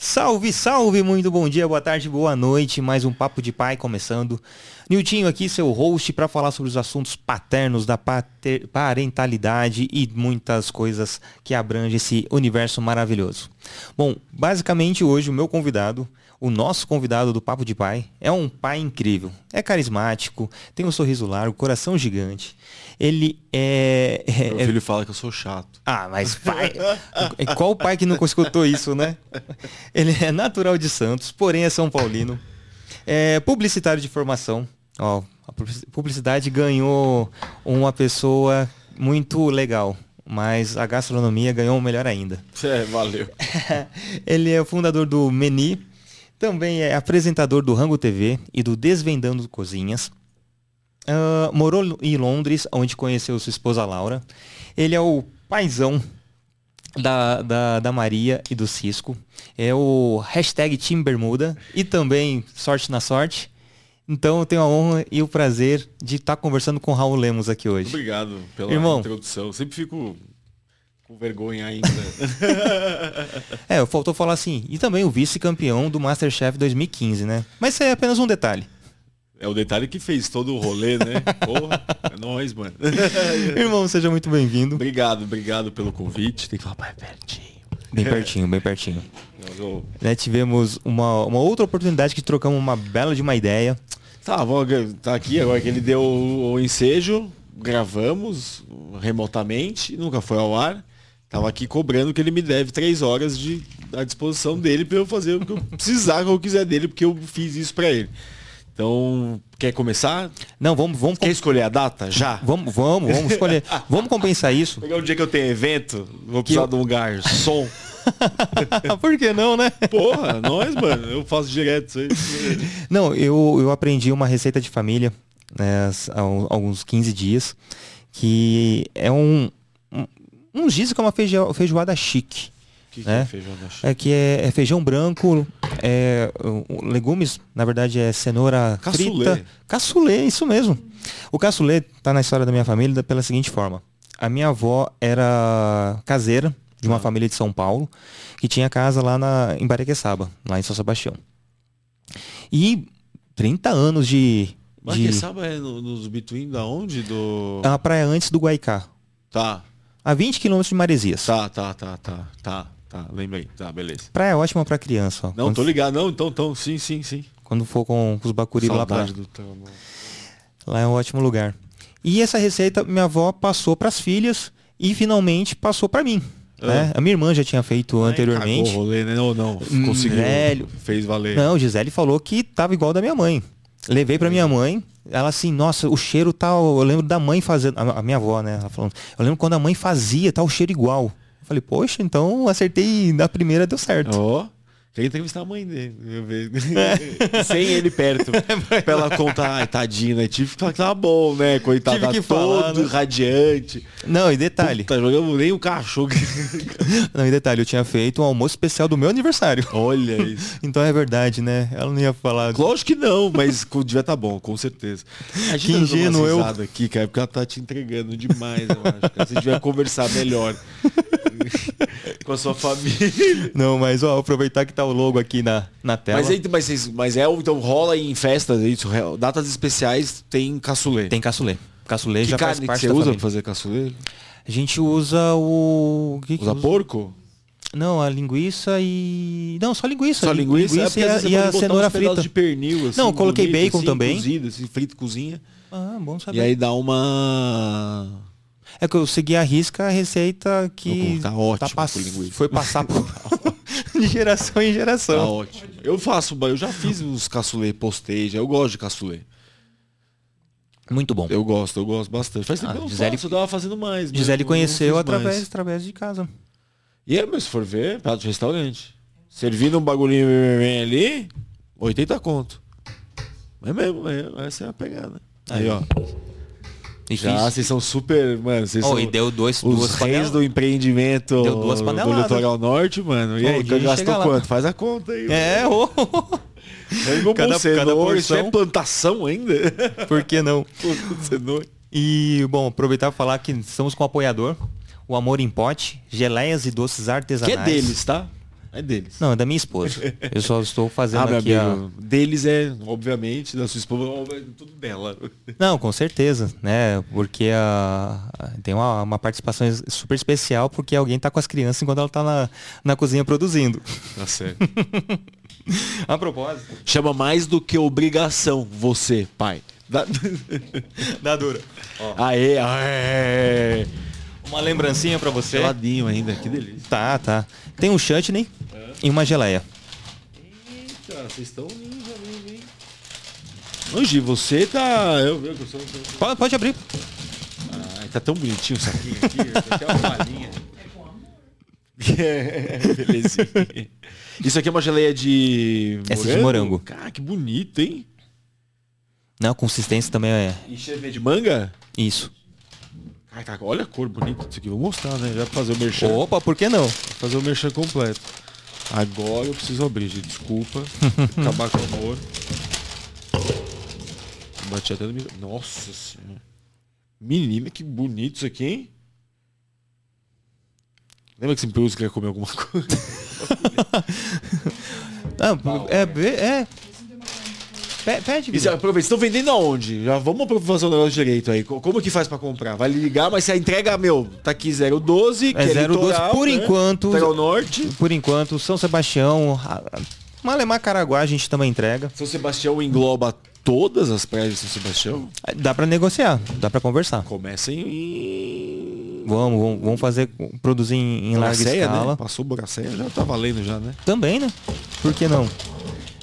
Salve, salve, muito bom dia, boa tarde, boa noite. Mais um Papo de Pai começando. Niltinho aqui, seu host, para falar sobre os assuntos paternos da pater... parentalidade e muitas coisas que abrangem esse universo maravilhoso. Bom, basicamente hoje o meu convidado, o nosso convidado do Papo de Pai, é um pai incrível. É carismático, tem um sorriso largo, coração gigante. Ele é. é Meu filho fala que eu sou chato. Ah, mas pai. Qual pai que nunca escutou isso, né? Ele é natural de Santos, porém é São Paulino. É publicitário de formação. Ó, a publicidade ganhou uma pessoa muito legal. Mas a gastronomia ganhou melhor ainda. É, valeu. Ele é o fundador do Meni, também é apresentador do Rango TV e do Desvendando Cozinhas. Uh, morou em Londres, onde conheceu sua esposa Laura. Ele é o paizão da, da, da Maria e do Cisco. É o hashtag Team Bermuda e também Sorte na Sorte. Então eu tenho a honra e o prazer de estar conversando com o Raul Lemos aqui hoje. Obrigado pela Irmão. introdução. Sempre fico com vergonha ainda. é, faltou falar assim. E também o vice-campeão do Masterchef 2015, né? Mas isso é apenas um detalhe. É o detalhe que fez todo o rolê, né? Porra, é nóis, mano. Irmão, seja muito bem-vindo. Obrigado, obrigado pelo convite. Tem que falar, pai, pertinho. Bem pertinho, bem pertinho. Vou... Né, tivemos uma, uma outra oportunidade que trocamos uma bela de uma ideia. Tá, vamos, tá aqui agora que ele deu o, o ensejo, gravamos remotamente, nunca foi ao ar. Tava aqui cobrando que ele me deve três horas de, à disposição dele para eu fazer o que eu precisar, o que eu quiser dele, porque eu fiz isso para ele. Então, quer começar? Não, vamos, vamos. Quer escolher a data? Já? Vamos, vamos, vamos escolher. vamos compensar isso. Pegar um dia que eu tenho evento, vou precisar eu... de um lugar, som. Por que não, né? Porra, nós, mano, eu faço direto isso aí. Não, eu, eu aprendi uma receita de família né, há alguns 15 dias, que é um, um, giz que é uma feijoada chique que, né? que é feijão da É que é, é feijão branco, é, legumes, na verdade é cenoura caçulê. frita. Caçulê, isso mesmo. O caçulê tá na história da minha família pela seguinte forma. A minha avó era caseira de uma ah. família de São Paulo, que tinha casa lá na, em Barequeçaba, lá em São Sebastião. E 30 anos de... Barequeçaba de... é no, nos Bituim da onde? Do... É uma praia antes do Guaicá. Tá. A 20 quilômetros de Maresias. Tá, tá, tá, tá, tá. Tá, lembrei. Tá, beleza. Praia é ótima pra criança. Ó. Não, Quando... tô ligado. Não, então, então, sim, sim, sim. Quando for com, os bacuri lá pra... Do lá é um ótimo lugar. E essa receita minha avó passou para as filhas e finalmente passou para mim. Ah. Né? A minha irmã já tinha feito Ai, anteriormente. Cagou rolê, né? Não, não. Conseguiu. Velho. Fez valer. Não, Gisele falou que tava igual da minha mãe. Levei para minha mãe. Ela assim, nossa, o cheiro tal. Tá, eu lembro da mãe fazendo. A minha avó, né? Ela falando, eu lembro quando a mãe fazia, tá o cheiro igual. Falei, poxa, então acertei na primeira, deu certo. Oh. Tem que entrevistar a mãe dele. É. Sem ele perto. É, pra ela contar, ai, tadinho, né? Tive que falar que tava bom, né? Coitado, tá todo falar, né? radiante. Não, e detalhe. Tá jogando nem o cachorro. não, e detalhe, eu tinha feito um almoço especial do meu aniversário. Olha isso. então é verdade, né? Ela não ia falar. Lógico que não, mas devia tá bom, com certeza. A que ingênuo eu. aqui, cara, porque ela tá te entregando demais, eu acho. Cara. Se tiver conversar melhor com a sua família. Não, mas ó, aproveitar que tá o logo aqui na, na tela. Mas, mas, mas é, então rola em festas, é isso, datas especiais tem caçulê. Tem caçulê. Caçulê que já faz parte que você usa para fazer caçulê? A gente usa o... Que usa que porco? Não, a linguiça e. Não, só linguiça. Só linguiça, linguiça é e a, e a cenoura frita. de pernil, assim, Não, coloquei bonito, bacon assim, também. Cozido, assim, frito, cozinha. Ah, bom saber. E aí dá uma. É que eu segui a risca a receita que tá ótimo tá pass... foi passar por... de geração em geração. Tá ótimo. Eu faço, eu já fiz uns caçulê, postei, já, eu gosto de caçulê. Muito bom. Eu gosto, eu gosto bastante. Faz tempo ah, que Gisele... eu tava fazendo mais. Gisele conheceu através, através de casa. E é, mas se for ver, prato de restaurante. Servindo um bagulhinho ali, 80 conto. É mesmo, é, essa é a pegada. Aí, ó. Difícil. Já, vocês são super, mano. Vocês oh, são e deu dois, os duas reis do empreendimento deu duas do litoral norte, mano. E oh, aí, gastou quanto? Faz a conta aí. É, ô. Oh. cada, cada porção. Isso é plantação ainda? Por que não? E, bom, aproveitar para falar que estamos com o apoiador, o Amor em Pote, geleias e doces artesanais. Que é deles, tá? É deles. Não, é da minha esposa. Eu só estou fazendo Ah, aqui a... amigo, deles é, obviamente, da sua esposa, é tudo dela. Não, com certeza, né? Porque a, a- tem uma, uma participação super especial porque alguém tá com as crianças enquanto ela tá na, na cozinha produzindo. Tá certo. A propósito. Chama mais do que obrigação, você, pai. Da... Da dura. Aê, aê. Uma lembrancinha pra você. Geladinho ainda, que delícia. Tá, tá. Tem um chutney e uma geleia. Eita, vocês estão mesmo, hein? Hoje você tá. Eu vejo que eu sou. Pode, pode abrir. Ai, tá tão bonitinho o saquinho aqui. Aqui é uma balinha. É, belezinha. Isso aqui é uma geleia de Essa de morango. Cara, que bonito, hein? Não, a consistência também é E de manga? isso. Caraca, olha a cor bonita disso aqui. Vou mostrar, né? Já pra fazer o merchan. Opa, por que não? Fazer o merchan completo. Agora eu preciso abrir, gente. Desculpa. Acabar com o amor. Bati até no micro... Nossa senhora. Menina, que bonito isso aqui, hein? Lembra que você me perguntou se queria comer alguma coisa? Ah, é, é. Pe- Pede, Isso, Vida. aproveita, estão vendendo aonde? Já vamos fazer o negócio direito aí. Co- Como que faz pra comprar? Vai ligar, mas se a entrega, meu, tá aqui 012, que É é 012 litoral, por né? enquanto. Litoral Norte. Por enquanto, São Sebastião, Malemar Caraguá a gente também entrega. São Sebastião engloba todas as praias de São Sebastião. Dá pra negociar, dá pra conversar. Começa em... Vamos, vamos, vamos fazer, produzir em, em larga Boracéia, escala. né? Passou Boracéia, já tá valendo já, né? Também, né? Por que não?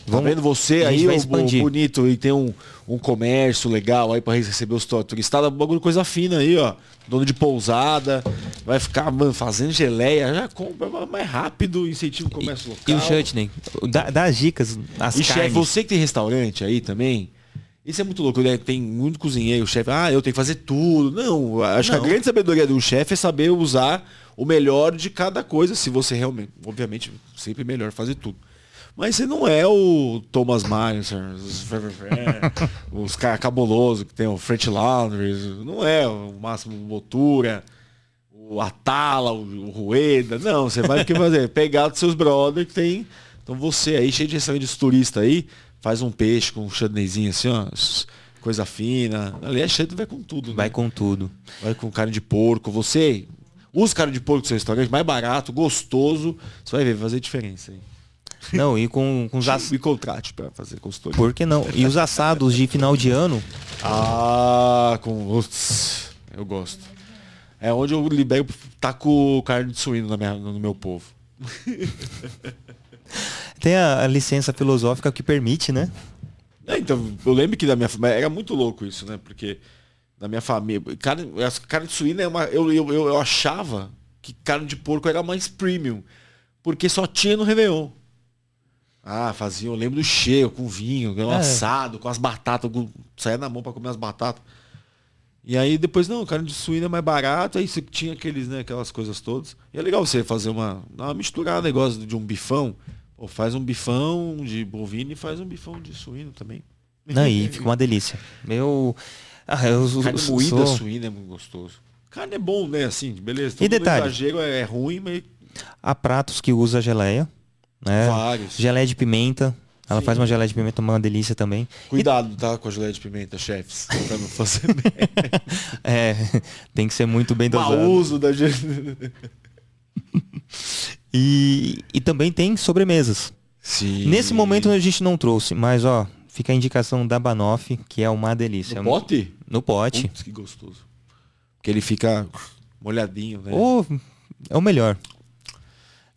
Tá vendo você a gente aí, o, bonito, e tem um, um comércio legal aí pra receber os tu- turistas, bagulho coisa fina aí, ó. Dono de pousada, vai ficar, mano, fazendo geleia, já compra mais rápido, incentiva o comércio local. E o chutney? Dá, dá as dicas, as E chefe, você que tem restaurante aí também, isso é muito louco, né? Tem muito cozinheiro, chefe, ah, eu tenho que fazer tudo. Não, acho que Não. a grande sabedoria do chefe é saber usar o melhor de cada coisa, se você realmente, obviamente, sempre melhor fazer tudo. Mas você não é o Thomas Myers, os, os caras cabulosos que tem o French Laundry, não é o Máximo Motura, o Atala, o, o Rueda. Não, você vai o que fazer? Pegar dos seus brothers que tem. Então você aí, cheio de restaurante de turista aí, faz um peixe com um chutneyzinho assim, ó. Coisa fina. Ali é cheio, vai com tudo. né? Vai com tudo. Vai com carne de porco. Você usa carne de porco no seu restaurante, mais barato, gostoso. Você vai ver, vai fazer diferença aí. Não, e com, com os assados. Me contrate pra fazer consultoria. Por que não? E os assados de final de ano, Ah, com. Eu gosto. É onde eu libero, taco carne de suíno na minha- no meu povo. tem a, a licença filosófica que permite, né? É, então, eu lembro que da minha família. Era muito louco isso, né? Porque na minha família. Carne, carne de suíno é uma. Eu, eu, eu, eu achava que carne de porco era mais premium. Porque só tinha no Réveillon. Ah, fazia, eu lembro do cheio, com vinho, com É. assado, com as batatas, com, saia na mão pra comer as batatas. E aí depois, não, carne de suíno é mais barato, aí você tinha aqueles, né, aquelas coisas todas. E é legal você fazer uma, uma misturada negócio de um bifão. Ou faz um bifão de bovino e faz um bifão de suíno também. Não, e fica uma delícia. Meu. Ah, eu, eu- Carne eu moída sou- suína é muito gostoso. Carne é bom, né? Assim, beleza. E detalhe? exagero é ruim, mas Há pratos que usa geleia, né? vários. Geleia de pimenta. Ela Sim. faz uma geleia de pimenta, uma delícia também. Cuidado, tá? Com a geleia de pimenta, chefes. Pra não fazer É, tem que ser muito bem dosado. uso da geleia. E, e também tem sobremesas. Sim. Nesse momento a gente não trouxe, mas ó, fica a indicação da Banoff, que é uma delícia. No pote? No pote. Putz, que gostoso. Porque ele fica molhadinho, né? Ô, é o melhor.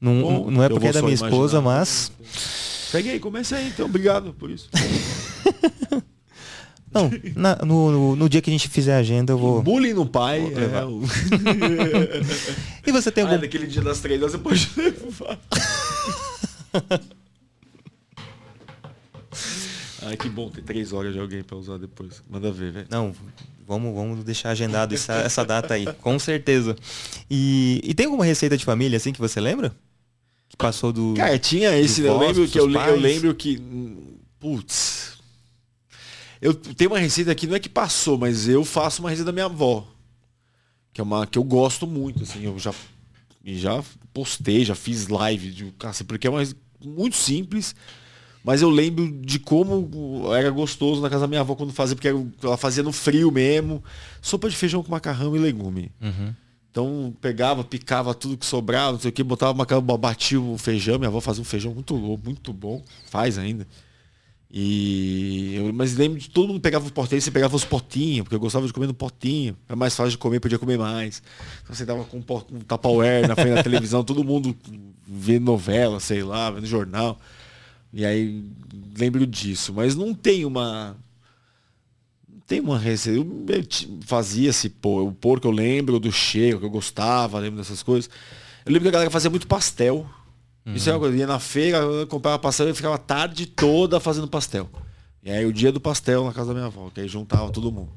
Não, Bom, não é porque é da minha só esposa, imaginar. mas. Pegue aí, comece aí, então. Obrigado por isso. Não, na- no, no, no dia que a gente fizer a agenda, eu vou. Bullying no pai. É o... E você tem ah, algum. naquele dia das três horas você pode levar. Ai, que bom ter três horas de alguém pra usar depois. Manda ver, velho. Não, vamos, vamos deixar agendado essa, essa data aí, com certeza. E, e tem alguma receita de família assim que você lembra? Que passou do. Cara, tinha esse, eu vós, lembro que eu, eu lembro que. Putz. Eu tenho uma receita aqui, não é que passou, mas eu faço uma receita da minha avó. Que é uma que eu gosto muito, assim, eu já e já postei, já fiz live de caça, porque é mais, muito simples. Mas eu lembro de como era gostoso na casa da minha avó quando fazia, porque ela fazia no frio mesmo. Sopa de feijão com macarrão e legume. Uhum. Então pegava, picava tudo que sobrava, não sei o que, botava macarrão, batia o feijão. Minha avó fazia um feijão muito louco, muito bom. Faz ainda. E eu, mas lembro de todo mundo pegava os potinhos, você pegava os potinhos, porque eu gostava de comer no potinho. Era mais fácil de comer, podia comer mais. Então você dava com um, um na frente da televisão, todo mundo vendo novela, sei lá, vendo jornal. E aí lembro disso, mas não tem uma tem uma receita. Eu fazia esse o porco eu lembro do cheiro que eu gostava, lembro dessas coisas. Eu lembro que a galera fazia muito pastel. Uhum. Isso é uma coisa, ia na feira, comprava pastel e ficava a tarde toda fazendo pastel. E aí o dia do pastel na casa da minha avó, que aí juntava todo mundo.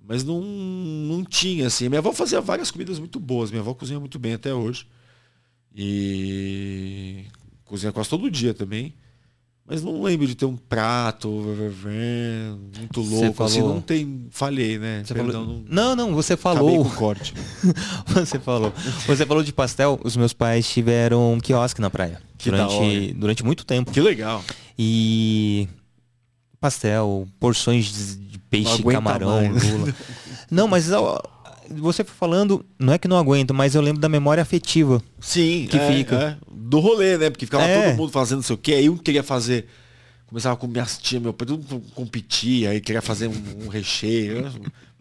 Mas não, não tinha, assim. Minha avó fazia várias comidas muito boas. Minha avó cozinha muito bem até hoje. E cozinha quase todo dia também. Mas não lembro de ter um prato muito louco. Assim, falou... Assim, não tem. Falhei, né? Perdão, falou... não... não, você falou. Com corte. você falou. Você falou de pastel. Os meus pais tiveram um quiosque na praia. Que durante, durante muito tempo. Que legal. E pastel, porções de peixe, camarão, lula. não, mas você falando, não é que não aguento, mas eu lembro da memória afetiva. Sim, que é, fica. É. Do rolê, né? Porque ficava é. todo mundo fazendo não sei o quê, aí um queria fazer. Começava com minhas tias, meu pai, tudo competia, aí queria fazer um, um recheio.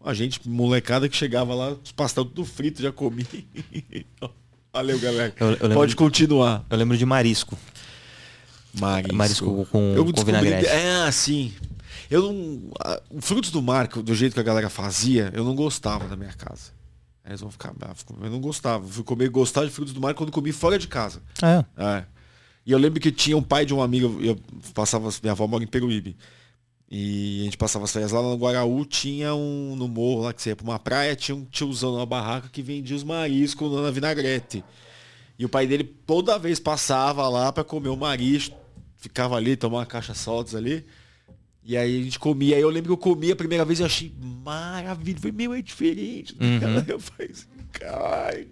A gente, molecada que chegava lá, os pastel tudo frito, já comia. Valeu, galera. Eu, eu Pode continuar. Eu lembro de marisco. Marisco. Marisco com, eu com vinagrete. É, sim. Eu não. Frutos do mar, do jeito que a galera fazia, eu não gostava da minha casa. Eles vão ficar bravos. Eu não gostava. Fui comer gostar de frutos do mar quando comi fora de casa. É. é. E eu lembro que tinha um pai de um amigo, eu passava, minha avó mora em Peruíbe. E a gente passava as férias lá no Guaraú, tinha um no morro lá que você ia pra uma praia, tinha um tiozão numa barraca que vendia os mariscos na vinagrete. E o pai dele toda vez passava lá para comer o marisco, ficava ali, tomar uma caixa saltos ali. E aí a gente comia. Aí eu lembro que eu comi a primeira vez e achei maravilhoso. Foi meio é diferente. Uhum. Eu falei assim, caralho.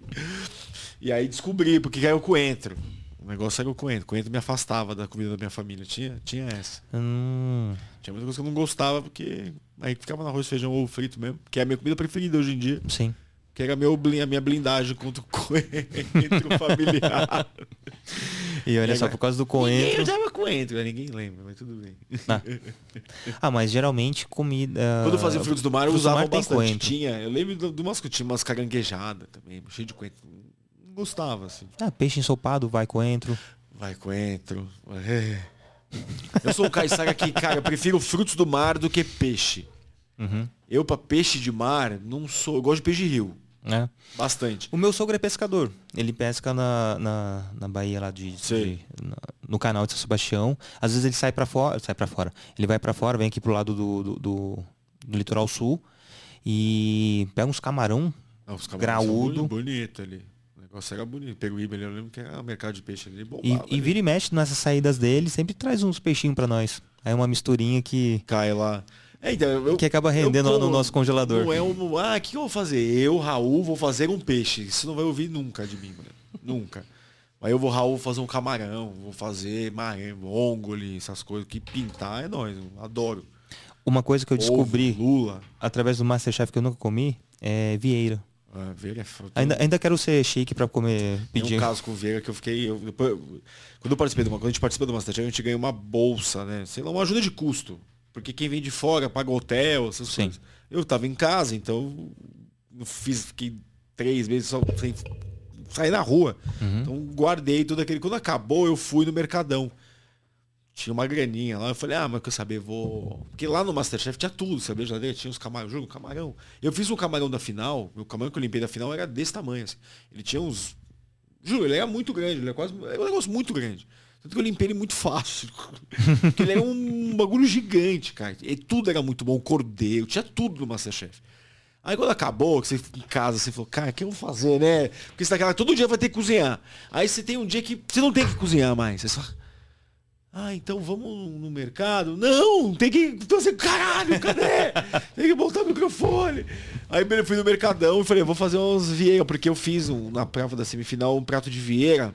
E aí descobri, porque era o coentro. O negócio era o coentro. O coentro me afastava da comida da minha família. Tinha, tinha essa. Hum. Tinha muita coisa que eu não gostava, porque aí ficava no arroz, feijão ou frito mesmo. Que é a minha comida preferida hoje em dia. Sim que era meu, a minha blindagem contra o coentro familiar. e olha só, por causa do coentro. Ninguém usava coentro, né? ninguém lembra, mas tudo bem. Ah, ah mas geralmente comida. Quando eu fazia frutos do mar, eu usava mar bastante. Coentro. Tinha, eu lembro de umas que tinha umas caranguejadas também, cheio de coentro. Não gostava, assim. Ah, peixe ensopado, vai coentro. Vai coentro. É. Eu sou um caiçara que, cara, eu prefiro frutos do mar do que peixe. Uhum. Eu, para peixe de mar, não sou. Eu gosto de peixe de rio. É. Bastante. O meu sogro é pescador. Ele pesca na, na, na Bahia lá de, de na, no canal de São Sebastião. Às vezes ele sai para fora, sai para fora. Ele vai para fora, vem aqui pro lado do, do, do, do, litoral sul e pega uns camarão Não, os graúdo. bonito ali. O negócio era bonito. Peruíbe ali, eu lembro que era o mercado de peixe ali bombava, E, e vira e mexe nessas saídas dele, sempre traz uns peixinhos para nós. Aí uma misturinha que cai lá. É, então, eu, que acaba rendendo lá no nosso congelador. Não é um, ah, o que eu vou fazer? Eu, Raul, vou fazer um peixe. Isso não vai ouvir nunca de mim, mano. nunca. Aí eu vou, Raul, fazer um camarão, vou fazer ongole, essas coisas. Que pintar é nóis, eu adoro. Uma coisa que eu descobri Ovo, Lula. através do Masterchef que eu nunca comi é vieira. Ah, é foda. Ainda, ainda quero ser chique para comer pedir. Tem um caso com vieira que eu fiquei. Eu, depois, quando eu participei de uma, quando a gente participa do Masterchef, a gente ganha uma bolsa, né? Sei lá, uma ajuda de custo. Porque quem vem de fora paga hotel, essas Sim. coisas. Eu estava em casa, então fiz, fiquei três meses só sem sair na rua. Uhum. Então guardei tudo aquele. Quando acabou, eu fui no Mercadão. Tinha uma graninha lá. Eu falei, ah, mas quer saber, vou. Porque lá no Masterchef tinha tudo, sabia? Já tinha os camarões, jogo camarão. Eu fiz um camarão da final, o camarão que eu limpei da final era desse tamanho, assim. Ele tinha uns. Juro, ele era muito grande, ele é quase. É um negócio muito grande. Tanto que eu limpei ele muito fácil. Porque ele era um bagulho gigante, cara. E tudo era muito bom. Cordeiro, tinha tudo no Masterchef. Aí quando acabou, que você em casa, você falou, cara, o que eu vou fazer, né? Porque você tá todo dia vai ter que cozinhar. Aí você tem um dia que você não tem que cozinhar mais. Você só. Ah, então vamos no mercado? Não, tem que. Assim, caralho, cadê? tem que botar o microfone. Aí eu fui no Mercadão e falei, vou fazer uns Vieira, porque eu fiz um, na prova da semifinal um prato de Vieira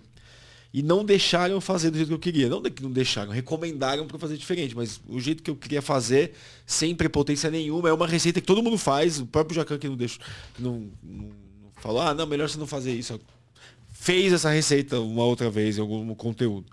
e não deixaram fazer do jeito que eu queria. Não, não deixaram, recomendaram para fazer diferente, mas o jeito que eu queria fazer, sem prepotência nenhuma, é uma receita que todo mundo faz, o próprio Jacan que não deixa, não, não, não falou, ah, não, melhor você não fazer isso. Fez essa receita uma outra vez em algum conteúdo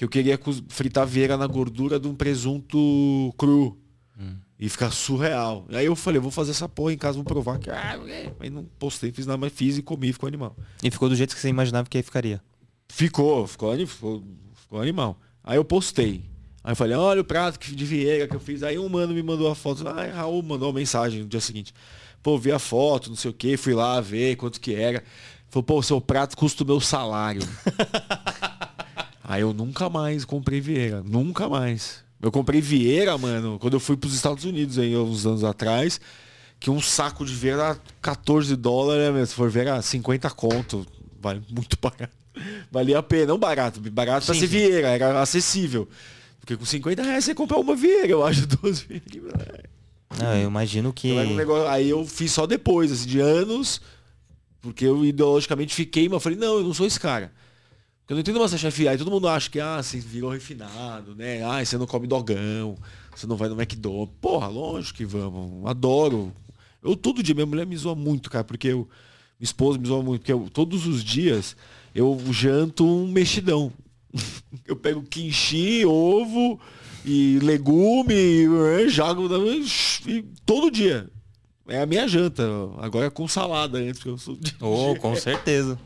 que eu queria fritar vieira na gordura de um presunto cru. Hum. E ficar surreal. Aí eu falei, vou fazer essa porra em casa, vou provar. Que, ah. Aí não postei, fiz nada, mas fiz e comi, ficou animal. E ficou do jeito que você imaginava que aí ficaria? Ficou, ficou, ficou, ficou animal. Aí eu postei. Aí eu falei, olha o prato de vieira que eu fiz. Aí um mano me mandou a foto. Ah, Raul mandou uma mensagem no dia seguinte. Pô, vi a foto, não sei o que, fui lá ver quanto que era. Falou, pô, seu prato custa o meu salário. Aí eu nunca mais comprei Vieira. Nunca mais. Eu comprei Vieira, mano, quando eu fui para os Estados Unidos aí, uns anos atrás. Que um saco de Vieira era 14 dólares, né, Se for ver, era 50 conto. Vale muito barato. Valia a pena. Não barato. Barato para ser Vieira, era acessível. Porque com 50 reais você compra uma Vieira, eu acho, duas Vieiras. Não, eu imagino que. Então, um negócio... aí eu fiz só depois, assim, de anos. Porque eu ideologicamente fiquei, mas falei, não, eu não sou esse cara. Eu não entendo Masterchef. Aí todo mundo acha que, ah, você virou refinado, né? Ah, você não come dogão, você não vai no McDonald's. Porra, lógico que vamos. Adoro. Eu todo dia, minha mulher me zoa muito, cara, porque eu. Minha esposa me zoa muito, porque eu, todos os dias eu janto um mexidão. eu pego quinchi, ovo e legume, e jogo e, todo dia. É a minha janta. Agora é com salada antes, que eu sou. Oh, com certeza.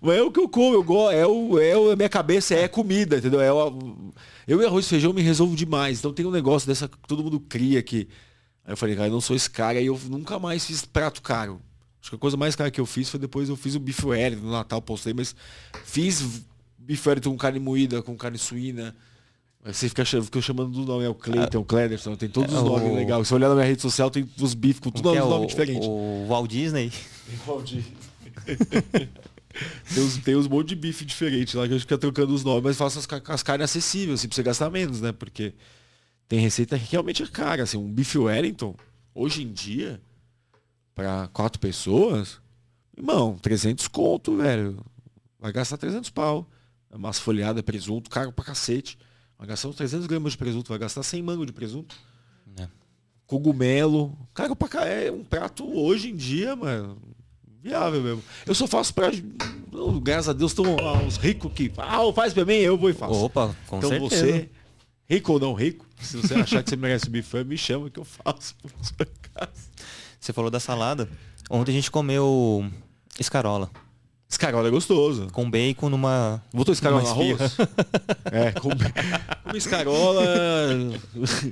Mas é o que eu como, eu gosto, é o, é o, a minha cabeça é comida, entendeu? É o, eu e arroz e feijão me resolvo demais. Então tem um negócio dessa que todo mundo cria que. Aí eu falei, cara, eu não sou esse cara, e eu nunca mais fiz prato caro. Acho que a coisa mais cara que eu fiz foi depois eu fiz o bife Wellington no Natal, postei, mas fiz bife Wellington com carne moída, com carne suína. Você fica, fica chamando do nome, é o Cleiton, ah, o Clederson, tem todos os é nomes legais. Se você olhar na minha rede social, tem os bifes com todos os é nomes diferentes. O Walt Disney. O Walt Disney. tem, uns, tem uns monte de bife diferente lá que a gente fica trocando os nomes, mas faço as, as carnes acessíveis, assim, pra você gastar menos, né? Porque tem receita que realmente é cara. Assim, um bife Wellington, hoje em dia, para quatro pessoas, irmão, 300 conto, velho. Vai gastar 300 pau. É massa folhada, presunto, caro pra cacete. Vai gastar uns 300 gramas de presunto, vai gastar 100 mango de presunto. É. Cogumelo. Caro pra cá. É um prato hoje em dia, mano viável mesmo. Eu só faço pra. Graças a Deus, estão uns ricos que. Ah, faz pra mim, eu vou e faço. Opa, com então certeza. você, rico ou não rico, se você achar que você merece bifão, me chama que eu faço. Você falou da salada. Ontem a gente comeu escarola. Escarola é gostoso. Com bacon numa. Botou escarola no arroz? é, com, com escarola.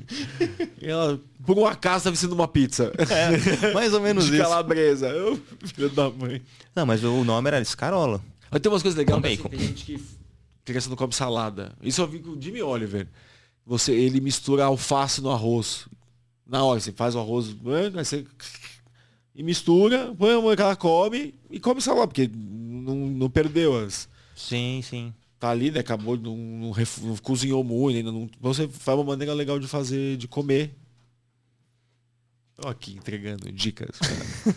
ela, por um acaso, estava sendo uma pizza. É, mais ou menos De isso. calabresa. Eu, filho da mãe. Não, mas o nome era escarola. Mas tem umas coisas legais. Com bacon. Assim, tem gente que criança não come salada. Isso eu vi com o Jimmy Oliver. Você, ele mistura alface no arroz. Na hora, você faz o arroz, aí você e mistura, põe a ela come e come salada, porque não, não perdeu as. Sim, sim. Tá ali, né? Acabou, não, não, não cozinhou muito, ainda não. Você faz uma maneira legal de fazer, de comer. Tô aqui entregando dicas.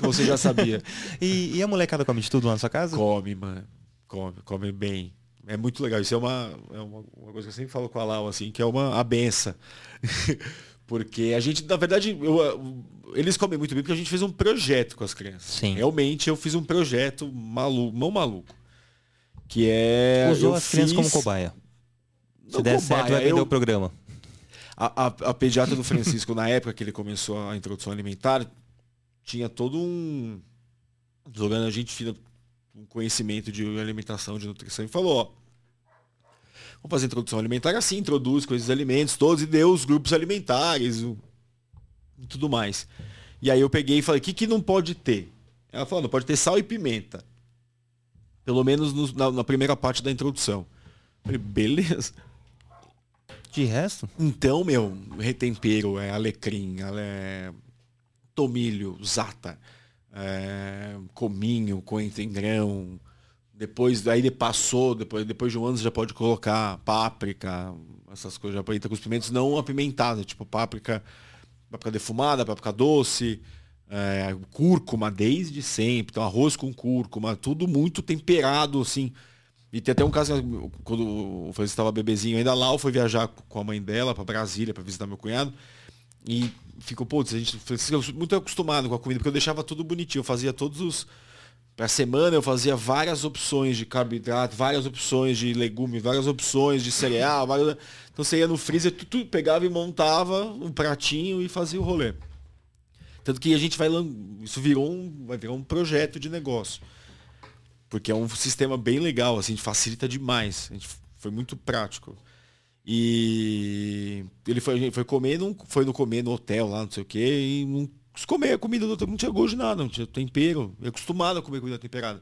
Você já sabia. e, e, a molecada come de tudo lá na sua casa? Come, mano. Come, come bem. É muito legal. Isso é uma, é uma, uma coisa que eu sempre falo com a Lau, assim, que é uma a benção. Porque a gente, na verdade, eu, eles comem muito bem porque a gente fez um projeto com as crianças. Sim. Realmente eu fiz um projeto maluco, não maluco. Que é. Usou as fiz... crianças como cobaia. Se der cobaia, certo, vai vender eu... o programa. A, a, a pediatra do Francisco, na época que ele começou a introdução alimentar, tinha todo um. Jogando a gente fina um conhecimento de alimentação, de nutrição, e falou, ó Vamos fazer introdução alimentar assim, introduz coisas alimentos todos e deu os grupos alimentares o, e tudo mais. E aí eu peguei e falei, o que, que não pode ter? Ela falou, não pode ter sal e pimenta. Pelo menos no, na, na, primeira parte da introdução. Eu falei, beleza. De resto? Então, meu, retempero, é alecrim, é tomilho, zata, é, cominho, coentro em grão, Depois, aí passou, depois, depois de um ano você já pode colocar páprica, essas coisas, já pode com os pimentos não apimentados, tipo páprica, páprica defumada, páprica doce, é, cúrcuma desde sempre, então arroz com cúrcuma, tudo muito temperado, assim. E tem até um caso, quando o Francisco estava bebezinho ainda lá, eu fui viajar com a mãe dela para Brasília para visitar meu cunhado. E ficou, putz, a gente, Francisco, muito acostumado com a comida, porque eu deixava tudo bonitinho, eu fazia todos os para semana eu fazia várias opções de carboidrato, várias opções de legumes, várias opções de cereal. Várias... Então você ia no freezer, tu, tu, pegava e montava um pratinho e fazia o rolê. Tanto que a gente vai. Isso virou um, vai virar um projeto de negócio. Porque é um sistema bem legal, assim, facilita demais. Foi muito prático. E ele foi, foi comer, foi no comer no hotel lá, não sei o quê, e não comer a comida do outro não tinha gosto de nada, não tinha tempero. É acostumado a comer comida temperada.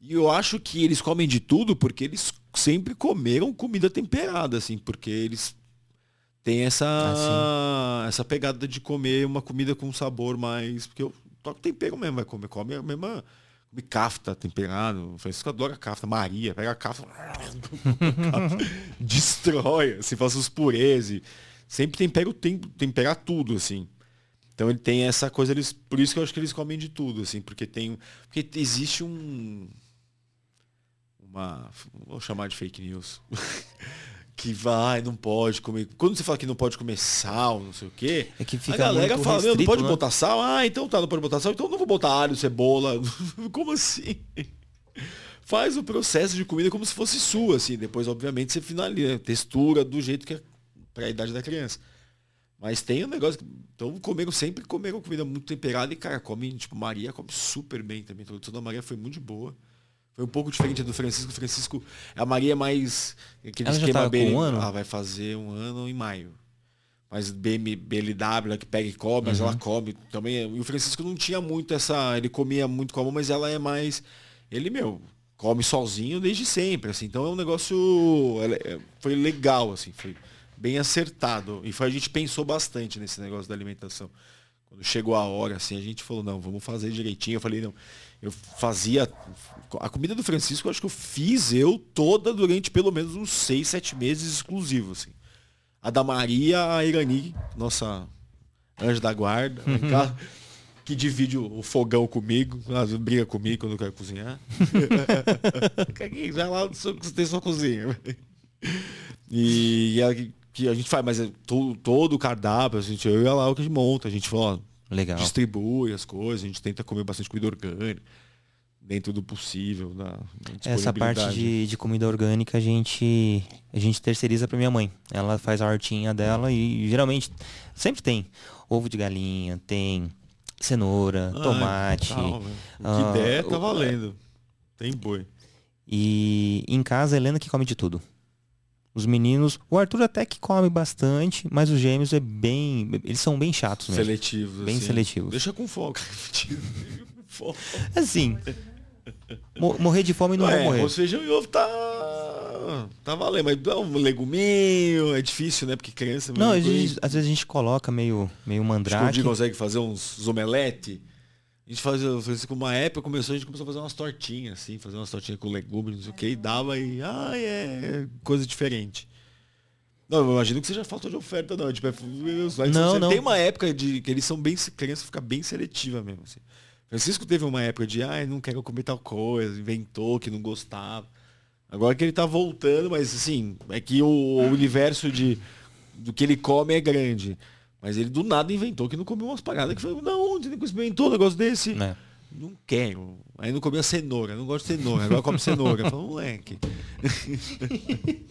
E eu acho que eles comem de tudo porque eles sempre comeram comida temperada, assim, porque eles têm essa, ah, essa pegada de comer uma comida com sabor mais. Porque eu toco tempero mesmo, vai comer, come a mesma. Come cafta temperado. Francisco adora cafta. Maria, pega a cafta. destrói, assim, faz os purês. E sempre tempera o tempo, temperar tudo, assim. Então ele tem essa coisa, eles, por isso que eu acho que eles comem de tudo, assim, porque tem. Porque existe um. Uma. Vou chamar de fake news. que vai, não pode comer. Quando você fala que não pode comer sal, não sei o quê, é que fica a galera fala, restrito, não pode né? botar sal? Ah, então tá, não pode botar sal, então não vou botar alho, cebola. como assim? Faz o processo de comida como se fosse sua, assim. Depois, obviamente, você finaliza, textura do jeito que é para a idade da criança. Mas tem um negócio. Então comeram sempre comeram comida muito temperada e, cara, come, tipo, Maria come super bem também. Então, a introdução da Maria foi muito boa. Foi um pouco diferente do Francisco. O Francisco, a Maria é mais. Aquele Ela esquema com um ano? Ah, vai fazer um ano em maio. Mas BM, BLW, ela que pega e come, mas Uhum. ela come também. E o Francisco não tinha muito essa. Ele comia muito com a mão, mas ela é mais. Ele, meu, come sozinho desde sempre, assim. Então é um negócio. ela é- Foi legal, assim. Foi bem acertado. E foi, a gente pensou bastante nesse negócio da alimentação. Quando chegou a hora, assim, a gente falou, não, vamos fazer direitinho. Eu falei, não, eu fazia. A comida do Francisco, eu acho que eu fiz eu toda durante pelo menos uns seis, sete meses exclusivo, assim. A da Maria, a Irani, nossa anjo da guarda, casa, que divide o fogão comigo, briga comigo quando eu quero cozinhar. Já lá tem sua cozinha. E ela que, a gente faz, mas é to- todo o cardápio, a gente, eu e ela o que a gente monta, a gente fala, Legal. distribui as coisas, a gente tenta comer bastante comida orgânica, dentro do possível. Na, na Essa parte de, de comida orgânica a gente a gente terceiriza para minha mãe. Ela faz a hortinha dela e geralmente sempre tem ovo de galinha, tem cenoura, Ah, tomate. tal? O que ah, der, tá valendo. Tem boi. E em casa a Helena que come de tudo. Os meninos, o Arthur até que come bastante, mas os gêmeos é bem, eles são bem chatos mesmo. Seletivos. Bem assim. seletivos. Deixa com foco. Assim, mo- morrer de fome não Ué, vou morrer. arroz, feijão e ovo tá. Tá valendo, mas dá um leguminho, é difícil, né? Porque criança. Não, mas às vezes, às vezes a gente coloca meio, meio que o mandrake. Di consegue fazer uns omelete. A gente fazia, com uma época, começou, a gente começou a fazer umas tortinhas, assim, fazer umas tortinhas com legumes, não sei o que, e dava e. Ah, é coisa diferente. Não, eu imagino que seja falta de oferta, não. Tipo, é, Não, não. Tem uma época de que eles são bem. Criança fica bem seletiva mesmo. Assim. Francisco teve uma época de, ai, não quero comer tal coisa, inventou que não gostava. Agora que ele tá voltando, mas assim, é que o, o universo de, do que ele come é grande. Mas ele do nada inventou que não comeu umas paradas que foi, não, onde nunca experimentou um negócio desse? né? Não quero. Aí não comia cenoura, não gosto de cenoura, agora come cenoura. Eu falo, moleque.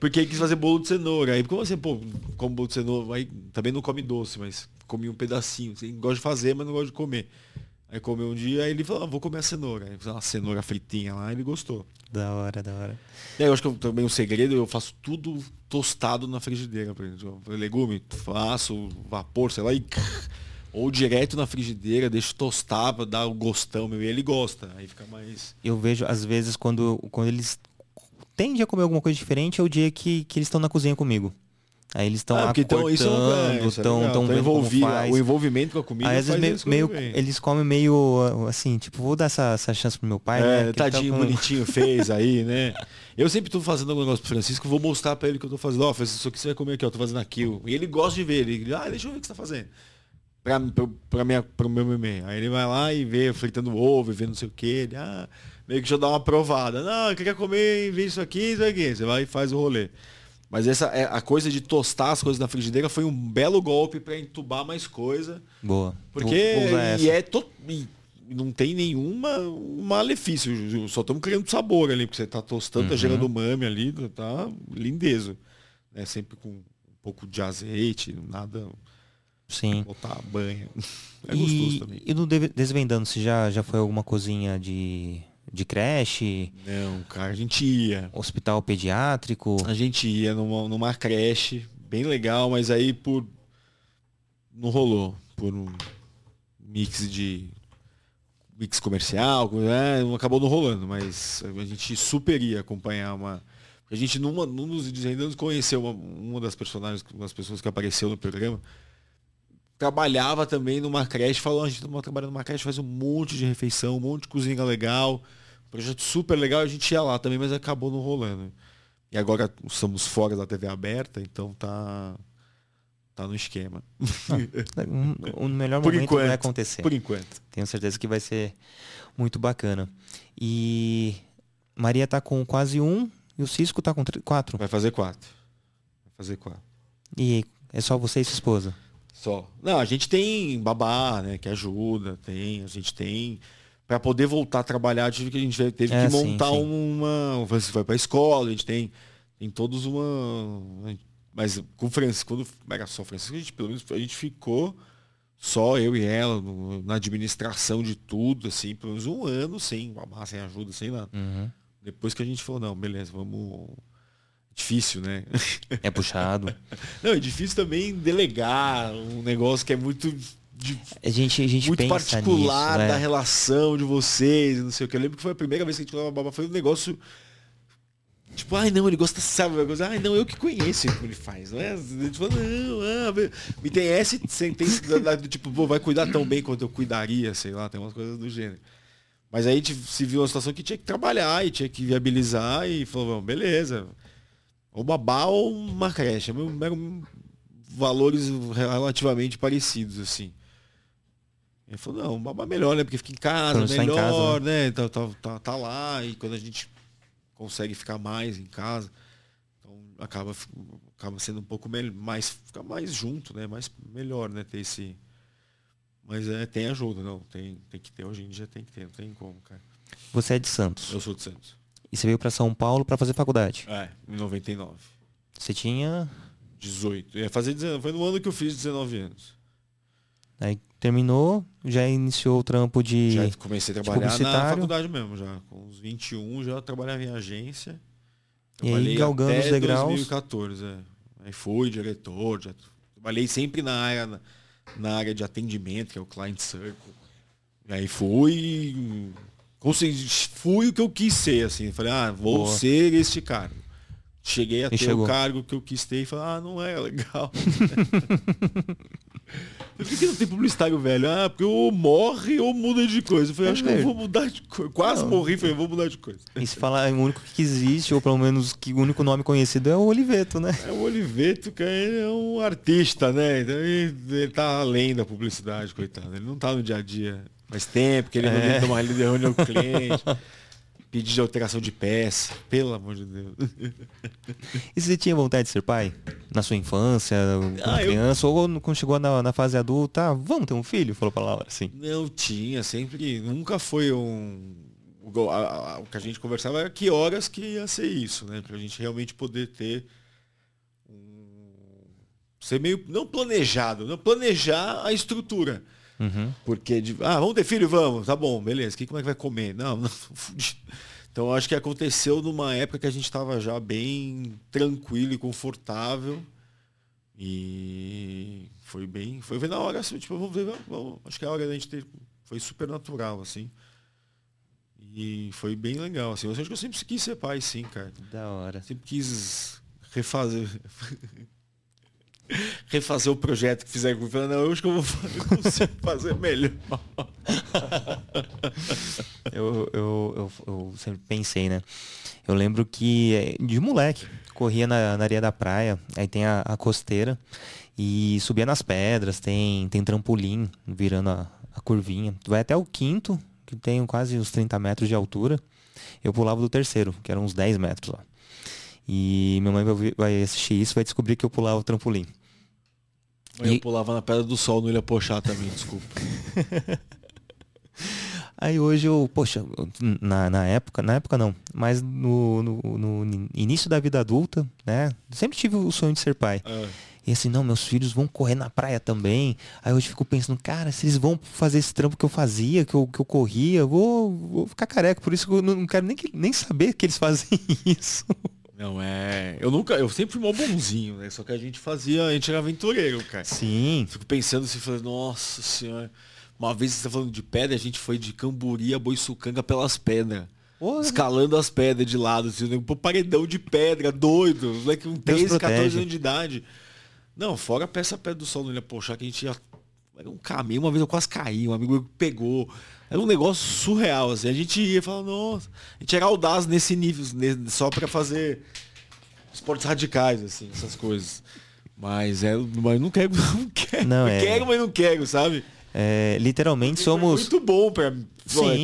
Porque aí quis fazer bolo de cenoura. Aí como assim, pô, como bolo de cenoura, aí também não come doce, mas comi um pedacinho. Assim, gosta de fazer, mas não gosta de comer. Aí comeu um dia, aí ele falou, ah, vou comer a cenoura. Aí fez uma cenoura fritinha lá, ele gostou. Da hora, da hora. E aí eu acho que eu, também o segredo, eu faço tudo tostado na frigideira. Por exemplo, legume, faço vapor, sei lá, e ou direto na frigideira, deixo tostar pra dar o gostão meu. E ele gosta. Aí fica mais. Eu vejo, às vezes, quando, quando eles tendem a comer alguma coisa diferente, é o dia que, que eles estão na cozinha comigo. Aí eles estão Ah, lá porque então é cortando, é estão legal, tão tá envolvido, o envolvimento com a comida Aí às vezes meio, meio- eles comem meio assim, tipo, vou dar essa, essa chance pro meu pai, né? É, ele tá tadinho, com- bonitinho, fez aí, né? Eu sempre tô fazendo algum negócio pro Francisco, vou mostrar pra ele que eu tô fazendo. Ó, Francisco, isso aqui você vai comer aqui, ó, tô fazendo aquilo. E ele gosta de ver, ele, ah, deixa eu ver o que você tá fazendo. Minha, pro meu meme. Aí ele vai lá e vê fritando ovo, e vê não sei o que. Ele, ah, meio que já dá uma provada. Não, eu queria comer, vê isso aqui, isso aqui. Você vai e faz o rolê. Mas essa, é, a coisa de tostar as coisas na frigideira foi um belo golpe pra entubar mais coisa. Boa. Porque e é to, e não tem nenhuma um malefício. Só estamos criando sabor ali, porque você tá tostando, tá Uhum. gerando mame ali, tá lindezo. Né? Sempre com um pouco de azeite, nada Sim. botar banha. É e, gostoso também. e no Desvendando, se já, já foi alguma cozinha de, de creche, Não, cara, a gente ia. hospital pediátrico? A gente ia numa, numa creche, bem legal, mas aí por. Não rolou. Por um mix de. Mix comercial, né? não acabou não rolando, mas a gente super ia acompanhar uma. A gente numa, num dos desvendados conheceu uma, uma das personagens, uma das pessoas que apareceu no programa. Trabalhava também numa creche, falou, a gente tá trabalhando numa creche, faz um monte de refeição, um monte de cozinha legal. Projeto super legal, a gente ia lá também, mas acabou não rolando. E agora estamos fora da TV aberta, então tá tá no esquema. Um- O melhor Por momento enquanto. vai acontecer. Por enquanto. Tenho certeza que vai ser muito bacana. E Maria tá com quase um e o Cisco tá com tr- quatro. Vai fazer quatro. Vai fazer quatro. E é só você e sua esposa. Só. Não, a gente tem babá, né, que ajuda, tem, a gente tem para poder voltar a trabalhar, tive que a gente teve É, que sim, montar sim. uma, você vai para escola, a gente tem tem todos uma mas com o Francisco, quando era só Francisco, a gente pelo menos a gente ficou só eu e ela no- na administração de tudo, assim, pelo menos um ano sem babá, sem ajuda, sem nada. Uhum. Depois que a gente falou, não, beleza, vamos difícil, né? É puxado. Não, é difícil também delegar um negócio que é muito de- A gente, a gente muito particular nisso, da né? relação de vocês, não sei o que. Eu lembro que foi a primeira vez que a gente falava babá, foi um negócio. Tipo, ai não, ele gosta, sabe, ai não, eu que conheço o que ele faz, não é? A gente fala, não, ah, me- tem essa sentença da- da- do tipo, pô, vai cuidar tão bem quanto eu cuidaria, sei lá, tem umas coisas do gênero. Mas aí a gente se viu uma situação que tinha que trabalhar e tinha que viabilizar e falou, beleza. Ou babá ou uma creche. Eram- Eram valores relativamente parecidos, assim. Ele falou, não, babá é melhor, né? Porque fica em casa, está em melhor, casa, né? Tá, tá, tá, tá lá, e quando a gente consegue ficar mais em casa, então acaba, acaba sendo um pouco melhor, mais, ficar mais junto, né? Mais melhor, né? Ter esse. Mas é, tem ajuda, não. Tem, tem que ter, hoje em dia tem que ter, não tem como, cara. Você é de Santos. Eu sou de Santos. E você veio pra São Paulo pra fazer faculdade. É, em 99. Você tinha. 18. Ia fazer 19, foi no ano que eu fiz 19 anos. Aí terminou, já iniciou o trampo de. Já comecei a trabalhar na faculdade mesmo, já. Com uns 21 já trabalhava em agência. E aí, Trabalhei galgando até os degraus. 2014, é. Aí fui diretor, já trabalhei sempre na área, na, na área de atendimento, que é o client circle. E aí fui. Consegui, fui o que eu quis ser, assim. Falei, ah, vou Boa. ser este cargo. Cheguei a ter o cargo que eu quis ter e falei, ah, não é legal. Por que, que não tem publicitário velho? Ah, porque ou morre ou muda de coisa. Eu falei, É acho que eu verdade. vou mudar de coisa. Quase Não. morri, falei, vou mudar de coisa. E se falar o único que existe, ou pelo menos que o único nome conhecido é o Oliveto, né? É o Oliveto, que ele é um artista, né? Então ele, ele tá além da publicidade, coitado. Ele não tá no dia a dia. Faz tempo que ele não É. tomar ele reunião com o cliente. Pedir de alteração de peça. Pelo amor de Deus. E você tinha vontade de ser pai? Na sua infância, Ah, eu- criança, ou quando chegou na, na fase adulta, ah, vamos ter um filho? Falou pra Laura, assim. Não tinha, sempre. Nunca foi um. O, a- a- o que a gente conversava era que horas que ia ser isso, né? Pra gente realmente poder ter um. Ser meio. Não planejado, não planejar a estrutura. Uhum. Porque, de, ah, vamos ter filho? Vamos, tá bom, beleza. Que, como é que vai comer? Não, não, fudido. Então, acho que aconteceu numa época que a gente estava já bem tranquilo e confortável. E foi bem, foi na hora, assim, tipo, vamos ver, vamos, acho que é a hora da gente ter, foi super natural, assim. E foi bem legal, assim. Eu acho que eu sempre quis ser pai, sim, cara. Da hora. Sempre quis refazer. refazer o projeto que fizeram comigo. Falei, não, eu acho que eu vou fazer, melhor. eu, eu, eu, eu, sempre pensei, né? Eu lembro que eh, de moleque, corria na, na areia da praia, aí tem a, a, costeira e subia nas pedras, tem, tem trampolim virando a, a curvinha. Vai até o quinto, que tem quase uns 30 metros de altura. Eu pulava do terceiro, que eram uns 10 metros lá. E minha mãe vai assistir isso vai descobrir que eu pulava o trampolim. Eu e... pulava na Pedra do Sol no Ilha Pochá também, desculpa. Aí hoje eu, poxa, na, na época, na época não, mas no, no, no, início da vida adulta, né? Sempre tive o sonho de ser pai. É. E assim, não, meus filhos vão correr na praia também. Aí hoje fico pensando, cara, se eles vão fazer esse trampo que eu fazia, que eu, que eu corria, eu vou, vou ficar careca. Por isso que eu não quero nem, nem saber que eles fazem isso. Não é. Eu nunca. Eu sempre fui mó bonzinho, né? Só que a gente fazia. A gente era aventureiro, cara. Sim. Fico pensando assim, falando, nossa senhora. Uma vez você tá falando de pedra, a gente foi de Camburi a Boiçucanga pelas pedras. Escalando as pedras de lado, assim, um paredão de pedra, doido. Moleque com 13, 14 anos de idade. Não, fora a peça pedra do sol no Ilha Pochá, que a gente ia. Era um caminho, uma vez eu quase caí, um amigo pegou. Era um negócio surreal, assim. A gente ia falar, nossa, a gente era audaz nesse nível, só para fazer esportes radicais, assim, essas coisas. Mas é, mas não quero, não quero. Não, é... Quero, mas não quero, sabe? É, literalmente Porque somos. muito bom para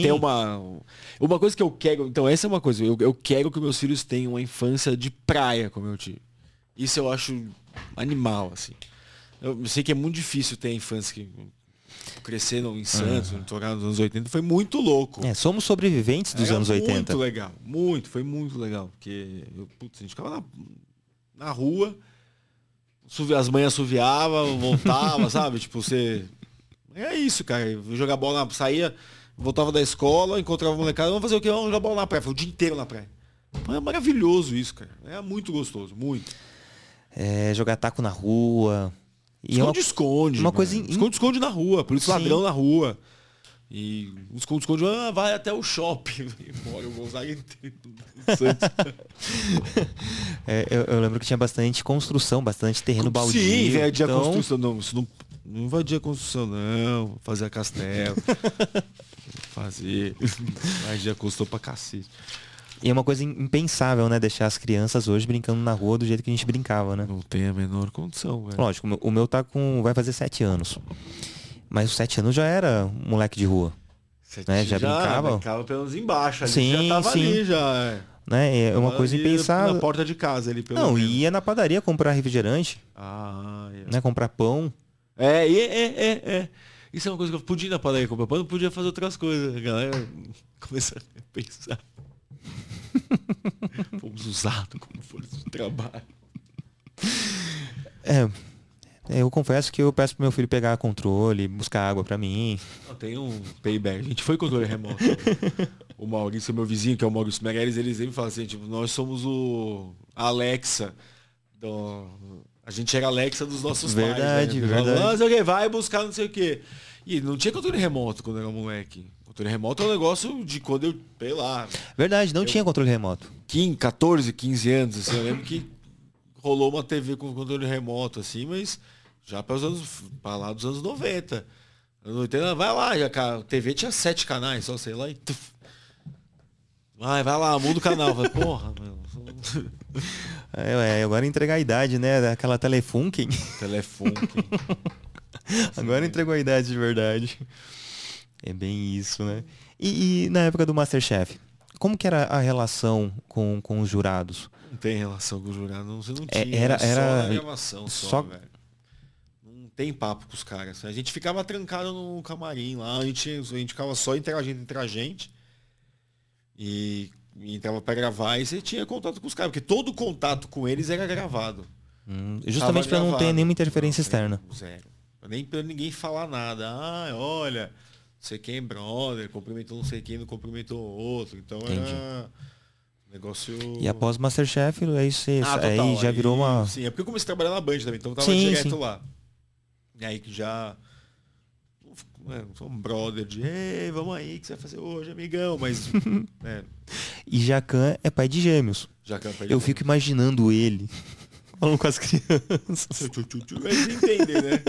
ter uma. Uma coisa que eu quero. Então, essa é uma coisa. Eu, eu quero que meus filhos tenham uma infância de praia, como eu tive. Isso eu acho animal, assim. Eu sei que é muito difícil ter a infância que crescendo em Santos, uhum. no nos anos 80, foi muito louco. É, somos sobreviventes dos Era anos 80. Muito legal, muito, foi muito legal. Porque eu, putz, a gente ficava na, na rua, as manhãs assoviava, voltava, sabe? Tipo, você. É isso, cara. Eu jogar bola na. Saía, voltava da escola, encontrava a molecada, vamos fazer o quê? Vamos jogar bola na praia. Foi o dia inteiro na praia. É maravilhoso isso, cara. É muito gostoso, muito. É, jogar taco na rua, Esconde-esconde. É uma, uma coisa Esconde-esconde na rua, por isso ladrão na rua. E esconde-esconde ah, vai até o shopping. Mora o Gonzaga inteiro. é, eu, eu, lembro que tinha bastante construção, bastante terreno baldio. Sim, invadia então... a construção. Não, isso não, não invadia a construção, não. Fazia castelo. Fazia. Invadia a construção pra cacete. E é uma coisa impensável, né? Deixar as crianças hoje brincando na rua do jeito que a gente brincava, né? Não tem a menor condição, velho. Lógico, o meu tá com. vai fazer sete anos. Mas os sete anos já era moleque de rua. Sete né? Já, já brincava. Brincava pelos embaixo, ali sim, já tava sim. ali já. É. Né? É uma coisa impensável. Na porta de casa ali, pelo Não, menos. ia na padaria comprar refrigerante. Ah, é. né? Comprar pão. É, é, é, é, é. Isso é uma coisa que eu podia ir na padaria comprar pão, não podia fazer outras coisas. A galera começa a pensar. Fomos usados como força de trabalho. É, eu confesso que eu peço pro meu filho pegar controle, buscar água para mim. Tem um payback. A gente foi controle remoto. o Maurício, meu vizinho, que é o Maurício Meirelles, eles sempre falam assim, tipo, nós somos o Alexa. Do... A gente era Alexa dos nossos verdade, pais. Né? Verdade, verdade. vai buscar não sei o quê. E não tinha controle remoto quando era moleque. Controle remoto é um negócio de quando eu, sei lá. Verdade, não eu, tinha controle remoto. 15, 14, 15 anos, assim, eu lembro que rolou uma TV com controle remoto, assim, mas já para os anos, para lá dos anos 90. Anos 80, vai lá, já, a TV tinha sete canais, só sei lá, e tuf, Vai, vai lá, muda o canal. Vai, porra, meu. É, é, agora entregar a idade, né? Aquela Telefunken. Telefunken. agora entregou a idade de verdade. É bem isso, né? E, e, na época do Masterchef, como que era a relação com, com os jurados? Não tem relação com os jurados, você não é, tinha. Era, era só gravação, só, só... velho. Não tem papo com os caras. A gente ficava trancado no camarim lá, a gente, a gente ficava só interagindo entre a gente. E, e entrava para gravar e você tinha contato com os caras, porque todo contato com eles era gravado. Hum, justamente para não ter nenhuma interferência não, externa. Zero. Nem para ninguém falar nada. Ah, olha, sei quem brother, cumprimentou não sei quem, não cumprimentou outro. Então Entendi. era negócio. E após Masterchef, aí, você, ah, aí já virou uma. Sim, é porque eu comecei a trabalhar na Band também, então eu tava sim, direto sim. lá. E aí que já. É, sou um brother de, ei, vamos aí, que você vai fazer hoje, amigão? Mas. é. E Jacan é pai de gêmeos. Jacan é pai de Eu gêmeos. fico imaginando ele Falando com as crianças. Eles entendem, né?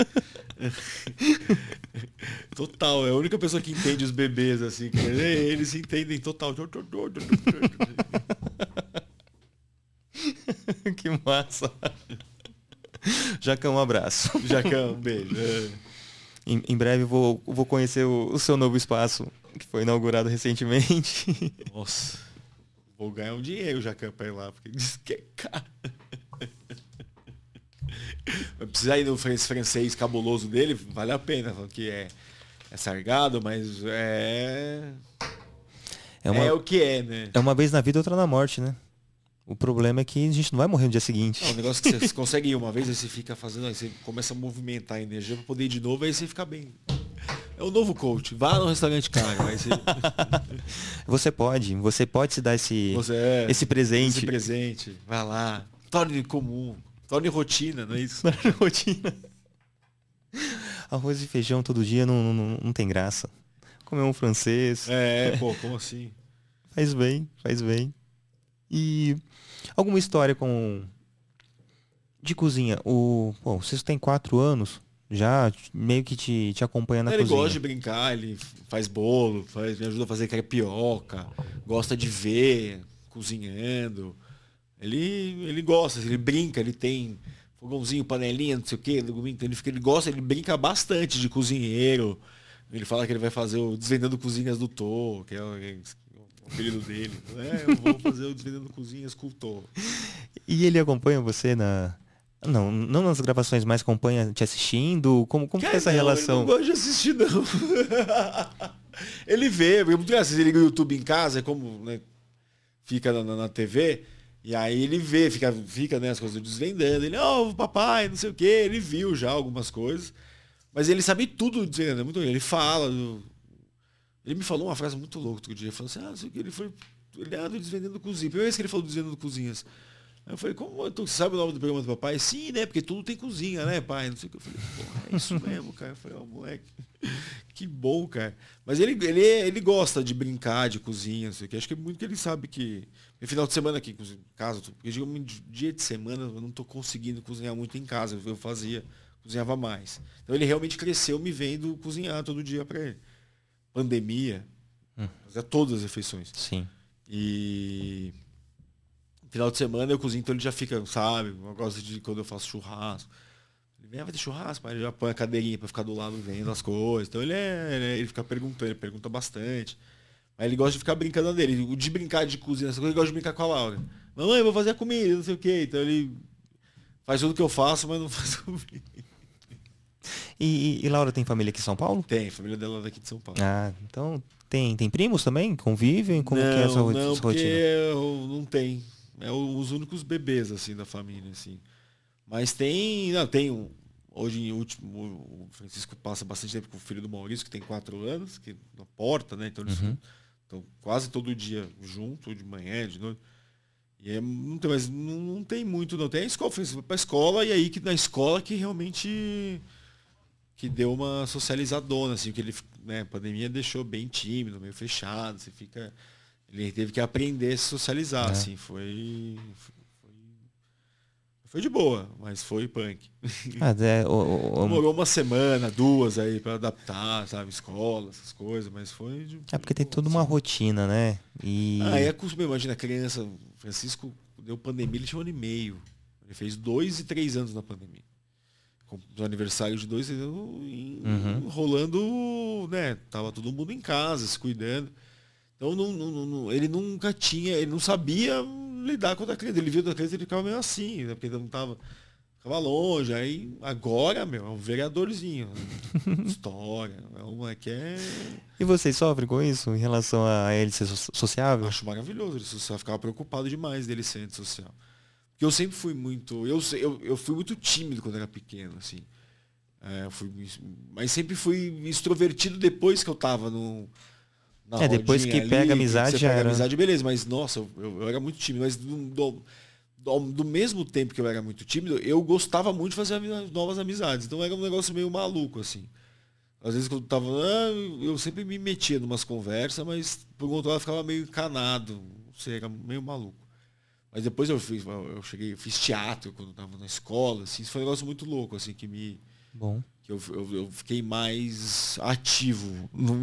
Total, é a única pessoa que entende os bebês, assim. que Eles entendem total. que massa. Jacão, um abraço. Jacão, um beijo. É. Em, em breve vou, vou conhecer o, o seu novo espaço, que foi inaugurado recentemente. Nossa, vou ganhar um dinheiro, Jacão, pra ir lá, porque diz que é caro. Precisar ir no francês cabuloso dele, vale a pena, que é, é sargado, mas é. É, uma, É o que é, né? é uma vez na vida, outra na morte, né? O problema é que a gente não vai morrer no dia seguinte. É um negócio que você consegue ir uma vez, aí você fica fazendo, aí você começa a movimentar a energia pra poder ir de novo, aí você fica bem. É o novo coach. Vá no restaurante caro, aí você, Você pode, você pode se dar esse, você é, esse presente. esse presente. Vai lá. Torne comum. Torne rotina, não é isso? na rotina. Arroz e feijão todo dia não, não, não tem graça. Comer um francês. É, pô, como assim? Faz bem, faz bem. E alguma história com. De cozinha. O. Pô, vocês têm quatro anos. Já meio que te, te acompanha na ele cozinha. gosta de brincar, ele faz bolo, faz, me ajuda a fazer crepioca, gosta de ver, cozinhando. Ele, ele gosta, ele brinca, ele tem fogãozinho, panelinha, não sei o quê, então ele, fica, ele gosta, ele brinca bastante de cozinheiro. Ele fala que ele vai fazer o Desvendando Cozinhas do Tô, que é o, é o apelido dele. É, eu vou fazer o Desvendando Cozinhas com o Tô. E ele acompanha você na. Não, não nas gravações, mas acompanha te assistindo? Como, como que é essa Não, relação? Ele não gosta de assistir, não. ele vê, é muito engraçado. Ele liga o YouTube em casa, é como né, fica na, na TV, e aí ele vê, fica, fica né, as coisas desvendando. Ele, ó, papai, não sei o quê. Ele viu já algumas coisas. Mas ele sabe tudo desvendando. É muito, ele fala. do- Ele me falou uma frase muito louca outro dia. Ele falou assim, ah, não sei o que, ele foi. Anda desvendando cozinha. Primeira vez que ele falou desvendando cozinhas. Aí eu falei, como tu sabe o nome do programa do papai? Sim, né? Porque tudo tem cozinha, né, pai? Não sei o que. Eu falei, porra, é isso mesmo, cara. Eu falei, ó, moleque, que bom, cara. Mas ele, ele, ele gosta de brincar de cozinha, não sei o que. Acho que é muito que ele sabe que. No final de semana aqui, em casa, porque digo, dia de semana eu não tô conseguindo cozinhar muito em casa. Eu fazia, cozinhava mais. Então ele realmente cresceu me vendo cozinhar todo dia pra ele. Pandemia, fazia todas as refeições. Sim. E final de semana eu cozinho, então ele já fica, sabe? Eu gosto de quando eu faço churrasco. Ele vem, ah, vai ter churrasco, aí ele já põe a cadeirinha pra ficar do lado vendo as coisas. Então ele é. Ele, é- ele fica perguntando, ele pergunta bastante. Mas ele gosta de ficar brincando dele. O de brincar de cozinha, essa coisa, ele gosta de brincar com a Laura. Mamãe, vou fazer a comida, não sei o quê. Então ele faz tudo que eu faço, mas não faz comigo. E, e- e Laura tem família aqui em São Paulo? Tem, família dela é daqui de São Paulo. Ah, então tem, tem primos também? Convivem? Como não, que é essa, não, essa porque rotina? eu não tem. É os únicos bebês assim da família assim. Mas tem, não, tem um, hoje em último o Francisco passa bastante tempo com o filho do Maurício que tem quatro anos, que na porta, né? Então eles Uhum. Estão quase todo dia junto, de manhã, de noite. E é, não tem, mas não, não tem muito, não. Tem a escola, vai pra escola e aí que na escola que realmente que deu uma socializadona, assim, que ele, né, a pandemia deixou bem tímido, meio fechado, você fica. Ele teve que aprender a se socializar, É. assim, foi, foi. Foi de boa, mas foi punk. Ah, é, o- o- Demorou uma semana, duas aí para adaptar, sabe, escola, essas coisas, mas foi. de- é porque tem toda uma rotina, né? E Ah, é costume, imagina, a criança, o Francisco deu pandemia, ele tinha um ano e meio. Ele fez dois e três anos na pandemia. Com o aniversário de dois anos Uhum. rolando, né? Tava todo mundo em casa, se cuidando. Então não- não- não- ele nunca tinha, ele não sabia lidar com a criança. Ele viu da criança ele ficava meio assim, né? Porque ele não tava. Ficava longe. Aí agora, meu, é um vereadorzinho. né? História. É uma que é. E vocês sofrem com isso em relação a ele ser so- sociável? Acho maravilhoso ele social. Eu ficava preocupado demais dele ser antissocial. Porque eu sempre fui muito. Eu, eu, eu fui muito tímido quando era pequeno, assim. É, fui, mas sempre fui extrovertido depois que eu tava no. É, depois que pega ali, amizade, você já pega era. amizade, beleza, mas nossa, eu, eu- eu era muito tímido. Mas do, do, do- do mesmo tempo que eu era muito tímido, eu gostava muito de fazer novas amizades. Então era um negócio meio maluco, assim. Às vezes quando eu tava. ah, eu sempre me metia numas conversas, mas por outro lado eu ficava meio encanado. Não sei, era meio maluco. Mas depois eu fiz, eu cheguei, eu fiz teatro quando estava na escola, assim, isso foi um negócio muito louco, assim, que me. Bom. Que eu, eu, eu fiquei mais ativo no,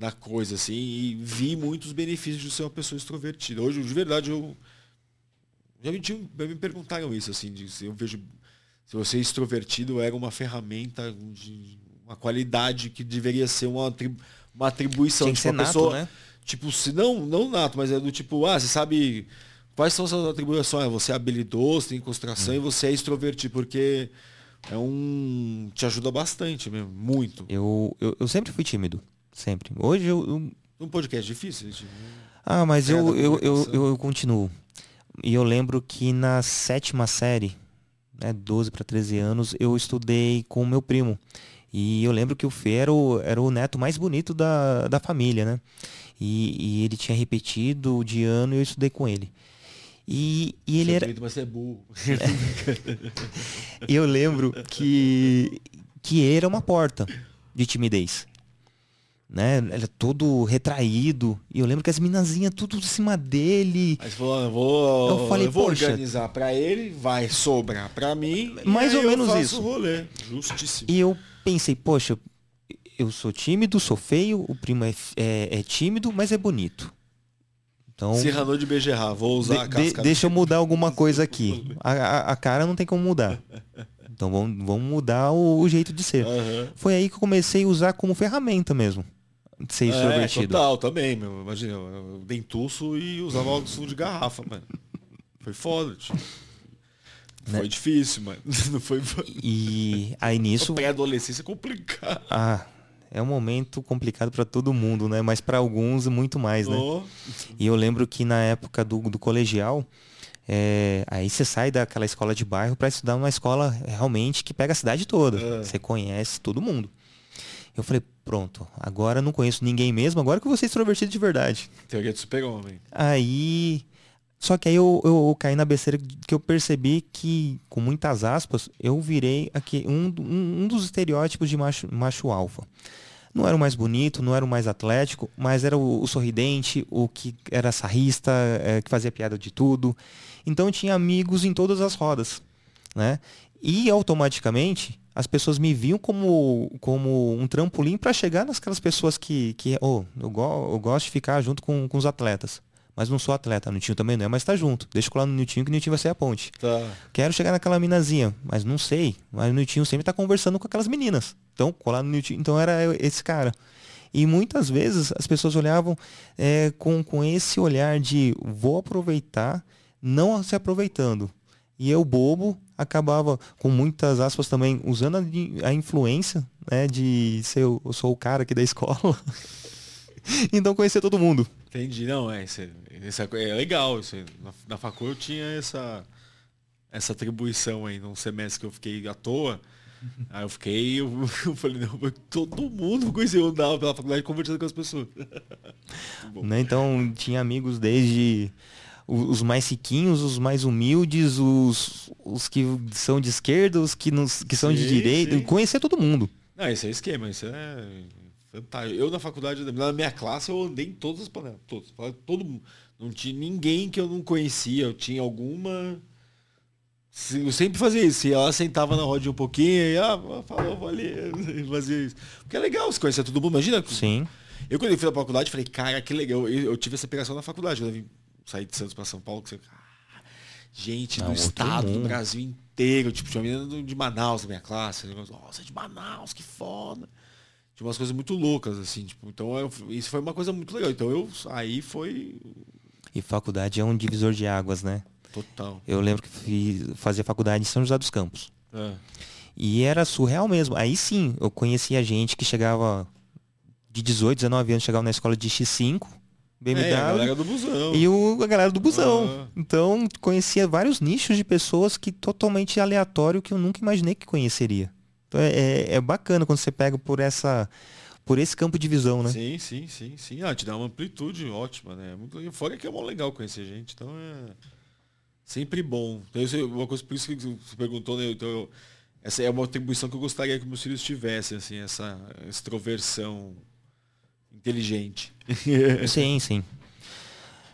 na coisa, assim, e vi muitos benefícios de ser uma pessoa extrovertida. Hoje, de verdade, eu. Já me, já me perguntaram isso, assim, de, eu vejo. Se você é extrovertido era uma ferramenta de uma qualidade que deveria ser uma, uma atribuição que de ser uma nato, pessoa. né? Tipo, se não, não nato, mas é do tipo, ah, você sabe quais são as suas atribuições? Ah, Você é habilidoso, tem concentração e você é extrovertido, porque é um. te ajuda bastante mesmo, muito. Eu, eu, eu sempre fui tímido. Sempre. Hoje eu. eu- Um podcast difícil, ah, mas É, eu, da eu, eu, eu, eu continuo. E eu lembro que na sétima série, né, 12 para 13 anos, eu estudei com o meu primo. E eu lembro que o Fê era o, era o neto mais bonito da, da família, né? E, e ele tinha repetido de ano e eu estudei com ele. E, e ele é era. bonito, mas você é burro. Eu lembro que, que era uma porta de timidez. Né? Ele era todo retraído. E eu lembro que as minazinhas tudo em cima dele. Você falou, eu vou, Eu falei, vou poxa. organizar pra ele, vai sobrar pra mim. Mais ou eu menos isso. rolê. Justíssimo. E eu pensei, poxa, eu sou tímido, sou feio, o primo é, é, é tímido, mas é bonito. Então, Cyrano de Bejerra, vou usar de- a de- casca. deixa eu mudar alguma coisa aqui. A, a- a cara não tem como mudar. Então vamos, vamos mudar o, o jeito de ser. Aham. Foi aí que eu comecei a usar como ferramenta mesmo. De ser É, extrovertido. total, também, meu. Imagina, eu dentuço e usava óculos de garrafa, mano. Foi foda, tio. Né? Foi difícil, mano. Não foi. E aí nisso, Pré-adolescência é complicado. ah, é um momento complicado para todo mundo, né? Mas para alguns muito mais, né? Ó, E eu lembro que na época do, do colegial, é, aí você sai daquela escola de bairro para estudar numa escola realmente que pega a cidade toda. É. Você conhece todo mundo. Eu falei, pronto, agora não conheço ninguém mesmo, agora que eu vou ser extrovertido de verdade. Teoria do super-homem. Aí. Só que aí eu, eu, eu caí na besteira que eu percebi que, com muitas aspas, eu virei aqui um, um, um dos estereótipos de macho, macho alfa. Não era o mais bonito, não era o mais atlético, mas era o, o sorridente, o que era sarrista, eh, que fazia piada de tudo. Então eu tinha amigos em todas as rodas, né? E automaticamente as pessoas me viam como, como um trampolim para chegar nasquelas pessoas que, que oh, eu, go, eu gosto de ficar junto com, com os atletas. Mas não sou atleta, Niltinho também não é, mas tá junto. Deixa eu colar no Niltinho que o Niltinho vai ser a ponte. Tá. Quero chegar naquela minazinha, mas não sei. Mas o Niltinho sempre tá conversando com aquelas meninas. Então, colar no Niltinho. Então era esse cara. E muitas vezes as pessoas olhavam é, com, com esse olhar de vou aproveitar, não se aproveitando. E eu, bobo, acabava, com muitas aspas também, usando a, a influência né, de ser eu, eu sou o cara aqui da escola. então conhecer todo mundo. Entendi, não, é, isso é, isso é, é legal. Isso é, na, na facul eu tinha essa, essa atribuição aí, num semestre que eu fiquei à toa. Aí eu fiquei, eu, eu falei, não, todo mundo conhecia, eu andava pela faculdade conversando com as pessoas. Né? Então tinha amigos desde os mais riquinhos, os mais humildes, os, os que são de esquerda, os que, nos, que são de Sim, direita. sim. Conhecer todo mundo. Não, esse é esquema, isso é fantástico. Eu na faculdade, na minha classe, eu andei em todas as panelas. Todos, todo mundo. Não tinha ninguém que eu não conhecia. Eu tinha alguma. Se- Eu sempre fazia isso. E ela sentava na rodinha um pouquinho e ah, falou, valeu. Fazia isso. Porque é legal você conhecer todo mundo. Imagina. Sim. Eu quando eu fui na faculdade, falei, cara, que legal. Eu, eu tive essa pegação na faculdade. Eu vim sair de Santos para São Paulo. Que você, ah, gente do estado, do mundo. Brasil inteiro. Tipo, tinha uma menina do- de Manaus na minha classe. eu, Nossa, de Manaus, que foda. Tinha umas coisas muito loucas, assim. Tipo, então eu- isso foi uma coisa muito legal. Então eu aí foi E faculdade é um divisor de águas, né? total. Eu lembro que fiz, fazia faculdade em São José dos Campos. É. E era surreal mesmo. Aí sim, eu conhecia gente que chegava de 18, 19 anos, chegava na escola de X5, BMW. É, a galera do busão. E o, a galera do busão. Ah. Então, conhecia vários nichos de pessoas que totalmente aleatório que eu nunca imaginei que conheceria. Então, é, é- é bacana quando você pega por essa por esse campo de visão, né? Sim, sim, sim, sim. Ah, te dá uma amplitude ótima, né? Muito legal. Fora que é mó legal conhecer gente, então é sempre bom. Então, isso é uma coisa, por isso que você perguntou, né? Então, eu- essa é uma atribuição que eu gostaria que meus filhos tivessem, assim, essa extroversão inteligente. Sim, sim.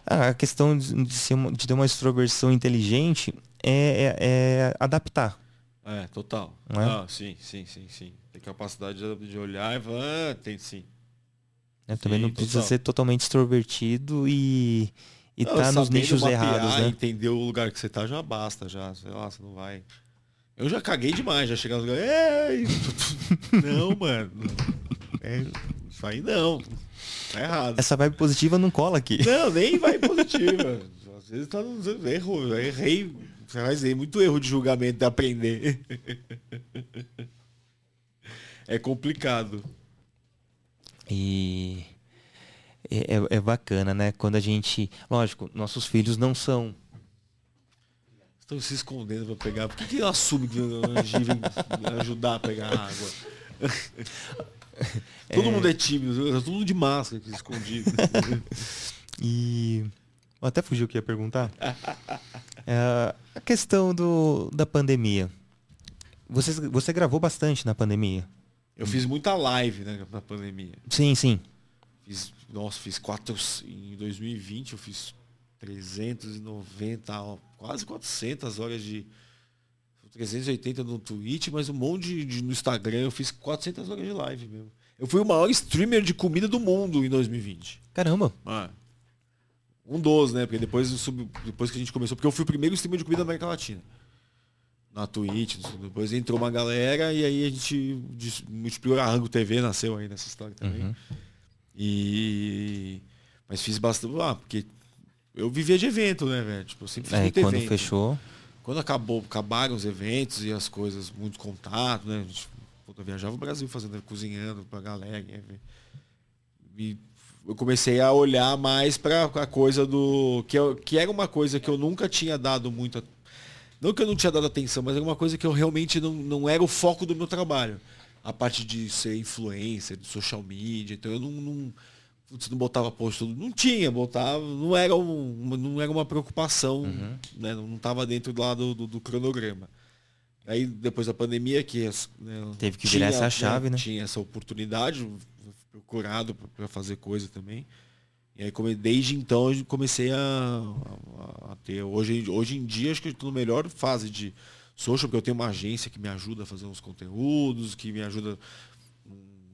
Ah, a questão de, uma, de ter uma extroversão inteligente é, é, é adaptar. É, total. É? Ah, sim, sim, sim, sim. Tem capacidade de, olhar e falar, ah, tem sim. né? Também Sim, não precisa total. ser totalmente extrovertido e, e Não, tá nos nichos mapear, errados, né? Entender o lugar que você tá já basta, já. Sei lá, você não vai. Eu já caguei demais, já cheguei nos lugares. "Ei!" Não, mano. É, isso aí não. Tá errado. Essa vibe positiva não cola aqui. Não, nem vai positiva. Às vezes tá nos erro. Errei. Você vai dizer, muito erro de julgamento de aprender. É complicado. E é, é- é bacana, né? Quando a gente. Lógico, nossos filhos não são. Estão se escondendo pra pegar. Por que, que eu assumo que o Angie vem ajudar a pegar água? Todo mundo é tímido, tá todo mundo de máscara aqui escondido. E. Até fugiu o que ia perguntar. É, a questão do, da pandemia. Você, você gravou bastante na pandemia? Eu fiz muita live né, na pandemia. Sim, sim. Fiz, nossa, fiz quatro. Em 2020 eu fiz 390, ó, quase 400 horas de. 380 no Twitch, mas um monte de, de- no Instagram. Eu fiz 400 horas de live mesmo. Eu fui o maior streamer de comida do mundo em 2020. Caramba. Ah. Um dos, né? Porque depois, eu subi- depois que a gente começou, porque eu fui o primeiro streamer de comida da América Latina. Na Twitch, depois entrou uma galera e aí a gente multiplicou a Rango TV, nasceu aí nessa história também. Uhum. E. Mas fiz bastante. Ah, porque eu vivia de evento, né, velho? Tipo, eu sempre fiz É, muito quando evento. fechou. Quando acabou, acabaram os eventos e as coisas, muito contato, né? A gente puta, viajava o Brasil fazendo, cozinhando pra galera. né? E eu comecei a olhar mais pra a coisa do. Que, eu- que era uma coisa que eu nunca tinha dado muita. Não que eu não tinha dado atenção, mas era uma coisa que eu realmente não, não era o foco do meu trabalho. A parte de ser influencer, de social media. Então eu não. não putz, não botava post tudo. Não tinha, botava. Não era, um, não era uma preocupação. Né, não estava dentro lá do, do, do cronograma. Aí depois da pandemia, que né, Teve que virar essa chave, né? Tinha essa oportunidade, procurado para fazer coisa também. E aí desde então eu comecei a, a- a ter. Hoje, hoje em dia acho que estou na melhor fase de social, porque eu tenho uma agência que me ajuda a fazer uns conteúdos, que me ajuda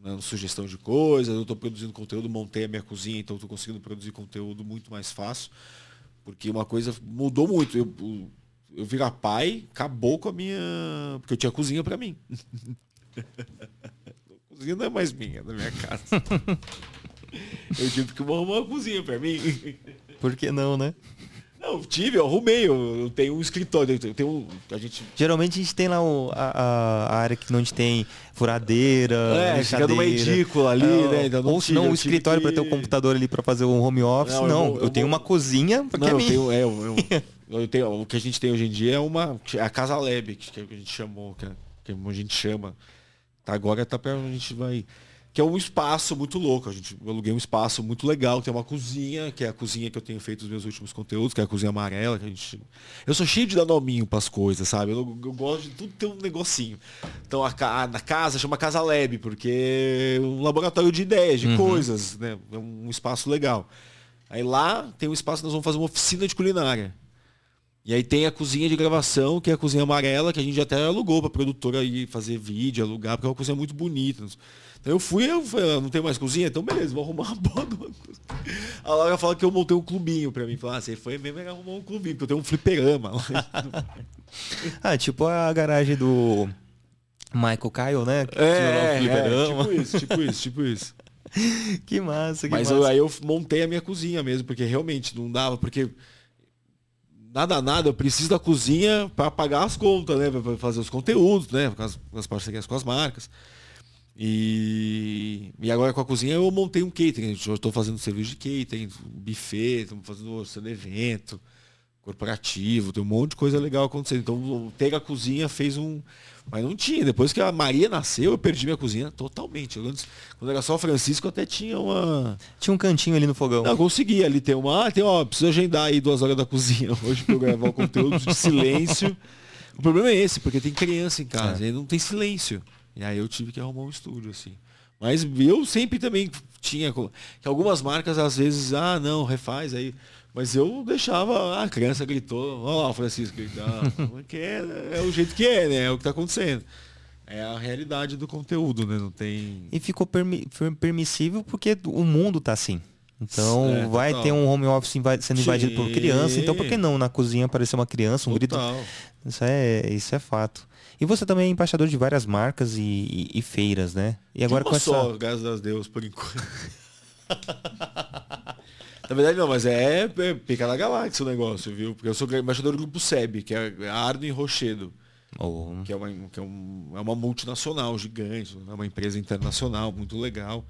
na sugestão de coisas, eu estou produzindo conteúdo, montei a minha cozinha, então estou conseguindo produzir conteúdo muito mais fácil. Porque uma coisa mudou muito. Eu, eu, eu virar pai, acabou com a minha. Porque eu tinha cozinha para mim. a cozinha não é mais minha, é da minha casa. eu tive que arrumar uma cozinha para mim. Por que não, né? Não, eu tive, eu arrumei, eu, eu tenho um escritório, eu tenho um. A gente. Geralmente a gente tem lá o- a, a- área que onde tem furadeira, É, fica numa edícula ali, É, né? Então não ou se não, o escritório para ter o que- computador ali para fazer o home office. Não, Não, eu eu, eu tenho uma cozinha porque Não, é eu minha. tenho, é, eu, tenho, o que a gente tem hoje em dia é uma é a casa lab, que, que a gente chamou, que, que a gente chama. Tá, agora tá para a gente vai que é um espaço muito louco. A gente eu aluguei um espaço muito legal, tem uma cozinha, que é a cozinha que eu tenho feito os meus últimos conteúdos, que é a cozinha amarela, que a gente Eu sou cheio de dar nominho pras coisas, sabe? Eu, eu gosto de tudo ter um negocinho. Então a, ca- na casa chama Casa Lab, porque é um laboratório de ideias, de coisas, né? É um espaço legal. Aí lá tem um espaço que nós vamos fazer uma oficina de culinária. E aí tem a cozinha de gravação, que é a cozinha amarela, que a gente até alugou pra produtora ir fazer vídeo, alugar, porque é uma cozinha muito bonita. Então eu fui, eu falei, ah, não tem mais cozinha? Então beleza, vou arrumar uma boa de uma cozinha. A Laura fala que eu montei um clubinho pra mim. Fala, ah, você foi mesmo era arrumar um clubinho, porque eu tenho um fliperama. lá. Ah, tipo a garagem do Michael Kyle, né? Que é, é, tipo isso, tipo isso, tipo isso. Que massa, que Mas massa. eu- aí eu montei a minha cozinha mesmo, porque realmente não dava, porque nada, nada, eu preciso da cozinha para pagar as contas, né? Para fazer os conteúdos, né? Com as, com as parcerias com as marcas. E, e agora com a cozinha eu montei um catering. Eu estou fazendo serviço de catering, buffet, estamos fazendo orçando evento, corporativo, tem um monte de coisa legal acontecendo. Então ter a cozinha fez um. Mas não tinha. Depois que a Maria nasceu, eu perdi minha cozinha totalmente. Eu antes, quando era só o Francisco, até tinha uma. Tinha um cantinho ali no fogão. Não, eu consegui ali ter uma. Ah, tem, ó, preciso agendar aí duas horas da cozinha hoje eu gravar o conteúdo de silêncio. O problema é esse, porque tem criança em casa, É. e não tem silêncio. E aí eu tive que arrumar um estúdio, assim. Mas eu sempre também tinha. Que algumas marcas, às vezes, ah, não, refaz, aí Mas eu deixava, ah, a criança gritou, lá o Francisco gritar. que é, é o jeito que é, né? É o que tá acontecendo. É a realidade do conteúdo, né? Não tem. E ficou permi permissível porque o mundo tá assim. Então é, vai total. ter um home office sendo invadido por criança. Então por que não na cozinha aparecer uma criança, um total. grito? Isso é, isso é fato. E você também é embaixador de várias marcas e, e, e feiras, né? E agora com essa... só, graças a Deus, por enquanto. Na verdade não, mas é, é pica da galáxia o negócio, viu? Porque eu sou embaixador do grupo SEB, que é Ardo e Rochedo. Oh. Que, é uma, que é, um, é uma multinacional gigante, é uma empresa internacional, muito legal.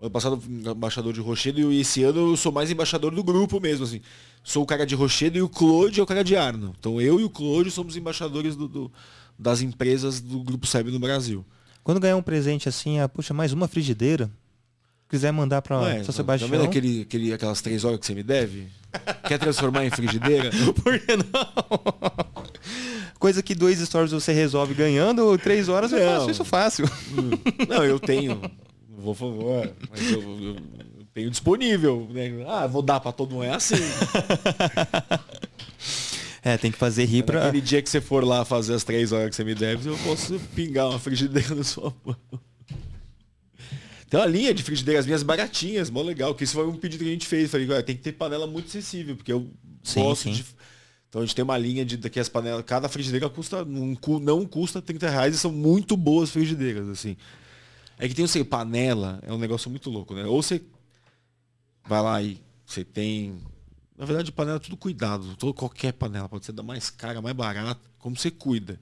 Ano passado embaixador de Rochedo e esse ano eu sou mais embaixador do grupo mesmo, assim. Sou o cara de Rochedo e o Claude é o cara de Arno. Então eu e o Claude somos embaixadores do, do das empresas do Grupo SEB no Brasil. Quando ganhar um presente assim, ah, puxa, mais uma frigideira, quiser mandar para é, São Sebastião. Tá vendo aquele, aquele, aquelas três horas que você me deve? Quer transformar em frigideira? Por que não? Coisa que dois stories você resolve ganhando, três horas eu faço isso fácil. Não, eu tenho por favor, mas eu, eu, eu tenho disponível. Né? Ah, vou dar para todo mundo. É assim. É, tem que fazer rir pra. Aquele dia que você for lá fazer as três horas que você me deve, eu posso pingar uma frigideira na sua mão. Tem uma linha de frigideiras minhas baratinhas, mó legal, que isso foi um pedido que a gente fez. Falei, tem que ter panela muito sensível, porque eu sim, gosto sim. de. Então a gente tem uma linha de que as panelas. Cada frigideira custa. Não, não custa 30 reais e são muito boas frigideiras, assim. É que tem o assim, panela, é um negócio muito louco, né? Ou você vai lá e você tem. Na verdade, panela é tudo cuidado. Todo, qualquer panela, pode ser da mais cara, mais barata, como você cuida.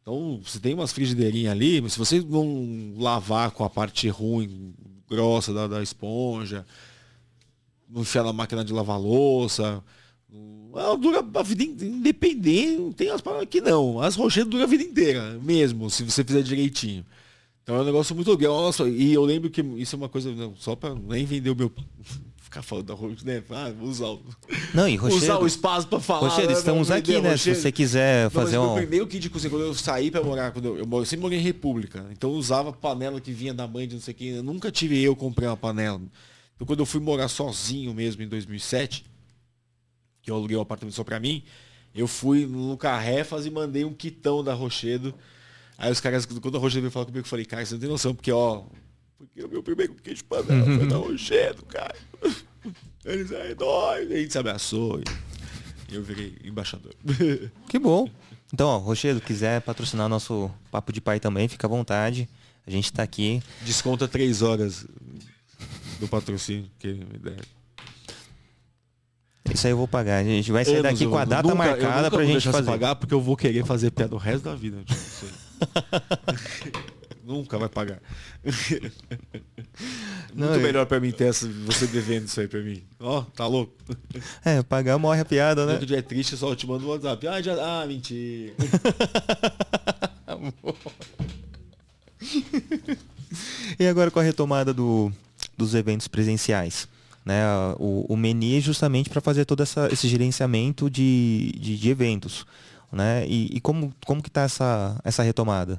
Então, você tem umas frigideirinhas ali, mas se você não lavar com a parte ruim, grossa da, da esponja, não enfiar na máquina de lavar louça, ela dura a vida independente. Tem as panelas que não. As rochedas duram a vida inteira, mesmo, se você fizer direitinho. Então é um negócio muito legal. Nossa, e eu lembro que isso é uma coisa, só para nem vender o meu. Ficar falando da Rochedo, né? Ah, usar o. Não, e Rochedo, usar o espaço para falar. Rochedo, né? estamos aqui, né? Rochedo. Se você quiser não, fazer um. Meu primeiro kit de cozinha, quando eu saí para morar, quando eu, eu, eu, sempre morei em República. Então eu usava panela que vinha da mãe de não sei quem. Eu nunca tive eu comprei uma panela. Então quando eu fui morar sozinho mesmo em 2007, que eu aluguei um apartamento só para mim, eu fui no Carrefas e mandei um quitão da Rochedo Aí os caras, quando a Rogério veio falar comigo, eu falei, cara, você não tem noção, porque ó, porque o meu primeiro queijo panela foi da Rogério, cara. Eles aí, dói. E a gente se abraçou e eu virei embaixador. Que bom. Então, ó, Rochedo, quiser patrocinar nosso Papo de Pai também, fica à vontade. A gente está aqui. Desconta três horas do patrocínio que me der. Isso aí eu vou pagar. A gente vai sair daqui com a data nunca, marcada pra gente fazer. pagar porque eu vou querer fazer piada o resto da vida. Nunca vai pagar. Muito Não, melhor para mim ter essa, você devendo isso aí para mim. Ó, oh, tá louco? É, pagar morre a piada, né? Quando dia é triste, só te mando um WhatsApp. Ah, já... ah mentira. e agora com a retomada do, dos eventos presenciais? Né, o, o Meni é justamente para fazer todo essa, esse gerenciamento de, de, de eventos. Né? E, e, como, como que tá essa, essa retomada?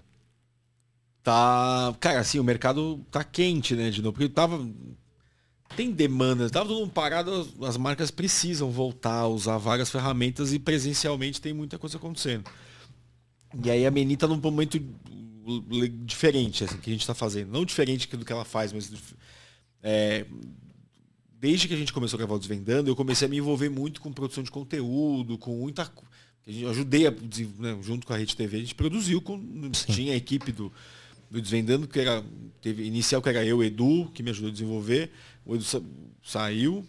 Tá. Cara, assim, o mercado tá quente, né, de novo. Porque tava. Tem demanda, tava todo mundo parado, as marcas precisam voltar a usar várias ferramentas e presencialmente tem muita coisa acontecendo. E aí a Meni tá num momento diferente, assim, que a gente está fazendo. Não diferente do que ela faz, mas é, desde que a gente começou a gravar o Desvendando, eu comecei a me envolver muito com produção de conteúdo, com muita. Eu ajudei, a, né, junto com a Rede TV, a gente produziu, com, tinha a equipe do, do Desvendando, que era. Teve inicial que era eu, Edu, que me ajudou a desenvolver. O Edu sa, saiu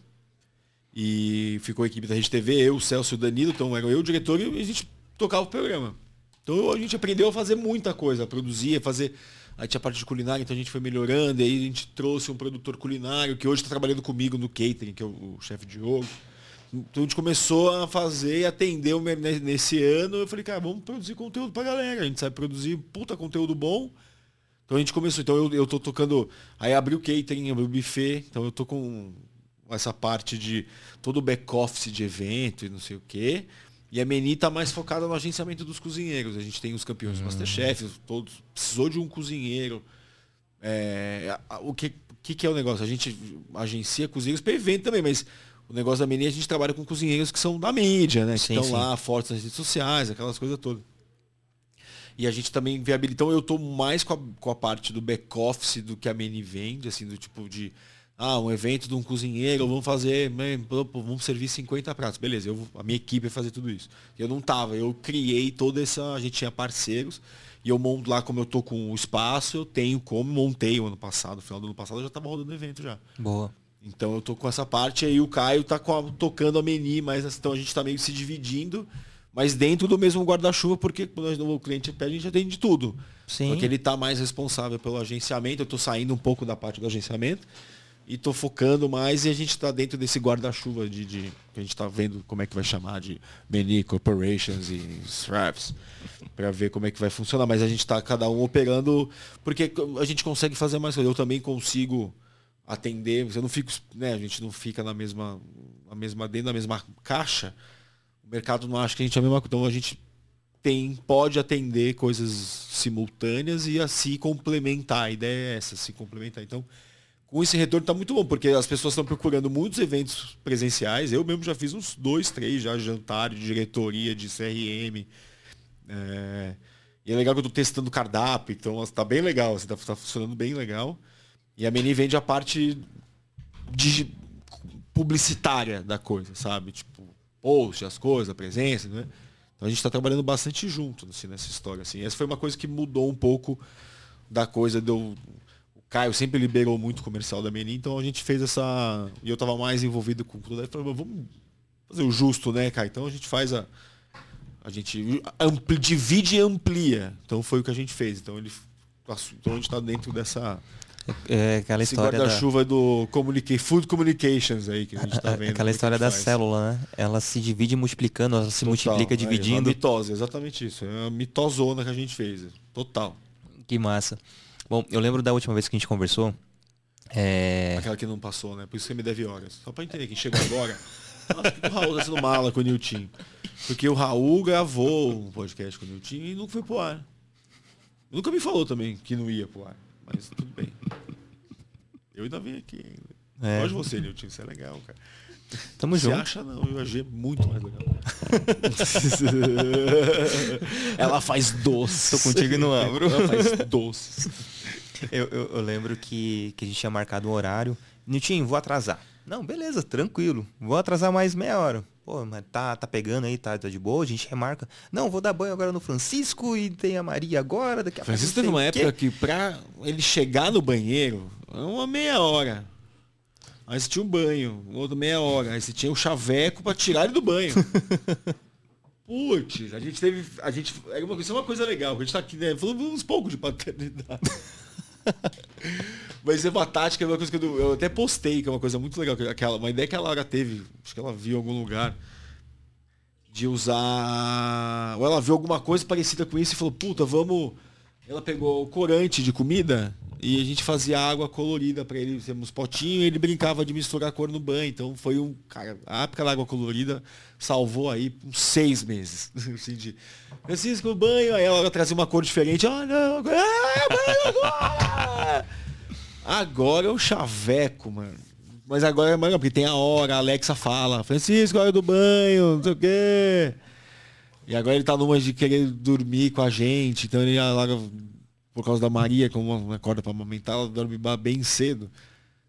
e ficou a equipe da Rede TV, eu, o Celso e o Danilo, então era eu o diretor e a gente tocava o programa. Então a gente aprendeu a fazer muita coisa, a produzir, a fazer Aí tinha a parte de culinária, então a gente foi melhorando. E aí a gente trouxe um produtor culinário que hoje está trabalhando comigo no catering, que é o, o chefe Diogo. Então a gente começou a fazer e atender nesse ano. Eu falei, cara, vamos produzir conteúdo pra galera. A gente sabe produzir puta conteúdo bom. Então a gente começou. Então eu, eu tô tocando. Aí abriu o catering, abriu o buffet. Então eu tô com essa parte de todo o back-office de evento e não sei o quê. E a Meni está mais focada no agenciamento dos cozinheiros. A gente tem os campeões do Masterchef, todos. Precisou de um cozinheiro. É, o que, que, que, é o negócio? A gente agencia cozinheiros para evento também, mas o negócio da Meni, a gente trabalha com cozinheiros que são da mídia, né? Que Sim, estão sim. lá fortes nas redes sociais, aquelas coisas todas. E a gente também viabiliza. Então eu tô mais com a, com a parte do back-office do que a Meni vende, assim, do tipo de. Ah, um evento de um cozinheiro, vamos fazer, né, vamos servir 50 pratos. Beleza, eu, a minha equipe vai fazer tudo isso. Eu não tava, eu criei toda essa. A gente tinha parceiros. E eu monto lá, como eu tô com o espaço, eu tenho como, montei o ano passado, no final do ano passado, eu já tava rodando o evento já. Boa. Então eu tô com essa parte aí, o Caio tá a- tocando a Meni, mas assim, então a gente tá meio se dividindo, mas dentro do mesmo guarda-chuva, porque quando o cliente pede, a gente atende de tudo. Sim. Porque ele tá mais responsável pelo agenciamento, eu tô saindo um pouco da parte do agenciamento e tô focando mais e a gente tá dentro desse guarda-chuva de, de que a gente tá vendo como é que vai chamar de Meni Corporations e Straps para ver como é que vai funcionar, mas a gente tá cada um operando porque a gente consegue fazer mais coisa. Eu também consigo atender, você não fica, né, a gente não fica na mesma na mesma dentro da mesma caixa. Mercado não acha que a gente é a mesma coisa. Então a gente tem, pode atender coisas simultâneas e assim complementar. A ideia é essa, se complementar. Então, com esse retorno tá muito bom, porque as pessoas estão procurando muitos eventos presenciais. Eu mesmo já fiz uns dois, três já, jantar de diretoria, de CRM. É, E é legal que eu tô testando cardápio, então tá bem legal, assim, tá, tá funcionando bem legal. E a Meni vende a parte de publicitária da coisa, sabe? Tipo, post, as coisas, a presença, né? Então a gente está trabalhando bastante junto assim, nessa história. Assim. Essa foi uma coisa que mudou um pouco da coisa do. O Caio sempre liberou muito o comercial da Meni, então a gente fez essa. E eu estava mais envolvido com tudo. Aí falei, vamos fazer o justo, né, Caio? Então a gente faz a. A gente ampli, divide e amplia. Então foi o que a gente fez. Então ele. Então a gente está dentro dessa. É aquela Esse história da, guarda-chuva do communica Food Communications aí que a gente tá vendo. aquela é que história a da faz. célula, né? Ela se divide multiplicando, ela se Total, multiplica é, dividindo. uma mitose, exatamente isso. É uma mitosona que a gente fez. Total. Que massa. Bom, eu lembro da última vez que a gente conversou. É... Aquela que não passou, né? Por isso que você me deve horas. Só pra entender quem chegou agora. Nossa, o Raul tá sendo mala com o Nilton? Porque o Raul gravou um podcast com o Nilton e nunca foi pro ar. Nunca me falou também que não ia pro ar. Mas tudo bem. Eu ainda vim aqui ainda. É. Gosto de você, Nilton. Isso é legal, cara. Tamo Você junto. acha não, eu achei muito mais legal. Ela faz doces. Tô contigo e não abro. Ela faz doces. Eu, eu- eu lembro que, que a gente tinha marcado um horário. Nilton, vou atrasar. Não, beleza, tranquilo. Vou atrasar mais meia hora. Pô, mas tá, tá pegando aí, tá, tá de boa, a gente remarca. Não, vou dar banho agora no Francisco e tem a Maria agora, daqui a. Francisco teve uma época que pra ele chegar no banheiro, uma meia hora. Aí você tinha um banho, outra meia hora. Aí você tinha o chaveco pra tirar ele do banho. Putz, a gente teve. A gente, é uma, isso é uma coisa legal, que a gente tá aqui, né? Falando uns poucos de paternidade. Mas é uma tática, é uma coisa que eu, eu até postei, que é uma coisa muito legal. que Aquela, uma ideia que a Laura teve, acho que ela viu em algum lugar, de usar. Ou ela viu alguma coisa parecida com isso e falou, puta, vamos. Ela pegou o corante de comida e a gente fazia água colorida para ele, uns potinhos, e ele brincava de misturar cor no banho. Então foi um. Cara, a época da água colorida salvou aí uns seis meses. Assim, de, Francisco, banho, aí ela trazia uma cor diferente. Ah, não, ah, banho agora! Agora é o chaveco, mano. Mas agora é mais porque tem a hora, a Alexa fala, Francisco, hora do banho, não sei o quê. E agora ele tá numa de querer dormir com a gente, então ele agora, por causa da Maria, como acorda pra amamentar, ela dorme bem cedo.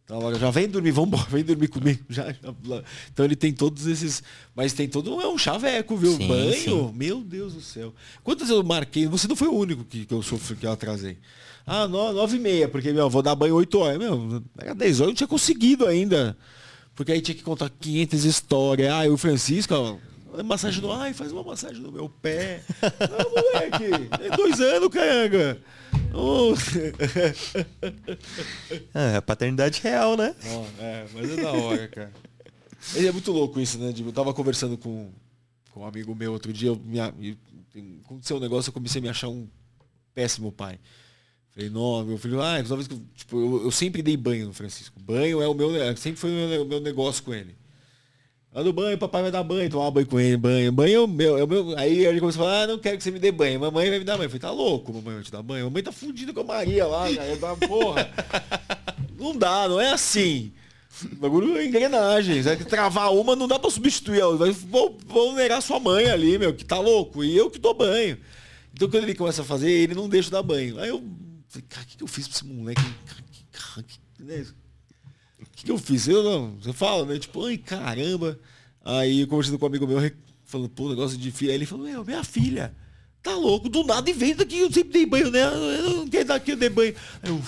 Então agora já vem dormir, vamos embora, vem dormir comigo. Já, já- Então ele tem todos esses. Mas tem todo. É um chaveco, viu? Sim, Banho. sim. Meu Deus do céu. Quantas eu marquei? Você não foi o único que, que eu sofri, que eu atrasei. Ah, no- nove e meia, porque, meu, vou dar banho oito horas. Meu, era dez horas, eu não tinha conseguido ainda. Porque aí tinha que contar 500 histórias. Ah, e o Francisco, ó, massagem no... Ai, faz uma massagem no meu pé. Não, moleque, tem dois anos, caranga. Oh. Ah, é paternidade real, né? Ó, é, mas é da hora, cara. Ele é muito louco isso, né? Eu tava conversando com, com um amigo meu outro dia, eu me, aconteceu um negócio, eu comecei a me achar um péssimo pai. Não, meu filho, ah, toda vez que eu, tipo, eu, eu sempre dei banho no Francisco. Banho é o meu, é, sempre foi o meu, o meu negócio com ele. Lá no banho, papai vai dar banho, tomar banho com ele, banho. Banho é o meu, é o meu. Aí ele começou a falar, ah, não quero que você me dê banho. Mamãe vai me dar banho. Eu falei, tá louco, mamãe vai te dar banho. Mamãe tá fundida com a Maria lá, cara. Eu dava, porra. Não dá, não é assim. O bagulho é engrenagem. Vai travar uma, não dá pra substituir. Vai, vou, vou negar sua mãe ali, meu, que tá louco. E eu que dou banho. Então quando ele começa a fazer, ele não deixa dar banho. Aí eu falei, cara, o que, que eu fiz pra esse moleque? O que, que, que eu fiz? Eu não, você fala, né? Tipo, ai caramba. Aí conversando com um amigo meu, falando, pô, negócio de filha. Aí ele falou, meu, minha filha, tá louco, do nada inventa daqui, eu sempre dei banho, né? Eu não quero dar aqui, eu dei banho. Aí eu.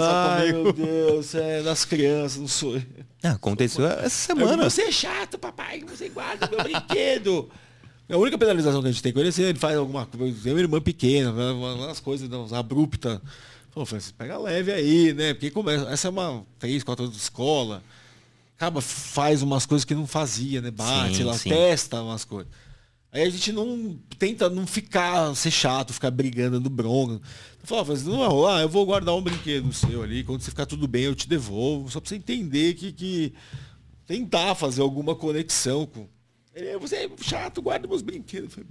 Ai, meu Deus, é das crianças, não sou. Ah, aconteceu essa semana. Você é chato, papai, você guarda meu brinquedo. A única penalização que a gente tem com ele é se ele faz alguma coisa. Tem uma irmã pequena, umas coisas umas abruptas. Pô, Francis, pega leve aí, né? Porque começa. Essa é uma três, quatro anos de escola. Acaba, faz umas coisas que não fazia, né? Bate, sim, lá, sim. testa umas coisas. Aí a gente não tenta não ficar, ser chato, ficar brigando no bronca. Fala, mas não vai rolar, eu vou guardar um brinquedo seu ali, quando você ficar tudo bem, eu te devolvo. Só pra você entender que, que tentar fazer alguma conexão com. Ele, você é chato, guarda meus brinquedos. Eu falei,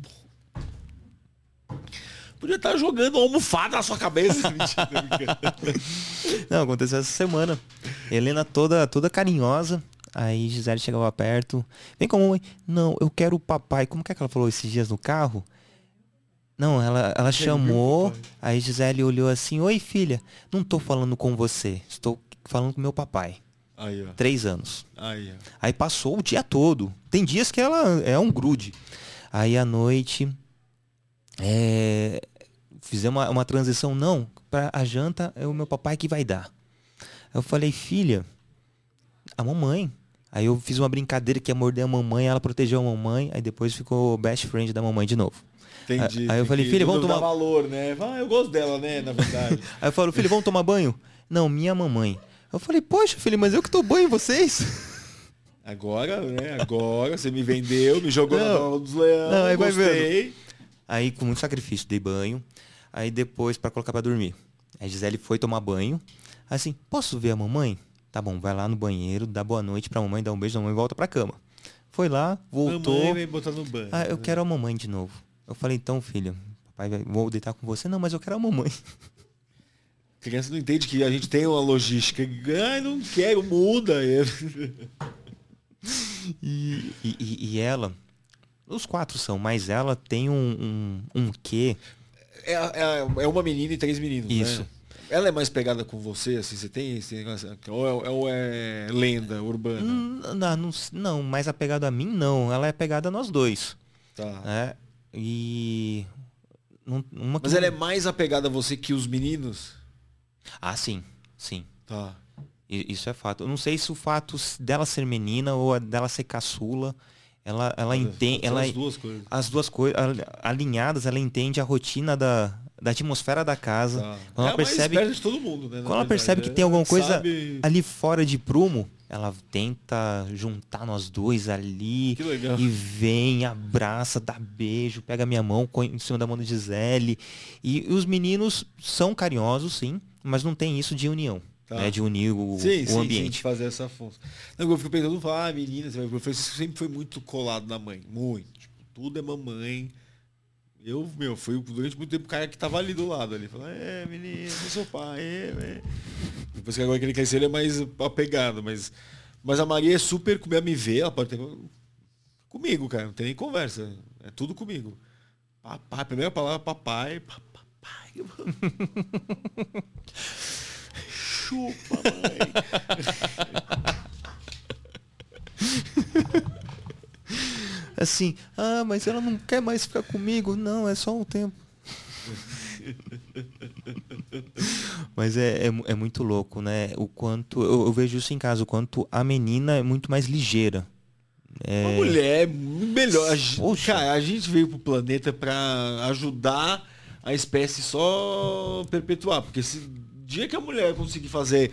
Podia estar jogando uma almofada na sua cabeça. Não, aconteceu essa semana. Helena toda, toda carinhosa. Aí Gisele chegava perto. Vem com a mãe. Não, eu quero o papai. Como que, é que ela falou esses dias no carro? Não, ela, ela chamou. Aí Gisele olhou assim: Oi, filha. Não tô falando com você. Estou falando com meu papai. Aí, Três anos. Aí, Aí passou o dia todo. Tem dias que ela é um grude. Aí à noite. É, fizemos uma, uma transição. Não, para a janta é o meu papai que vai dar. Eu falei, filha, a mamãe. Aí eu fiz uma brincadeira que ia morder a mamãe, ela protegeu a mamãe, aí depois ficou best friend da mamãe de novo. Entendi. Aí eu falei, filha, vamos tomar valor, né? Ah, eu gosto dela, né, na verdade. aí eu falo, filho, vamos tomar banho? Não, minha mamãe. Eu falei, poxa, filho, mas eu que tô banho em vocês. Agora, né? Agora você me vendeu, me jogou não, na bola dos leões. Não, aí vai ver. Aí com muito sacrifício dei banho. Aí depois para colocar para dormir. A Gisele foi tomar banho. Assim, posso ver a mamãe? Tá bom, vai lá no banheiro, dá boa noite pra mamãe, dá um beijo na mamãe e volta pra cama. Foi lá, voltou. Mamãe botar no banho. Ah, eu né? quero a mamãe de novo. Eu falei, então, filha, papai vou deitar com você. Não, mas eu quero a mamãe. criança não entende que a gente tem uma logística. Ai, não quero, muda. e, e, e ela, os quatro são, mas ela tem um, um, um quê? É, é, é uma menina e três meninos. Né? Isso. Né? Ela é mais pegada com você, assim, você tem esse negócio? Ou é, ou é lenda urbana? Hum, não, não, não, mais apegada a mim, não. Ela é pegada a nós dois. Tá. É, e. Uma Mas ela é mais apegada a você que os meninos? Ah, sim. Sim. Tá. Isso é fato. Eu não sei se o fato dela ser menina ou dela ser caçula. Ela, ela entende. Ela, as duas coisas. As duas coisas. Alinhadas, ela entende a rotina da, da atmosfera da casa. Tá. Quando é ela percebe. mundo, né, quando ela percebe que tem alguma coisa sabe... ali fora de prumo, ela tenta juntar nós dois ali. E vem, abraça, dá beijo, pega minha mão em cima da mão de Gisele. E os meninos são carinhosos, sim, mas não tem isso de união. Tá. Né, de unir o, sim, o sim, ambiente. Sim, fazer essa função. Não, eu fico pensando, ah, menina, Francisco sempre foi muito colado na mãe. Muito. Tipo, tudo é mamãe. Eu, meu, fui durante muito tempo o cara que tava ali do lado ali. Falando, é, menino, eu sou pai, é, é. Depois que agora que ele crescer, ele é mais apegado, mas. Mas a Maria é super como me ver, ela pode ter. Comigo, cara, não tem nem conversa. É tudo comigo. Papai, primeira palavra, papai. Papai. Chupa, mãe. assim, ah, mas ela não quer mais ficar comigo. Não, é só um tempo. Mas é, é, é, muito louco, né? O quanto. Eu, eu, vejo isso em casa, o quanto a menina é muito mais ligeira. É... Uma mulher melhor. Poxa. Cara, a gente veio pro planeta para ajudar a espécie só perpetuar. Porque se dia que a mulher conseguir fazer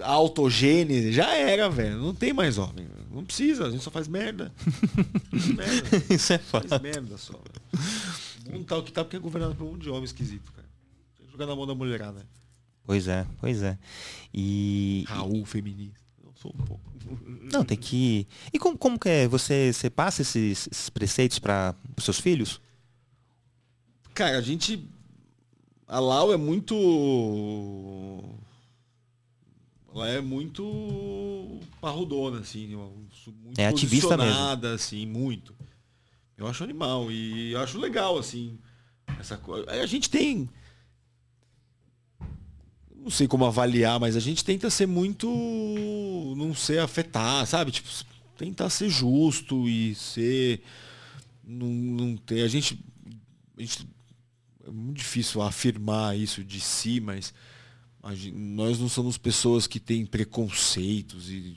autogênese, já era, velho. Não tem mais homem. Não precisa, a gente só faz merda. merda. Isso é. Faz merda só, velho. O mundo tá o que tá porque é governado por um de homem esquisito, cara. Tem que jogar na mão da mulherada. Pois é, pois é. E. Raul feminista. Eu sou um pouco. Não, tem que. E como, como que é? Você, você passa esses, esses preceitos para os seus filhos? Cara, a gente. A Lau é muito Ela é muito parrudona, assim, muito é ativista mesmo. assim, muito. Eu acho animal e eu acho legal, assim, essa coisa. A gente tem não sei como avaliar, mas a gente tenta ser muito. não ser afetar, sabe? Tipo, tentar ser justo e ser. Não, não ter. A gente, a gente. É muito difícil afirmar isso de si, mas gente, nós não somos pessoas que têm preconceitos e.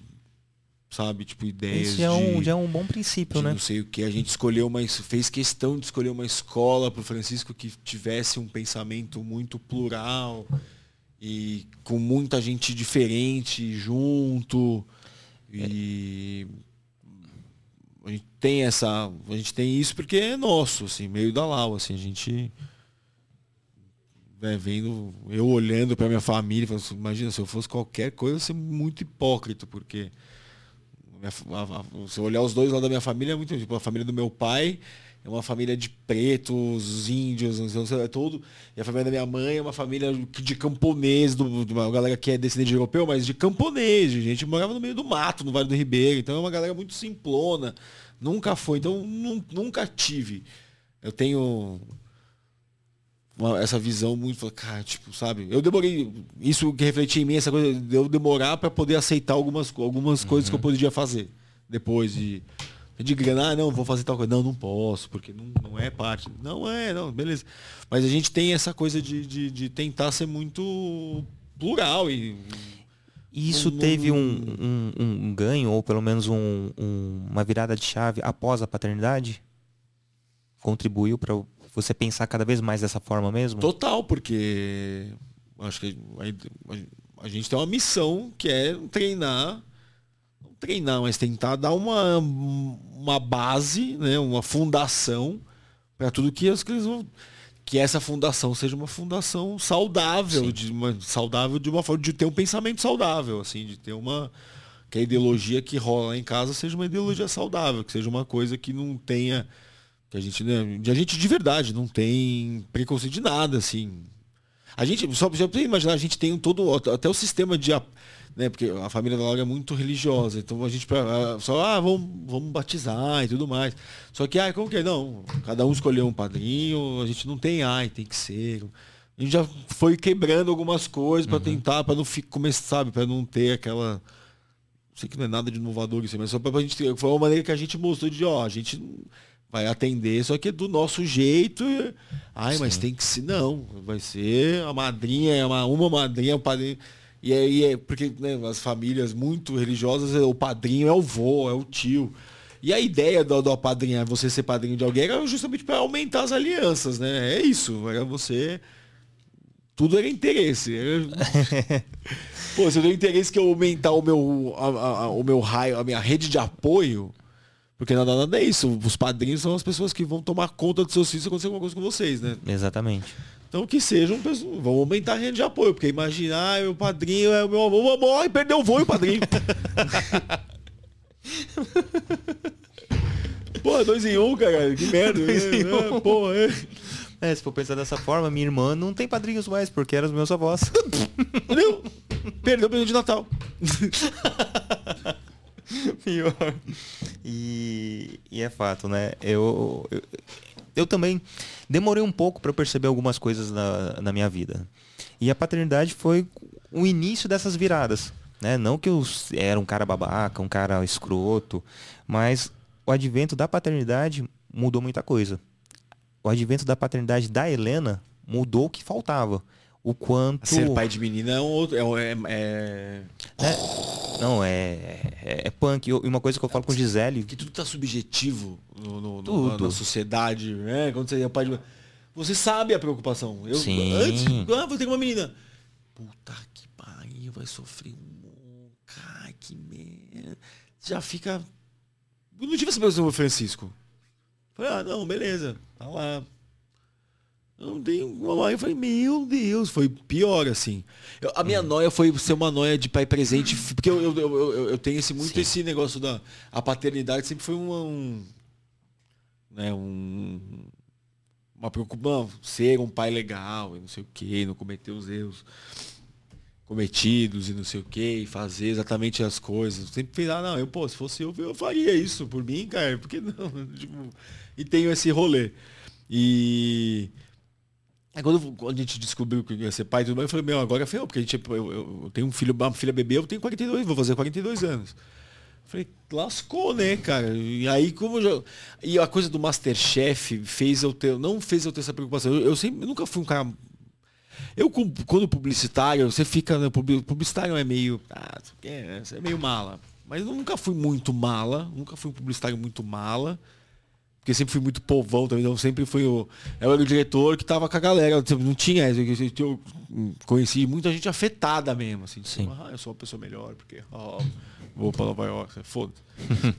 Sabe, tipo, ideias. Isso já é um, já é um bom princípio, né? Não sei o que. A gente escolheu uma. fez questão de escolher uma escola para o Francisco que tivesse um pensamento muito plural e com muita gente diferente junto. E a gente tem essa. A gente tem isso porque é nosso, assim, meio da Lau, assim, a gente. É, vendo, eu olhando para minha família, assim, imagina, se eu fosse qualquer coisa, eu ia ser muito hipócrita, porque se eu olhar os dois lá da minha família, é muito tipo, a família do meu pai é uma família de pretos, índios, não sei, é tudo. E a família da minha mãe é uma família de camponês, do, de uma galera que é descendente de europeu, mas de camponês, gente morava no meio do mato, no Vale do Ribeiro. Então é uma galera muito simplona. Nunca foi. Então nunca tive. Eu tenho uma, essa visão muito, cara, tipo, sabe? Eu demorei, isso que refleti em mim, essa coisa de eu demorar para poder aceitar algumas, algumas uhum. coisas que eu poderia fazer depois de de grana, ah, não, vou fazer tal coisa. Não, não posso, porque não, não é parte. Não é, não, beleza. Mas a gente tem essa coisa de, de, de tentar ser muito plural e. Isso um, teve um, um, um, ganho, ou pelo menos uma virada de chave após a paternidade? Contribuiu para você pensar cada vez mais dessa forma mesmo? Total, porque acho que a, gente tem uma missão que é treinar treinar, mas tentar dar uma, uma base, né, uma fundação para tudo que as crianças vão que essa fundação seja uma fundação saudável, de uma saudável de uma forma de ter um pensamento saudável, assim, de ter uma que a ideologia que rola em casa seja uma ideologia saudável, que seja uma coisa que não tenha que a gente, né, a gente de verdade não tem preconceito de nada, assim. A gente só para imaginar, a gente tem um todo até o sistema de né? Porque a família da Laura é muito religiosa. Então a gente só, ah, vamos, vamos batizar e tudo mais. Só que, ah, como que é? Não, cada um escolheu um padrinho, a gente não tem, ai, tem que ser. A gente já foi quebrando algumas coisas para uhum. tentar, para não começar, sabe, para não ter aquela. Sei que não é nada de inovador isso, mas só pra gente ter. Foi uma maneira que a gente mostrou de, ó, a gente vai atender, só que é do nosso jeito. Ai, Sim. mas tem que ser. Não, vai ser a madrinha, uma, uma madrinha, o padrinho. E aí é porque né, as famílias muito religiosas, o padrinho é o vô, é o tio. E a ideia do, do padrinhar, você ser padrinho de alguém, era justamente para aumentar as alianças, né? É isso, era você. Tudo era interesse. Era... Pô, se eu tenho interesse que eu aumentar o meu, a, a, o meu raio, a minha rede de apoio, porque nada, nada é isso. Os padrinhos são as pessoas que vão tomar conta dos seus filhos se acontecer alguma coisa com vocês, né? Exatamente. Então que sejam pessoas. Vamos aumentar a rede de apoio, porque imaginar ah, meu padrinho é o meu avô, morre, perdeu o vô e o padrinho. Pô, dois em um, cara. Que merda. Dois é, um. Pô, é. é. se for pensar dessa forma, minha irmã não tem padrinhos mais, porque eram os meus avós. Entendeu? Perdeu o presente de Natal. Pior. E, e é fato, né? Eu, eu, eu também demorei um pouco para perceber algumas coisas na, na minha vida. E a paternidade foi o início dessas viradas. Né? Não que eu era um cara babaca, um cara escroto, mas o advento da paternidade mudou muita coisa. O advento da paternidade da Helena mudou o que faltava o quanto. Ser pai de menina é um outro. É, é, é... é não, é, é, é punk. E uma coisa que eu falo com Gisele. Que tudo tá subjetivo no, no, tudo. na sociedade, né? Quando você é pai de. Você sabe a preocupação. Eu, Sim. Antes, ah, vou ter uma menina. Puta que pariu, vai sofrer um. Cara, que merda. Já fica. Eu não tive essa pessoa Francisco. Falei, ah, não, beleza. Tá lá não tenho uma Eu falei, meu Deus, foi pior, assim. Eu, a minha hum. noia foi ser uma noia de pai presente, porque eu, eu, eu, eu tenho esse, muito Sim. esse negócio da a paternidade, sempre foi uma, um. Né, um. Uma preocupação, ser um pai legal, e não sei o que, não cometer os erros. cometidos e não sei o que, fazer exatamente as coisas. Sempre fiz, ah, não, eu, pô, se fosse eu, eu faria isso por mim, cara, porque não? Tipo, e tenho esse rolê. E. Aí quando, quando a gente descobriu que ia ser pai e tudo mais, eu falei, meu, agora ferrou, porque a gente, eu, eu, eu tenho um filho, uma filha bebê, eu tenho 42, vou fazer 42 anos. Falei, lascou, né, cara? E aí, como já... E a coisa do Masterchef fez eu ter. Não fez eu ter essa preocupação. Eu, eu sempre eu nunca fui um cara eu, quando publicitário, você fica. Né, publicitário é meio. Ah, é, é meio mala. Mas eu nunca fui muito mala, nunca fui um publicitário muito mala. Porque sempre fui muito povão também, então sempre fui o. Eu era o diretor que tava com a galera. Não tinha. Eu conheci muita gente afetada mesmo. Assim, Sim. Tipo, ah, eu sou uma pessoa melhor, porque oh, vou para Nova York, foda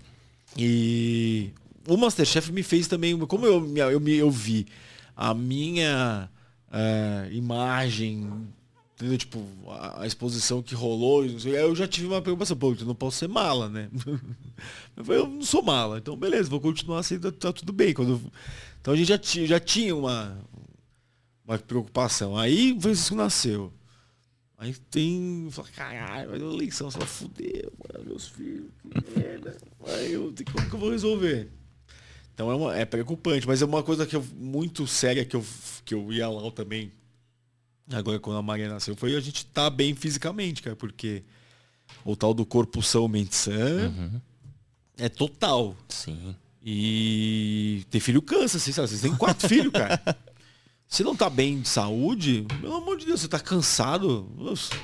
E o Masterchef me fez também. Como eu, eu, eu, vi a minha é, imagem, entendeu? Tipo, a, a, exposição que rolou, eu já tive uma preocupação, pô, eu não posso ser mala, né? eu, falei, eu não sou mala, então beleza, vou continuar assim, tá, tudo bem. Quando, então a gente já, tinha, já tinha uma, uma preocupação. Aí o Francisco nasceu. Aí tem. Fala, caralho, vai dar eleição, você mano, meus filhos, que merda. Aí eu, como que eu vou resolver? Então é, uma, é preocupante, mas é uma coisa que eu, muito séria que eu, que eu ia lá também, agora quando a Maria nasceu, foi a gente estar tá bem fisicamente, cara, porque o tal do corpo são mente sã uhum. é total. Sim. E ter filho cansa, assim, sabe? Vocês têm quatro filhos, cara. Se não tá bem de saúde, pelo amor de Deus, você tá cansado. Nossa,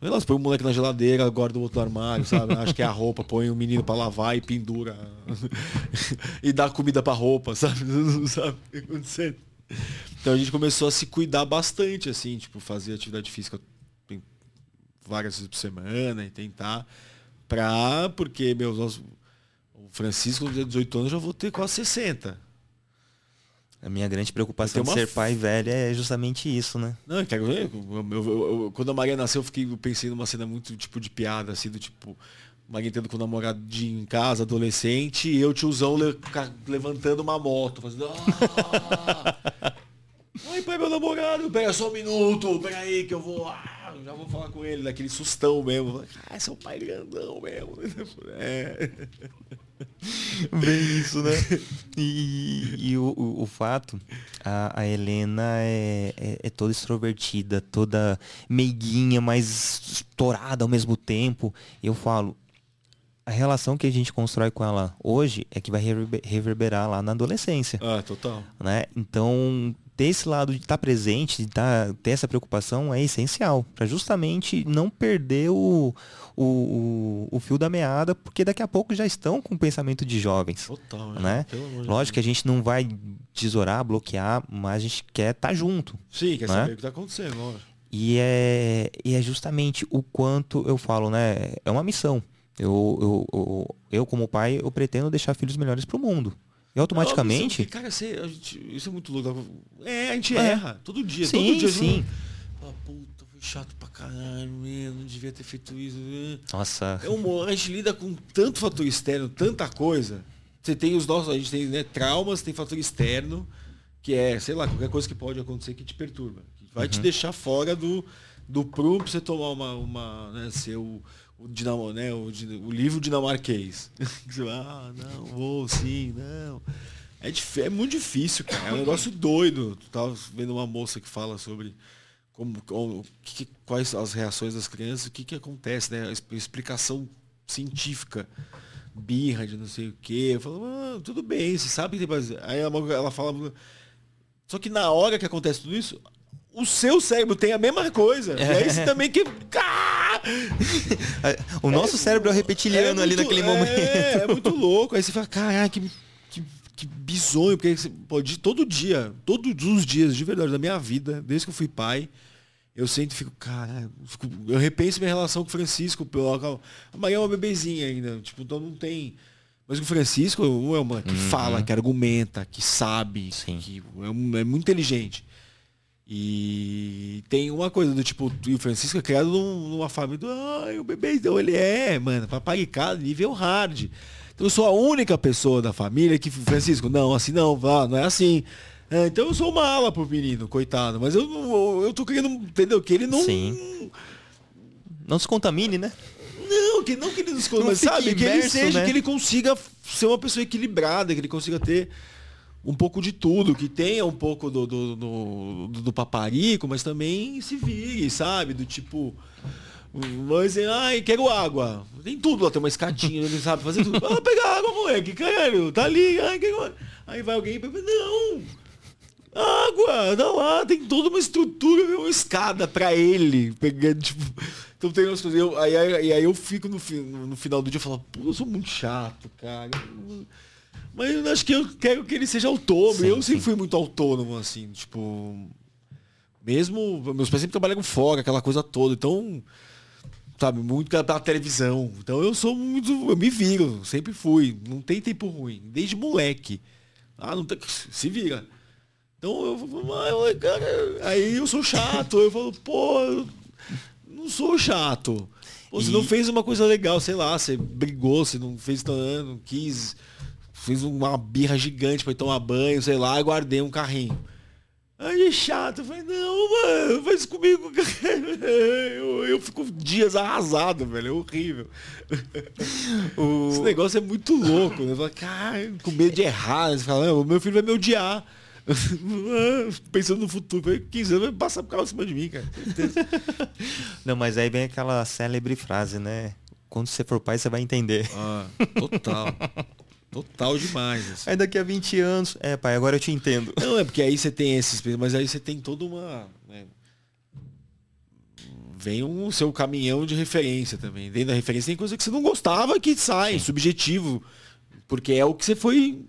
elas põe o moleque na geladeira, guarda o outro no armário, sabe? Acho que é a roupa, põe o menino para lavar e pendura. e dá comida pra roupa, sabe? Não sabe o que tá acontecendo. Então a gente começou a se cuidar bastante, assim, tipo, fazer atividade física várias vezes por semana e tentar pra. Porque, meu, nós, o Francisco, dia 18 anos, já vou ter quase 60. A minha grande preocupação de ser pai velho é justamente isso, né? Não, quero ver. quando a Maria nasceu, eu fiquei eu pensei numa cena muito tipo de piada, assim, do tipo. Maria entrando com o namoradinho em casa, adolescente, e eu, tiozão, le, levantando uma moto, fazendo. Ah! Ai, pai, meu namorado, pera só um minuto, pera aí que eu vou. Ah, já vou falar com ele, daquele sustão mesmo. Ah, seu pai grandão mesmo. É. Bem isso, né? E, e o, o, o, fato, a, a Helena é, é, é, toda extrovertida, toda meiguinha, mas estourada ao mesmo tempo. Eu falo, a relação que a gente constrói com ela hoje é que vai reverberar lá na adolescência. Ah, total. Né? Então, ter esse lado de estar tá presente, de tá, ter essa preocupação é essencial, para justamente não perder o, o, o, fio da meada, porque daqui a pouco já estão com o pensamento de jovens. Total, é. né? Lógico que a gente não vai tesourar, bloquear, mas a gente quer estar tá junto. Sim, quer né? saber o que está acontecendo, lógico. E é, e é justamente o quanto eu falo, né? É uma missão. Eu, eu, eu, eu como pai, eu pretendo deixar filhos melhores para o mundo. E automaticamente. Não, cara, você, gente, isso é muito louco. É, a gente é. erra. Todo dia. Sim, todo dia. Sim. Puta, foi chato pra caralho, meu, não devia ter feito isso. Né? Nossa. É um, a gente lida com tanto fator externo, tanta coisa. Você tem os nossos, a gente tem né, traumas, tem fator externo, que é, sei lá, qualquer coisa que pode acontecer que te perturba. Que vai uhum. te deixar fora do, do prumo pra você tomar uma, uma né, ser o, o, dinamo, né, o, o livro dinamarquês. ah, não, vou sim, não. É, é muito difícil, cara. É um negócio doido. Tu tava vendo uma moça que fala sobre como, como que, quais as reações das crianças, o que, que acontece, né? A explicação científica, birra de não sei o quê. Eu falo, ah, tudo bem, você sabe que tem Aí ela, ela fala. Só que na hora que acontece tudo isso, o seu cérebro tem a mesma coisa. É. E aí você também que. o nosso é, cérebro é repetiliano é ali naquele momento. É, é muito louco. Aí você fala, caraca, que, que, que bizonho, porque você pode todo dia, todos os dias, de verdade, da minha vida, desde que eu fui pai, eu sempre fico, cara, eu repenso minha relação com o Francisco. A Maria é uma bebezinha ainda, tipo, então não tem. Mas o Francisco é uma que uhum. fala, que argumenta, que sabe, Sim. que é, é muito inteligente. E tem uma coisa do tipo, o Francisco é criado numa família do. Ai, o bebê, então ele é, mano, papai casa, nível hard. Então eu sou a única pessoa da família que, Francisco, não, assim não, vá, não é assim. É, então eu sou mala pro menino, coitado. Mas eu, eu, eu tô querendo, entendeu? Que ele não. Sim. Não se contamine, né? Não, que não que ele nos fique sabe, que ele imerso, seja, né? que ele consiga ser uma pessoa equilibrada, que ele consiga ter um pouco de tudo, que tenha um pouco do, do, do, do- paparico, mas também se vire, sabe? Do tipo. Mas, ai, quero água. Tem tudo lá, tem uma escadinha, ele sabe fazer tudo. Ah, pegar água, moleque, caralho, tá ali, ai, quero. Aí vai alguém e pega, não! Água, dá lá, tem toda uma estrutura, uma escada pra ele, pegando, tipo. Então tem umas coisas. Eu, aí, aí, aí eu fico no, no final do dia e falo, pô, eu sou muito chato, cara. Mas eu acho que eu quero que ele seja autônomo. Sim, eu sempre sim. fui muito autônomo, assim, tipo. Mesmo. Meus pais sempre trabalharam fora, aquela coisa toda. Então. Sabe, muito pela televisão. Então eu sou muito. Eu me viro, sempre fui. Não tem tempo ruim. Desde moleque. Ah, não tem. Se vira. Então eu falo, "Ah, eu- cara, aí eu sou chato. Eu falo, pô, eu não sou chato. Pô, você E- não fez uma coisa legal, sei lá, você brigou, você não fez tão, não quis, fez uma birra gigante pra ir tomar banho, sei lá, e guardei um carrinho. Aí é chato, eu falei, não, mano, faz comigo. cara." Eu, eu fico dias arrasado, velho, é horrível. Esse negócio é muito louco, né? Fala, cara, com medo de errar, você fala, "Não, meu filho vai me odiar. Pensando no futuro, falei, 15 anos vai passar por causa cima de mim, cara. Não, mas aí vem aquela célebre frase, né? Quando você for pai, você vai entender. Ah, total. Total demais. assim. Aí daqui a 20 anos, é pai, agora eu te entendo. Não, é porque aí você tem esses, mas aí você tem toda uma. né, Vem um seu caminhão de referência também. Dentro da referência tem coisa que você não gostava que sai, subjetivo. Porque é o que você foi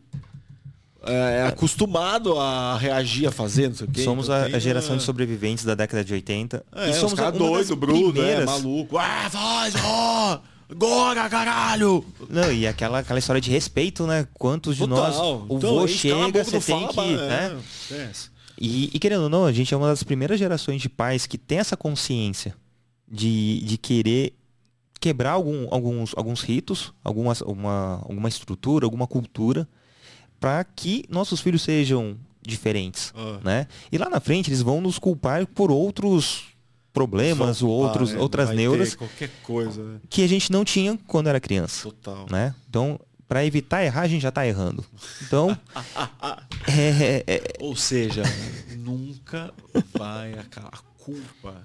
é, acostumado a reagir a fazer, não sei o quê. Somos Então a, tem a geração uma- de sobreviventes da década de 80. É, e somos os caras uma das doido, bruto, é, primeiras- maluco. Ah, faz, ó! Agora, caralho! Não, e aquela, aquela história de respeito, né? Quantos de nós o Então, vô chega, você tem fala, que. né? é, esquece. E, e querendo ou não, a gente é uma das primeiras gerações de pais que tem essa consciência de, de querer quebrar algum- alguns, alguns ritos, algumas, uma, alguma estrutura, alguma cultura, para que nossos filhos sejam diferentes, Ah. né? E lá na frente eles vão nos culpar por outros problemas Só ou outros, né? outras neuras Qualquer coisa, né? que a gente não tinha quando era criança, Total. né? Então, para evitar errar, a gente já tá errando. Então, é, é- é- Ou seja, nunca vai acabar. A culpa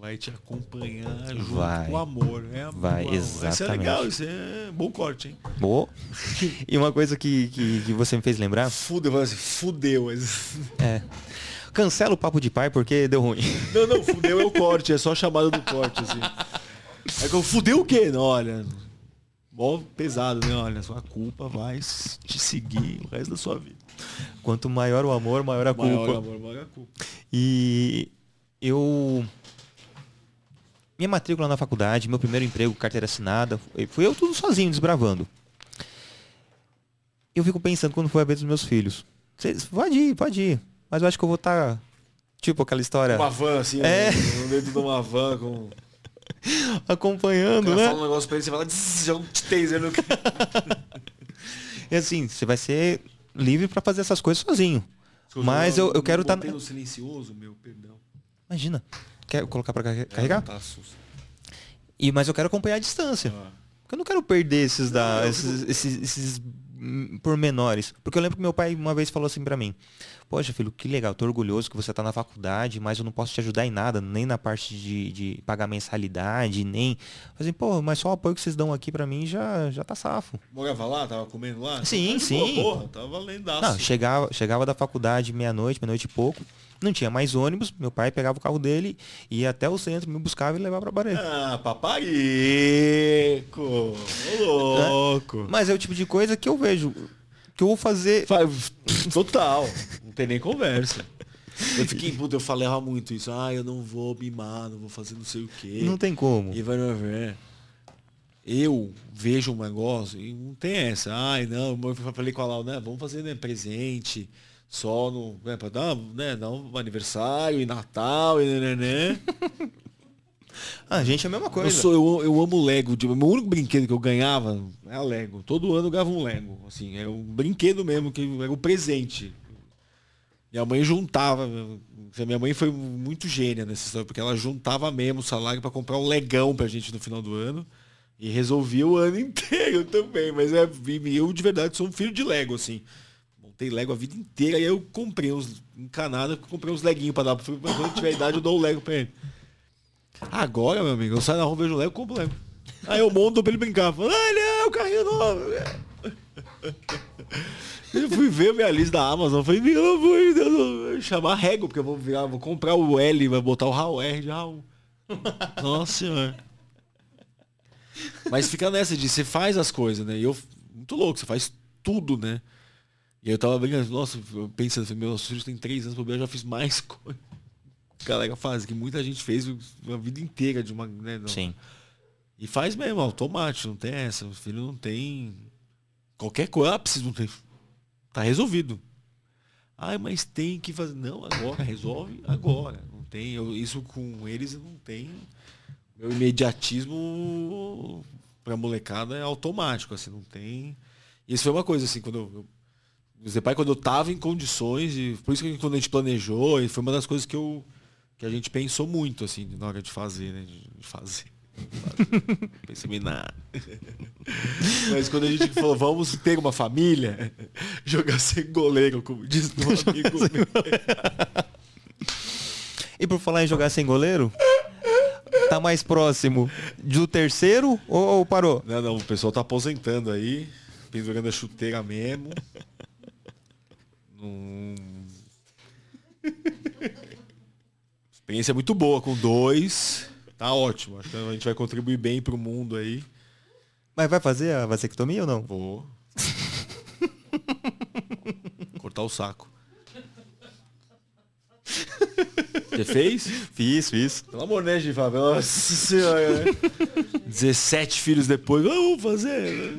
vai te acompanhar junto Vai. com o amor. É amor. Vai, Isso é exatamente. legal, isso é bom corte, hein? Boa. E uma coisa que, que, que você me fez lembrar Fudeu, fudeu. é. Cancela o papo de pai porque deu ruim. Não, não, fudeu é o corte, é só a chamada do corte, assim. É que eu fudeu o quê? Não, olha. Mó pesado, né? Olha, sua culpa vai te seguir o resto da sua vida. Quanto maior o amor, maior a culpa. Maior amor, maior a culpa. E eu. Minha matrícula na faculdade, meu primeiro emprego, carteira assinada, fui eu tudo sozinho, desbravando. Eu fico pensando quando foi a vez dos meus filhos. Vocês, pode ir, pode ir. Mas eu acho que eu vou estar. tipo aquela história. Uma van, assim, É. no dentro de uma van com. acompanhando, O né? fala um negócio pra ele, você fala, joga um taser no cara. E assim, você vai ser livre pra fazer essas coisas sozinho. Mas eu, eu quero estar. No silencioso, meu, perdão. Imagina. Quer colocar pra carre- carregar? Tá susto. E, mas eu quero acompanhar a distância. Ah. Porque eu não quero perder esses, da, Não, eu esses, esses, esses pormenores. Porque eu lembro que meu pai uma vez falou assim pra mim: Poxa, filho, que legal, tô orgulhoso que você tá na faculdade, mas eu não posso te ajudar em nada, nem na parte de, de pagar mensalidade, nem. Assim, pô, mas só o apoio que vocês dão aqui pra mim já, já tá safo. Morava lá? Tava comendo lá? Sim, Tá de boa, sim. Porra, tava valendaço. Não, chegava, chegava da faculdade meia-noite, meia-noite e pouco. Não tinha mais ônibus, meu pai pegava o carro dele, ia até o centro, me buscava e levava pra Baré. Ah, paparico! Ô, louco! Mas é o tipo de coisa que eu vejo. Que eu vou fazer. Fa- Total. Não tem nem conversa. Eu fiquei, puta, eu falava muito isso. Ah, eu não vou mimar, não vou fazer não sei o quê. Não tem como. E vai vai, vai. Eu vejo um negócio e não tem essa. Ai, não, eu falei com a Lau, né? Vamos fazer né, presente. Só no. Né, pra dar, né, dar um aniversário e Natal e né, né, né. Ah, gente, é a mesma Eu, coisa. sou, eu, eu amo Lego. Tipo, meu único brinquedo que eu ganhava é a Lego. Todo ano eu ganhava um Lego. Assim, era um brinquedo mesmo, que era um presente. Minha mãe juntava. Minha mãe foi muito gênia nessa história, porque ela juntava mesmo o salário para comprar um legão pra gente no final do ano. E resolvia o ano inteiro também. Mas é, eu de verdade sou um filho de Lego, assim. Lego a vida inteira e eu comprei uns encanada, comprei uns leguinhos pra dar pro filho. Quando tiver idade, eu dou o Lego pra ele. Agora, meu amigo, eu saio na rua, vejo o Lego, compro o Lego. Aí eu monto pra ele brincar. Falo, olha, o carrinho novo. Eu fui ver minha lista da Amazon. Falei, pelo amor de Deus, vou chamar régua, porque eu vou, virar, vou comprar o L, vai botar o Raul R de Raul. Nossa senhora. Mas fica nessa de você faz as coisas, né? E eu, muito louco, você faz tudo, né? E eu tava brincando, nossa, pensando assim, meus filhos têm três anos, eu já fiz mais coisa. Galera faz, que muita gente fez a vida inteira de uma. Né, Sim. E faz mesmo, automático, não tem essa. O filho não tem. Qualquer coisa, precisa, não tem. Tá resolvido. Ai, mas tem que fazer. Não, agora, resolve agora. Não tem. Eu, isso com eles não tem. Meu imediatismo pra molecada é automático, assim, não tem. Isso foi uma coisa, assim, quando eu. Dizer, pai, quando eu tava em condições, e por isso que quando a gente planejou, e foi uma das coisas que eu. que a gente pensou muito, assim, na hora de fazer, né? De fazer. Pensei em nada. Mas quando a gente falou, vamos ter uma família, jogar sem goleiro, como diz meu amigo. e por falar em jogar sem goleiro, tá mais próximo do terceiro ou parou? Não, não, o pessoal tá aposentando aí, pendurando a chuteira mesmo. Num... Experiência muito boa com dois. Tá ótimo. Acho que a gente vai contribuir bem pro mundo aí. Mas vai fazer a vasectomia ou não? Vou. Cortar o saco. Você fez? Fiz, fiz. Pelo amor, né, Giva? Nossa senhora. 17 filhos depois. Vamos fazer.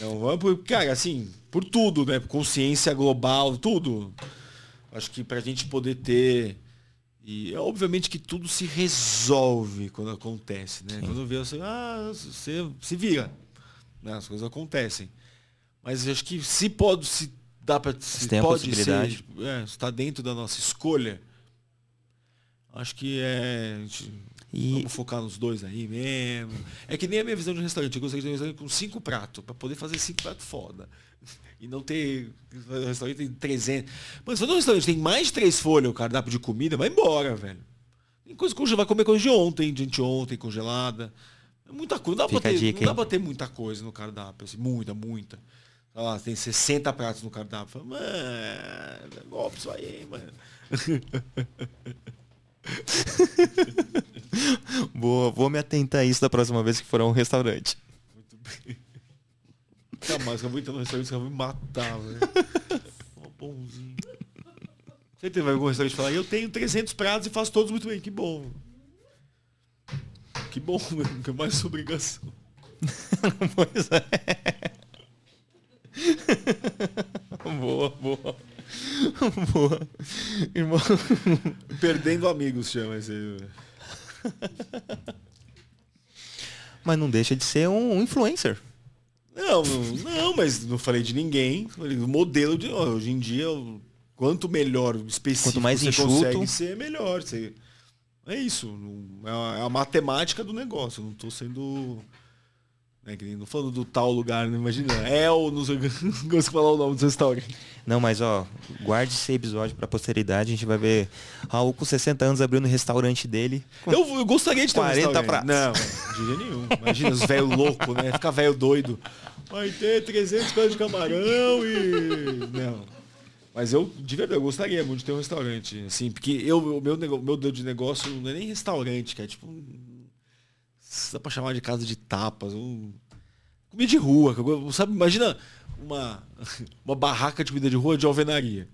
Não, vamos por. Cara, assim, por tudo, né? Consciência global, tudo. Acho que pra gente poder ter e é obviamente que tudo se resolve quando acontece, né? Sim. Quando vê assim, ah, você se vira. Né? As coisas acontecem. Mas acho que se pode, se dá para se, tem pode a possibilidade. ser, é, está dentro da nossa escolha. Acho que é. Gente, e... Vamos focar nos dois aí mesmo. É que nem a minha visão de um restaurante. Eu gostaria de um restaurante com cinco pratos, para poder fazer cinco pratos foda. E não ter. O restaurante tem 300. Mas se um restaurante tem mais de três folhas o cardápio de comida, vai embora, velho. Tem coisa que vai comer coisa de ontem, de anteontem, congelada. É muita coisa. Não dá, pra ter, dica, não dá pra ter muita coisa no cardápio. Assim, muita, muita. Sei lá, tem 60 pratos no cardápio. Mano, é golpe isso aí, mano. Boa, vou me atentar a isso da próxima vez que for a um restaurante. Muito bem. Jamais, eu vou entrar no restaurante, que vai me matar, velho. Ó, bonzinho. Você teve algum restaurante que falar, eu tenho 300 pratos e faço todos muito bem. Que bom. Que bom, que é mais obrigação. pois é. boa, boa. boa. Irmão. Perdendo amigos chama esse. Mas não deixa de ser um influencer. Não, não, mas não falei de ninguém. O modelo de hoje em dia, quanto melhor específico quanto mais você enxuto, consegue ser, melhor. Você, é isso. É a, é a matemática do negócio. Eu não estou sendo. Né, não falando do tal lugar, né? imagina. É ou não sei gosto de falar o nome do restaurante. Não, mas ó, guarde esse episódio pra posteridade. A gente vai ver Raul com 60 anos abrindo o restaurante dele. Eu, eu, gostaria de ter 40 um pratos. Não, de jeito nenhum. Imagina os velhos loucos, né? Ficar velho doido. Vai ter 300 pés de camarão e. Não. Mas eu, de verdade, eu gostaria muito de ter um restaurante. Assim, porque eu, o meu, meu dedo de negócio não é nem restaurante, que é tipo. Dá pra chamar de casa de tapas. Um, comida de rua. Sabe, imagina uma, uma barraca de comida de rua de alvenaria.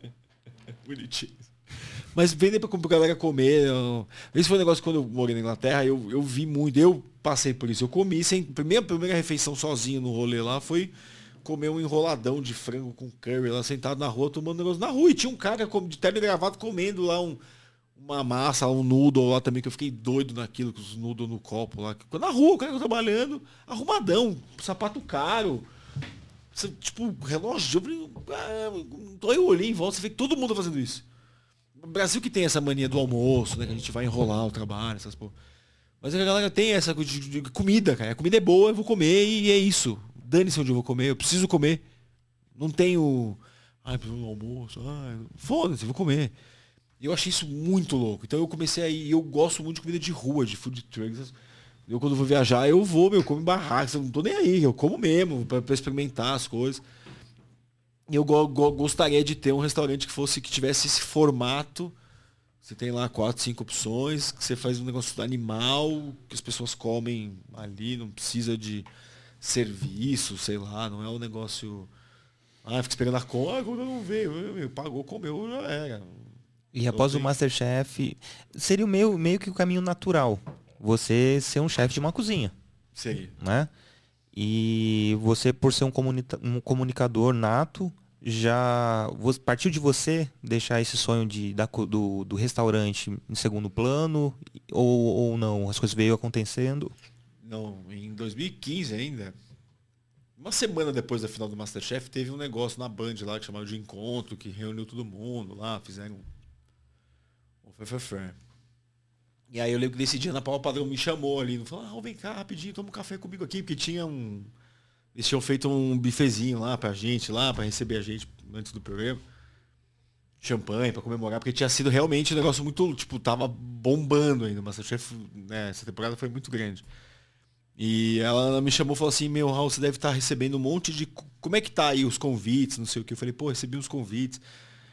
Bonitinho. Mas vender pra, pra galera comer. Esse foi um negócio quando eu morei na Inglaterra, eu, eu vi muito, eu passei por isso. Eu comi sem. Primeira, primeira refeição sozinho no rolê lá foi comer um enroladão de frango com curry lá sentado na rua, tomando negócio na rua. E tinha um cara de terno gravado comendo lá um, uma massa, um noodle lá também, que eu fiquei doido naquilo, com os noodles no copo lá. Na rua, o cara trabalhando, arrumadão, sapato caro tipo, relógio. Então eu olhei em volta, você vê que todo mundo tá fazendo isso. O Brasil que tem essa mania do almoço, né? Que a gente vai enrolar o trabalho, essas porra. Mas a galera tem essa comida, cara. A comida é boa, eu vou comer e é isso. Dane-se onde eu vou comer, eu preciso comer. Não tenho. Ai, preciso do almoço. Ai, foda-se, vou comer. E eu achei isso muito louco. Então eu comecei aí, eu gosto muito de comida de rua, de food trucks. Eu quando vou viajar, eu vou, meu, como em barracas, eu não tô nem aí, eu como mesmo, para experimentar as coisas. E eu go go gostaria de ter um restaurante que fosse, que tivesse esse formato. Você tem lá quatro, cinco opções, que você faz um negócio animal, que as pessoas comem ali, não precisa de serviço, sei lá, não é um negócio. Ah, fica esperando a conta, ah, não veio, pagou, comeu, já era. E após o Masterchef, seria o meio, meio que o caminho natural você ser um chefe de uma cozinha. Sim. Né? E você, por ser um, comunica um comunicador nato, já partiu de você deixar esse sonho de, da, do, do restaurante em segundo plano ou, ou não? As coisas veio acontecendo? Não, em 2015 ainda, uma semana depois da final do Masterchef, teve um negócio na Band lá que chamava de encontro, que reuniu todo mundo lá, fizeram. E aí eu lembro que nesse dia na Paula Padrão me chamou ali, falou, ah, vem cá rapidinho, toma um café comigo aqui, porque tinha um. Eles tinham feito um bifezinho lá pra gente, lá, para receber a gente antes do programa. Champanhe para comemorar, porque tinha sido realmente um negócio muito, tipo, tava bombando ainda. Masterchef, né, essa temporada foi muito grande. E ela me chamou e falou assim, meu Raul, você deve estar recebendo um monte de. Como é que tá aí os convites, não sei o que. Eu falei, pô, recebi uns convites.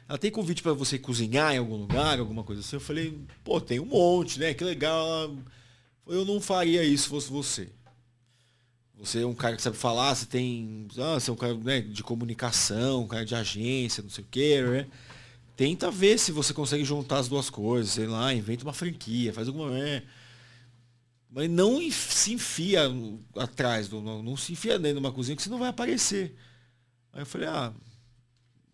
Ela tem convite para você cozinhar em algum lugar, alguma coisa assim? Eu falei, pô, tem um monte, né? Que legal. Eu não faria isso se fosse você. Você é um cara que sabe falar, você tem. Ah, você é um cara né, de comunicação, um cara de agência, não sei o quê, né? Tenta ver se você consegue juntar as duas coisas, sei lá, inventa uma franquia, faz alguma. Né? Mas não se enfia atrás, do, não, não se enfia dentro de uma cozinha que você não vai aparecer. Aí eu falei, ah,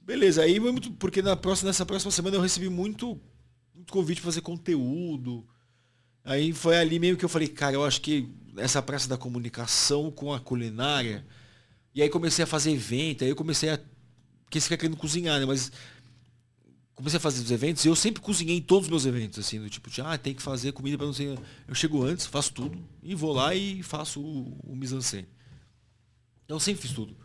Beleza, aí muito, porque na próxima, nessa próxima semana eu recebi muito, muito convite para fazer conteúdo. Aí foi ali meio que eu falei, cara, eu acho que essa praça da comunicação com a culinária. E aí comecei a fazer evento, aí eu comecei a. Porque você fica querendo cozinhar, né? Mas comecei a fazer os eventos e eu sempre cozinhei em todos os meus eventos, assim, do tipo, de, ah, tem que fazer comida para não ser. Eu chego antes, faço tudo, e vou lá e faço o, o mise-en-scène. Então eu sempre fiz tudo.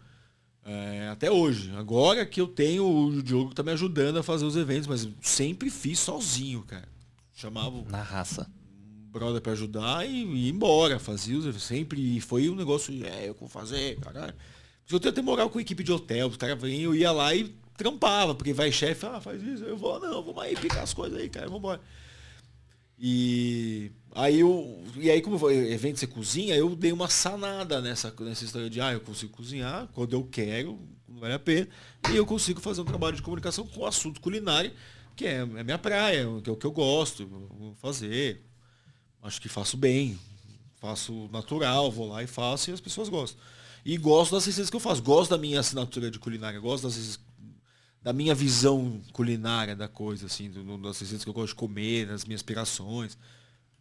É, até hoje. Agora que eu tenho, o Diogo tá me ajudando a fazer os eventos, mas sempre fiz sozinho, cara. Chamava. Na raça. Um brother pra ajudar e ia embora. Fazia os eventos. Sempre. foi um negócio. É, eu vou fazer, caralho. Eu tenho até moral com a equipe de hotel. Os caras vinham, eu ia lá e trampava, porque vai chefe, ah, faz isso, eu vou, não, vamos aí picar as coisas aí, cara, vamos embora. E aí eu. E aí, como evento você cozinha, eu dei uma sanada nessa, nessa história de ah, eu consigo cozinhar quando eu quero, não vale a pena. E eu consigo fazer um trabalho de comunicação com assunto culinário, que é é minha praia, que é o que eu gosto, vou fazer. Acho que faço bem, faço natural, vou lá e faço e as pessoas gostam. E gosto das receitas que eu faço, gosto da minha assinatura de culinária, gosto das da minha visão culinária da coisa, assim, do, das receitas que eu gosto de comer, das minhas aspirações.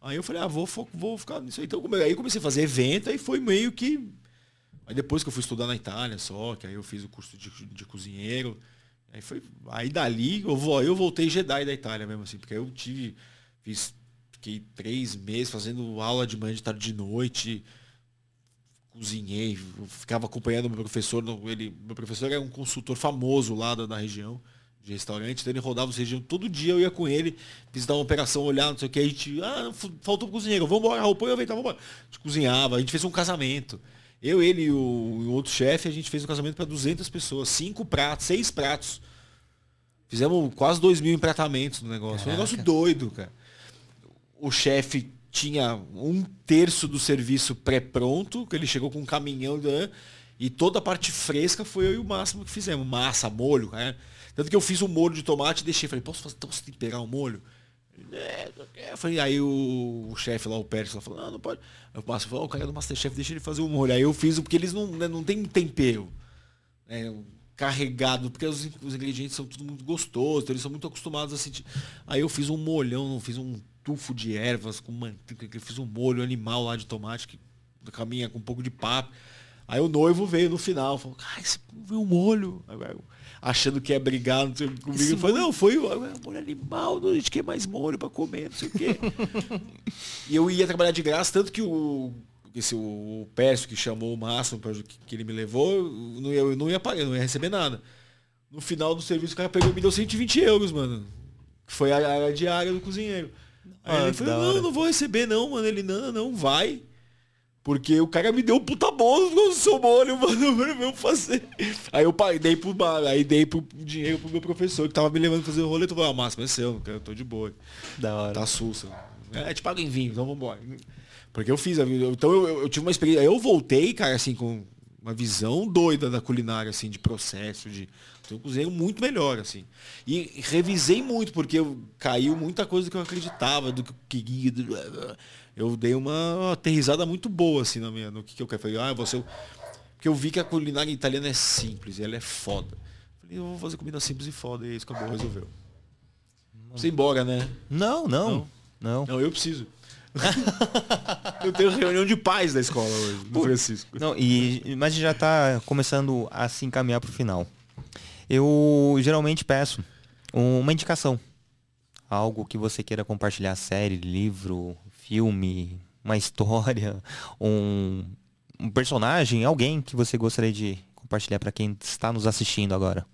Aí eu falei, ah, vou, vou ficar nisso aí. Então, aí comecei a fazer evento, aí foi meio que. Aí depois que eu fui estudar na Itália só, que aí eu fiz o curso de, de cozinheiro. Aí foi. Aí dali, eu, vou, eu voltei Jedi da Itália mesmo, assim, porque eu tive. Fiz. Fiquei três meses fazendo aula de manhã, de tarde, de noite cozinhei, ficava acompanhando meu professor. Ele, meu professor era um consultor famoso lá da, da região de restaurante, então ele rodava os região todo dia, eu ia com ele, visitar uma operação, olhar, não sei o que, a gente, ah, faltou cozinheiro, vamos embora, roupa, eu vamos embora. A gente cozinhava, a gente fez um casamento. Eu, ele e o, o outro chefe, a gente fez um casamento para 200 pessoas, cinco pratos, seis pratos. Fizemos quase dois mil empratamentos no negócio. Caraca. Um negócio doido, cara. O chefe tinha um terço do serviço pré-pronto, que ele chegou com um caminhão né? e toda a parte fresca foi eu e o máximo que fizemos. Massa, molho, cara. Tanto que eu fiz um molho de tomate e deixei. Falei, posso fazer, posso temperar o um molho? É, é. Falei, aí o, o chefe lá, o Pérez, falou, não, não pode. Aí o Márcio falou, oh, o cara do Masterchef, deixa ele fazer o molho. Aí eu fiz, porque eles não, né, não tem tempero. Né, carregado, porque os, os, ingredientes são tudo muito gostosos, então eles são muito acostumados a sentir. Aí eu fiz um molhão, fiz um tufo de ervas com manteiga, fiz um molho animal lá de tomate que caminha com um pouco de papo. Aí o noivo veio no final, falou, ai, você viu um molho. Achando que ia brigar não sei, comigo. Esse eu falei, não, foi o molho animal, a gente quer mais molho para comer, não sei o quê. e eu ia trabalhar de graça, tanto que o esse, o Pércio que chamou o máximo que, que ele me levou, não ia, eu não ia pagar, não ia receber nada. No final do serviço, o cara pegou e me deu 120 euros, mano. Que foi a área diária do cozinheiro. Aí ah, ele falou, não, não vou receber não, mano. Ele, não, não, vai. Porque o cara me deu um puta bônus com o seu molho, mano, vamos fazer. Aí eu dei pro aí dei pro dinheiro pro meu professor que tava me levando fazer o rolê. Eu falei, ah, máximo é seu, eu tô de boa. Da hora. Tá sussa. É, te pago em vinho, então vambora. Porque eu fiz, então eu, eu, eu tive uma experiência, eu voltei, cara, assim, com uma visão doida da culinária, assim, de processo, de. Eu cozinhei muito melhor, assim. E revisei muito, porque eu, caiu muita coisa que eu acreditava, do que eu queria. Eu dei uma aterrizada muito boa, assim, na minha, no que, que eu quero. Falei, ah, você. Porque eu vi que a culinária italiana é simples, ela é foda. Falei, eu vou fazer comida simples e foda, e isso acabou, resolveu. Você embora, né? Não, não. Não, não. não eu preciso. eu tenho reunião de pais da escola hoje, no Francisco. Não, e, mas já está começando a se encaminhar para o final. Eu geralmente peço uma indicação. Algo que você queira compartilhar, série, livro, filme, uma história, um, um personagem, alguém que você gostaria de compartilhar para quem está nos assistindo agora.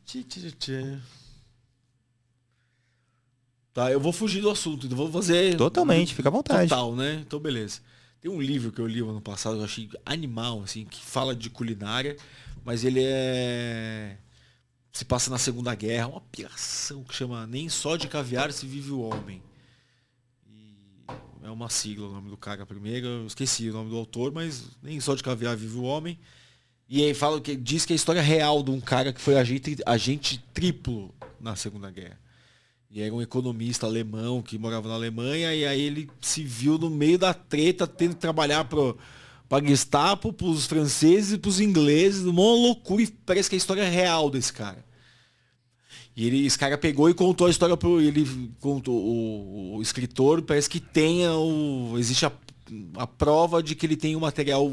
Tá, eu vou fugir do assunto, então vou fazer. Totalmente, fica à vontade. Total, né? Então, beleza. Tem um livro que eu li ano passado, eu achei animal, assim, que fala de culinária, mas ele é. Se passa na Segunda Guerra, uma piração que chama Nem só de caviar se vive o homem. É uma sigla o nome do cara primeiro, eu esqueci o nome do autor, mas nem só de caviar vive o homem. E aí fala que diz que é a história real de um cara que foi agente, agente triplo na Segunda Guerra. E era um economista alemão que morava na Alemanha, e aí ele se viu no meio da treta, tendo que trabalhar para para Gestapo, para os franceses e para os ingleses, uma loucura, e parece que é a história real desse cara. E ele, esse cara pegou e contou a história pro ele contou o, o escritor, parece que tenha o existe a, a prova de que ele tem o material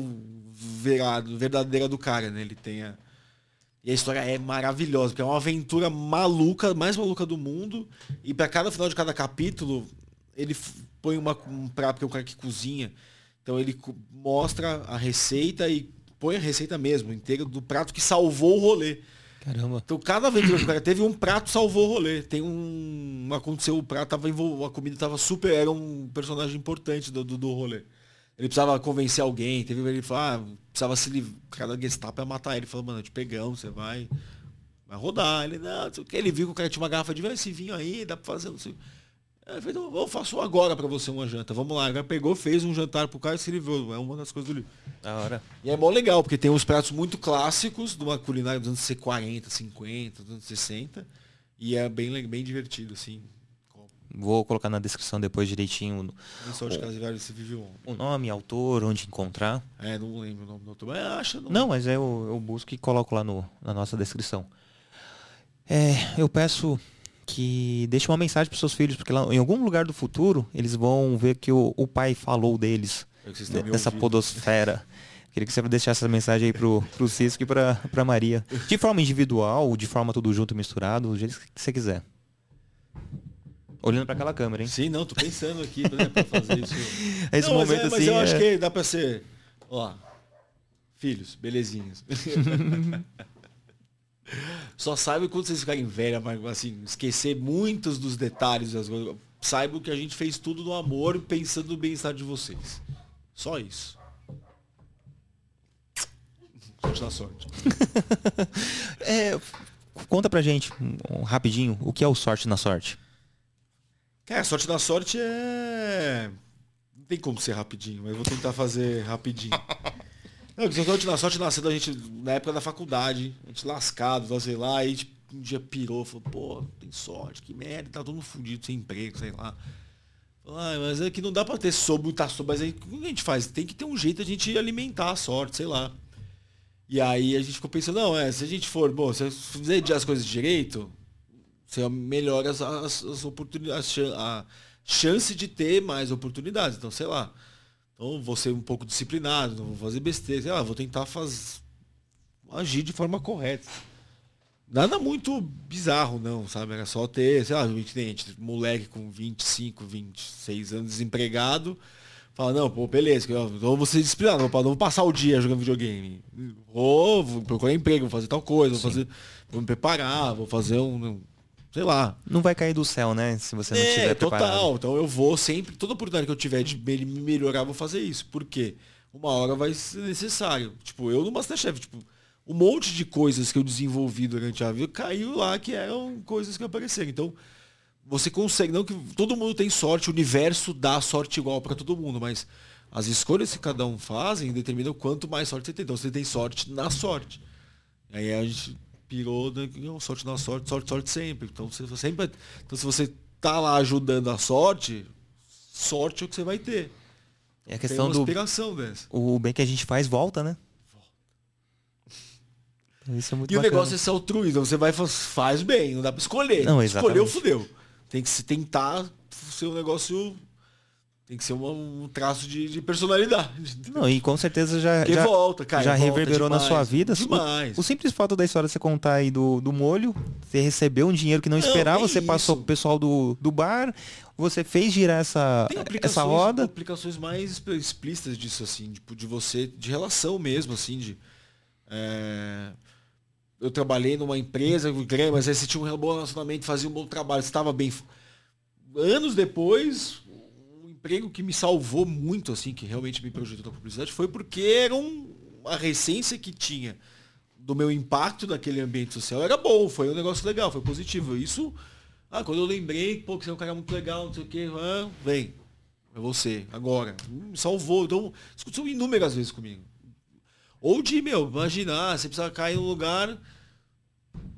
verado, verdadeiro do cara, né? Ele tenha e a história é maravilhosa, porque é uma aventura maluca, mais maluca do mundo. E para cada final de cada capítulo, ele põe uma, um prato, porque é o cara que cozinha. Então ele mostra a receita e põe a receita mesmo, inteira, do prato que salvou o rolê. Caramba. Então cada aventura que o cara teve, um prato salvou o rolê. Tem um. Aconteceu, o prato tava a comida tava super. Era um personagem importante do, do, do rolê. Ele precisava convencer alguém, teve ele falou, ah, precisava se livrar, o cara da Gestapo ia matar ele. Falou, mano, te pegamos, você vai, vai rodar. Ele, não, ele viu que o cara tinha uma garrafa de vinho, esse vinho aí, dá pra fazer, não sei. Ele falou, então, eu faço agora pra você uma janta. Vamos lá. Cara pegou, fez um jantar pro cara e se livrou. É uma das coisas do livro. Da hora. E é mó legal, porque tem uns pratos muito clássicos de uma culinária dos anos 40, 50, dos anos 60. E é bem, bem divertido, assim. Vou colocar na descrição depois direitinho o, de se vive o nome, autor, onde encontrar. É, não lembro o nome do autor, mas acha. Não, não mas eu, eu busco e coloco lá no, na nossa descrição. É, eu peço que deixe uma mensagem para seus filhos, porque lá, em algum lugar do futuro eles vão ver que o, o pai falou deles, é dessa podosfera. Queria que você deixasse essa mensagem aí pro, pro Cisco e pra, pra Maria. De forma individual, de forma tudo junto, misturado, do jeito que você quiser. Olhando para aquela câmera, hein? Sim, não, tô pensando aqui né, para fazer isso. Esse não, momento mas, é, mas assim. eu é... acho que dá para ser. Ó. Filhos, belezinhos. Só saiba quando vocês ficarem velha, mas assim, esquecer muitos dos detalhes das coisas. Saibam que a gente fez tudo no amor, pensando no bem-estar de vocês. Só isso. Sorte na sorte. é, conta pra gente, um, rapidinho, o que é o sorte na sorte? Cara, sorte da sorte é. Não tem como ser rapidinho, mas eu vou tentar fazer rapidinho. Não, sorte na sorte nasceu da gente na época da faculdade, a gente lascado, sei lá, aí tipo, um dia pirou, falou, pô, tem sorte, que merda, tá todo mundo fudido, sem emprego, sei lá. Ah, mas é que não dá pra ter sobre muita sobre, mas aí o que a gente faz? Tem que ter um jeito a gente alimentar a sorte, sei lá. E aí a gente ficou pensando, não, é, se a gente for, bom, se eu fizer as coisas direito, você melhora as, as, as oportunidades, a chance de ter mais oportunidades. Então, sei lá. Então, vou ser um pouco disciplinado, não vou fazer besteira. Sei lá, vou tentar faz, agir de forma correta. Nada muito bizarro, não, sabe? Era só ter, sei lá, gente, moleque com 25, 26 anos desempregado. Fala, não, pô, beleza, então eu vou ser disciplinado, não vou passar o dia jogando videogame. Vou, vou procurar emprego, vou fazer tal coisa, vou, fazer, vou me preparar, vou fazer um, sei lá. Não vai cair do céu, né? Se você não é, tiver total. preparado. Então eu vou sempre, toda oportunidade que eu tiver de me melhorar, vou fazer isso. Por quê? Uma hora vai ser necessário. Tipo, eu no Masterchef, tipo, um monte de coisas que eu desenvolvi durante a vida caiu lá que eram coisas que apareceram. Então, você consegue, não que todo mundo tem sorte, o universo dá sorte igual para todo mundo, mas as escolhas que cada um fazem determinam quanto mais sorte você tem. Então você tem sorte na sorte. Aí a gente pirou, né, sorte na sorte, sorte, sorte sempre. Então você sempre, então se você tá lá ajudando a sorte, sorte é o que você vai ter. É a questão do o bem que a gente faz volta, né? Isso é muito E o bacana. negócio é ser altruísta, você vai faz, bem, não dá pra escolher. Não, Escolheu, exatamente. fudeu. Tem que se tentar ser um negócio. Tem que ser uma- um traço de, de personalidade. Não, e com certeza já, Porque já, volta, cara. já volta reverberou na demais, sua vida. Demais. O, o simples fato da história você contar aí do, do molho, você recebeu um dinheiro que não Não, esperava, nem você passou isso. pro pessoal do, do bar, você fez girar essa, Tem essa roda. aplicações mais exp- explícitas disso, assim, tipo, de você, de relação mesmo, assim, de. é, Eu trabalhei numa empresa, mas aí você tinha um bom relacionamento, fazia um bom trabalho, você estava bem. Anos depois, emprego que me salvou muito, assim, que realmente me projetou na publicidade, foi porque era um, a recência que tinha do meu impacto naquele ambiente social era bom, foi um negócio legal, foi positivo. Isso, ah, quando eu lembrei, pô, que você é um cara muito legal, não sei o quê, ah, vem, é você, agora. Hum, Me salvou. Então, aconteceu inúmeras vezes comigo. Ou de, meu, imaginar, você precisa cair num lugar.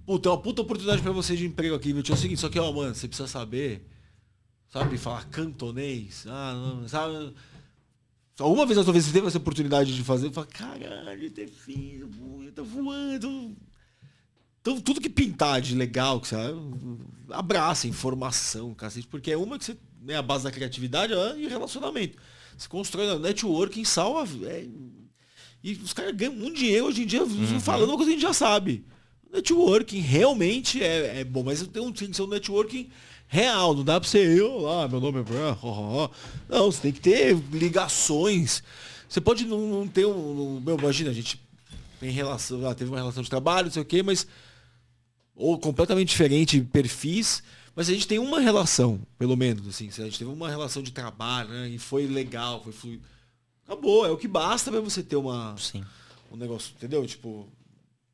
Puta, é uma puta oportunidade pra você de emprego aqui, meu. Tinha o seguinte, só que, ó, mano, você precisa saber, sabe, falar cantonês, ah, não, sabe. Alguma vez na sua vida você teve essa oportunidade de fazer, fala, caralho, ter filho, tá voando. Então, tudo que pintar de legal, que você abraça, informação, cacete, porque é uma que você, né, a base da criatividade é e relacionamento. Você constrói um networking, salva. é, e os caras ganham muito dinheiro hoje em dia falando uma coisa que a gente já sabe. Networking realmente é, é bom, mas tem, um, tem que ser um networking real, não dá pra ser eu lá, meu nome é. Não, você tem que ter ligações. Você pode não, não ter um. Meu, imagina, a gente tem relação, ah, teve uma relação de trabalho, não sei o quê, mas ou completamente diferente perfis, mas a gente tem uma relação, pelo menos, assim, se a gente teve uma relação de trabalho, né, e foi legal, foi fluido. Acabou, é o que basta pra você ter uma, Sim. um negócio, entendeu? Tipo,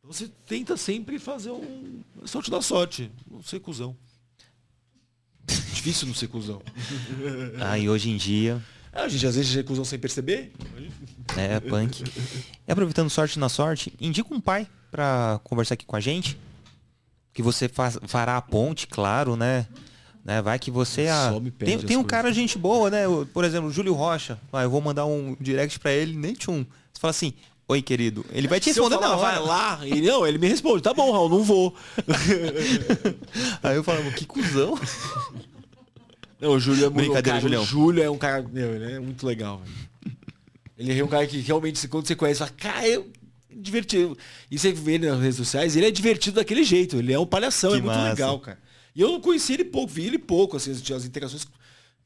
você tenta sempre fazer um sorte da sorte, não ser cuzão. Difícil não ser cuzão. Ah, e hoje em dia, É, a gente às vezes é cuzão sem perceber. é punk. E aproveitando sorte na sorte, indica um pai pra conversar aqui com a gente. Que você faz, fará a ponte, claro, né? né? Vai que você. Só me perde tem tem um cara gente boa, né? Por exemplo, o Júlio Rocha. Ah, eu vou mandar um direct pra ele, nem tchum. Você fala assim, oi querido. Ele vai te responder na falar, hora. vai lá, e não, ele me responde, tá bom, Raul, não vou. Aí eu falo, que cuzão. Não, o Júlio é muito Brincadeira, Julião. O Júlio é um cara, meu, ele é muito legal. velho. Ele é um cara que realmente, quando você conhece, fala, cara, eu divertido. E você vê ele nas redes sociais, ele é divertido daquele jeito. Ele é um palhação, Que é muito massa. legal, cara. E eu não conheci ele pouco, vi ele pouco, assim, as as interações.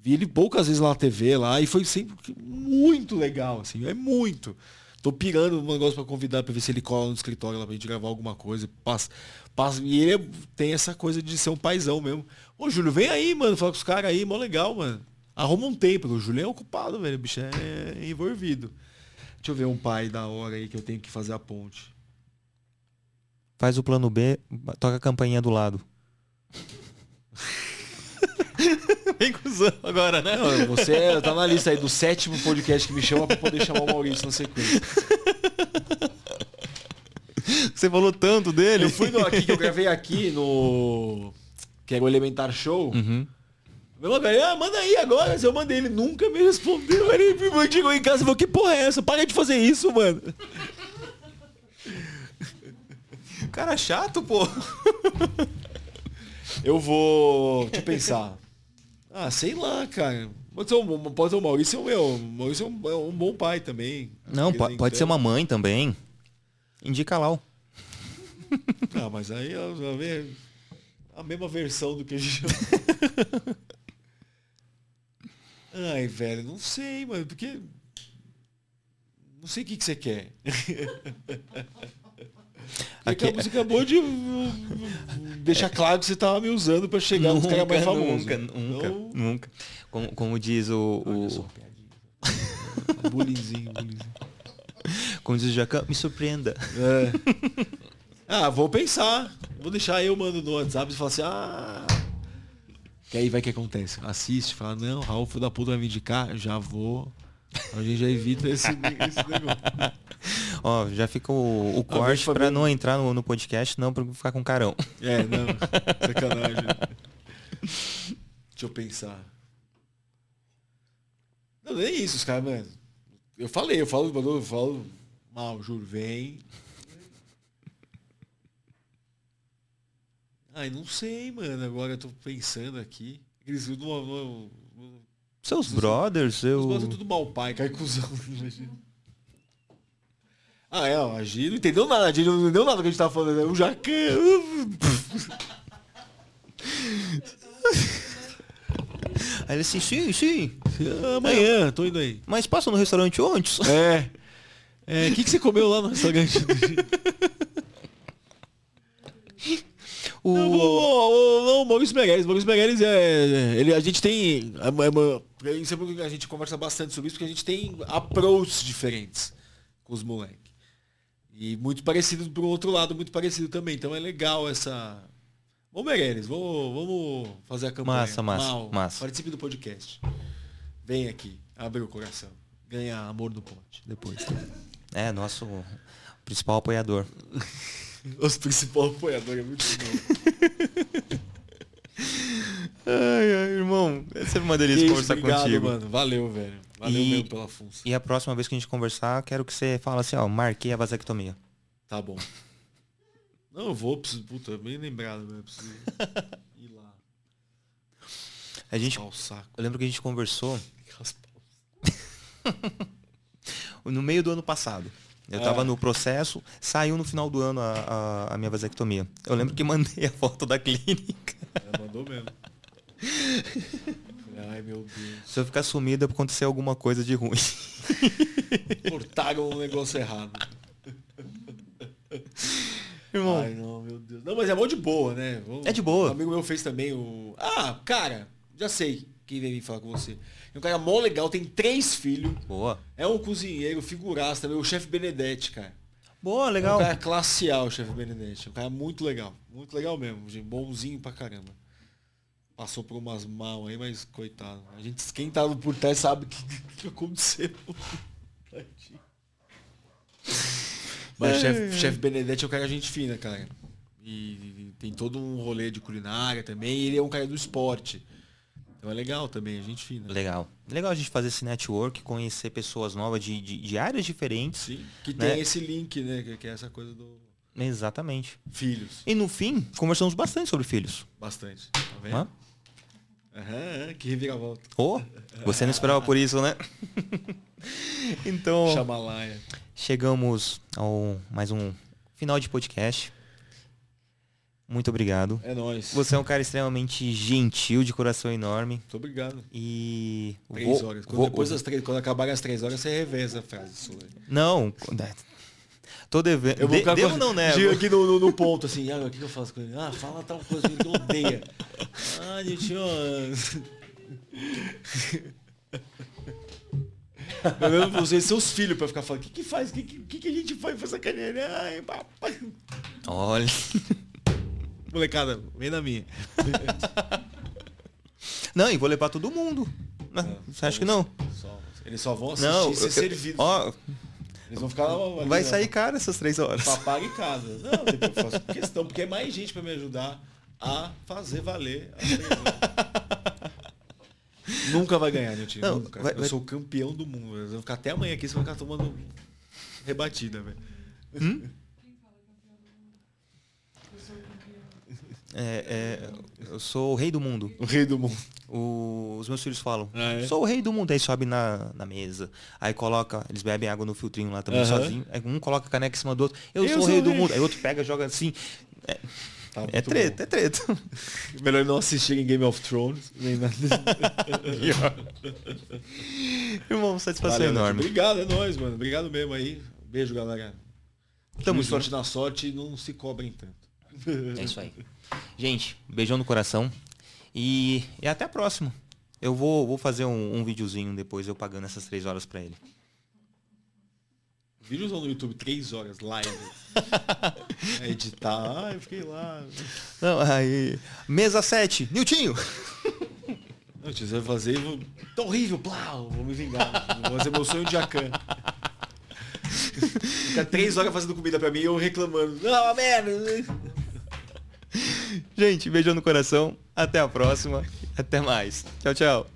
Vi ele poucas vezes lá na TV lá e foi sempre muito legal, assim, é muito. Tô pirando um negócio pra convidar pra ver se ele cola no escritório lá pra gente gravar alguma coisa. Passa, passa, e ele é- tem essa coisa de ser um paizão mesmo. Ô, Júlio, vem aí, mano, fala com os caras aí, mó legal, mano. Arruma um tempo, o Júlio é ocupado, velho. O bicho é envolvido. Deixa eu ver um pai da hora aí que eu tenho que fazer a ponte. Faz o plano B, toca a campainha do lado. Bem cuzão agora, né? Não, você tá na lista aí do sétimo podcast que me chama pra poder chamar o Maurício na sequência. Você falou tanto dele. Eu fui no, aqui que eu gravei aqui no. Que era o Elementar Show. Uhum. Meu ah, manda aí agora. Eu mandei, ele nunca me respondeu. Ele me chegou em casa e falou, que porra é essa? Para de fazer isso, mano. Cara chato, pô. Eu vou. Deixa eu pensar. Ah, sei lá, cara. Pode ser o, pode ser o Maurício, meu. O Maurício é um, é um bom pai também. Não, Quer po- dizer, pode ser uma mãe também. Indica lá. ó. Ah, mas aí já vê a mesma versão do que a gente. Ai, velho, não sei, mano, porque. Não sei o que, que você quer. Aqui, Aqui, você acabou de deixar claro que você estava me usando para chegar nos caras mais famosos. Nunca, nunca, então... nunca. Como, como diz o. o... Só, bullyingzinho, bullyingzinho. Como diz o Jacan, me surpreenda. É. Ah, vou pensar. Vou deixar eu mando no WhatsApp e falar assim, ah. Que aí vai que acontece. Assiste, fala, não, Raul foi da puta vai me indicar, já vou. A gente já evita esse, esse negócio. Ó, já fica o, o corte para não entrar no, no podcast, não, para ficar com carão. É, não. Sacanagem. Deixa eu pensar. Não, nem isso, os caras, mano. Eu falei, eu falo, eu falo mal, juro, vem. Ai, não sei, mano. Agora eu tô pensando aqui. Eles no, no, no, Seus brothers, eu. Os brothers tudo mal pai, cai cuzão, imagina. Ah, é, a Gi não entendeu nada, a Gi não entendeu nada que a gente tava falando. Né? O Jacan. Aí ele assim, sim, sim. Amanhã, tô indo aí. Mas passa no restaurante antes? É. O é, que, que você comeu lá no restaurante? o... Não, o, não, Maurício Meirelles. Maurício Meirelles é. Ele, a gente tem. É, é, é a gente conversa bastante sobre isso, porque a gente tem approaches diferentes com os moleques. E muito parecido pro outro lado, muito parecido também. Então é legal essa. Ô Meirelles, vamos, vamos fazer a campanha. Massa, massa, Mal, massa. Participe do podcast. Vem aqui, abre o coração. Ganha amor no pote depois. É, nosso principal apoiador. Nosso principal apoiador é muito bom. ai, ai, irmão, é sempre uma delícia Isso, conversar obrigado, contigo. mano. Valeu, velho. Valeu e, mesmo pela função. E a próxima vez que a gente conversar, quero que você fale assim, ó, marquei a vasectomia. Tá bom. Não, eu vou, preciso, puta, bem lembrado, né? Preciso ir lá. A gente, eu lembro que a gente conversou no meio do ano passado. Eu estava é. no processo, saiu no final do ano a, a, a, minha vasectomia. Eu lembro que mandei a foto da clínica. É, mandou mesmo. Ai, meu Deus. Se eu ficar sumida, acontecer alguma coisa de ruim. Cortaram um negócio errado. Irmão. Ai, não, meu Deus. Não, mas é mó de boa, né? é de boa. Um amigo meu fez também o. Ah, cara, já sei quem veio falar com você. Um cara mó legal, tem três filhos. Boa. É um cozinheiro, figuraça também, o chefe Benedetti, cara. Boa, legal. É um cara classe A, o chefe Benedetti. É um cara muito legal. Muito legal mesmo, gente. Bonzinho pra caramba passou por umas mal aí, mas coitado. A gente, quem tava por trás sabe o que, que, aconteceu. mas é. chefe chef Benedetti é um cara gente fina, cara. E, e, tem todo um rolê de culinária também. E ele é um cara do esporte. Então é legal também, a gente fina. Legal. Legal a gente fazer esse network, conhecer pessoas novas de, de, de áreas diferentes. Sim, que né? tem esse link, né? Que, que é essa coisa do. Exatamente. Filhos. E no fim, conversamos bastante sobre filhos. Bastante. Tá vendo? Hã? Aham, que reviravolta. Oh, você não esperava por isso, né? então. Chamalaia. Chegamos ao mais um final de podcast. Muito obrigado. É nóis. Você é um cara extremamente gentil, de coração enorme. Muito obrigado. E. Três vou, horas. Quando, vou, depois das três, quando acabar as três horas, você reveza a frase sua. Não. Tô devendo. Eu vou De, devo não, né? aqui no, no, no, ponto, assim, ah, o que eu faço com ele? Ah, fala tal coisa que ele odeia. ah, gente, ó. Eu lembro pra vocês, seus filhos, pra ficar falando, o que, que faz? O que, que, que a gente faz pra sacanear? Ai, papai. Olha. Molecada, vem na minha. Não, e vou levar todo mundo. Não, Você acha que não? Só, eles só vão assistir não, e ser servidos. Ó, eles vão ficar lá. Vai sair caro essas três horas. Papaga em casa. Não, depois eu faço questão, porque é mais gente para me ajudar a fazer valer Nunca vai ganhar, meu time. Não. Vai, eu vai... sou o campeão do mundo. Eles vão ficar até amanhã aqui, vocês vão ficar tomando rebatida, velho. Hum? É, é, eu sou o rei do mundo. O rei do mundo. O- os meus filhos falam, Ah, é? sou o rei do mundo. Aí sobe na, na mesa. Aí coloca, eles bebem água no filtrinho lá também Aham. sozinho. Aí um coloca a caneca em cima do outro. Eu, Eu sou o rei do mundo. Aí outro pega, joga assim. É, Tá é treta, bom. é treta. Melhor não assistir em Game of Thrones, nem nada. Irmão, satisfação Valeu, enorme. Obrigado, é nóis, mano. Obrigado mesmo aí. Beijo, galera. Tamo Tamo junto. sorte na sorte e não se cobrem tanto. É isso aí. Gente, beijão no coração. E, e até a próxima. Eu vou, vou fazer um, um videozinho depois eu pagando essas três horas pra ele. Vídeos no YouTube, três horas, live. É editar, ah, eu fiquei lá. Não, aí. Mesa 7, Niltinho! Não, tio, você vai fazer e vou. Tá horrível, plau, vou me vingar. Vou fazer meu sonho de Jacan. Fica três horas fazendo comida pra mim e eu reclamando. Não, uma merda. Gente, beijão no coração. Até a próxima. Até mais. Tchau, tchau.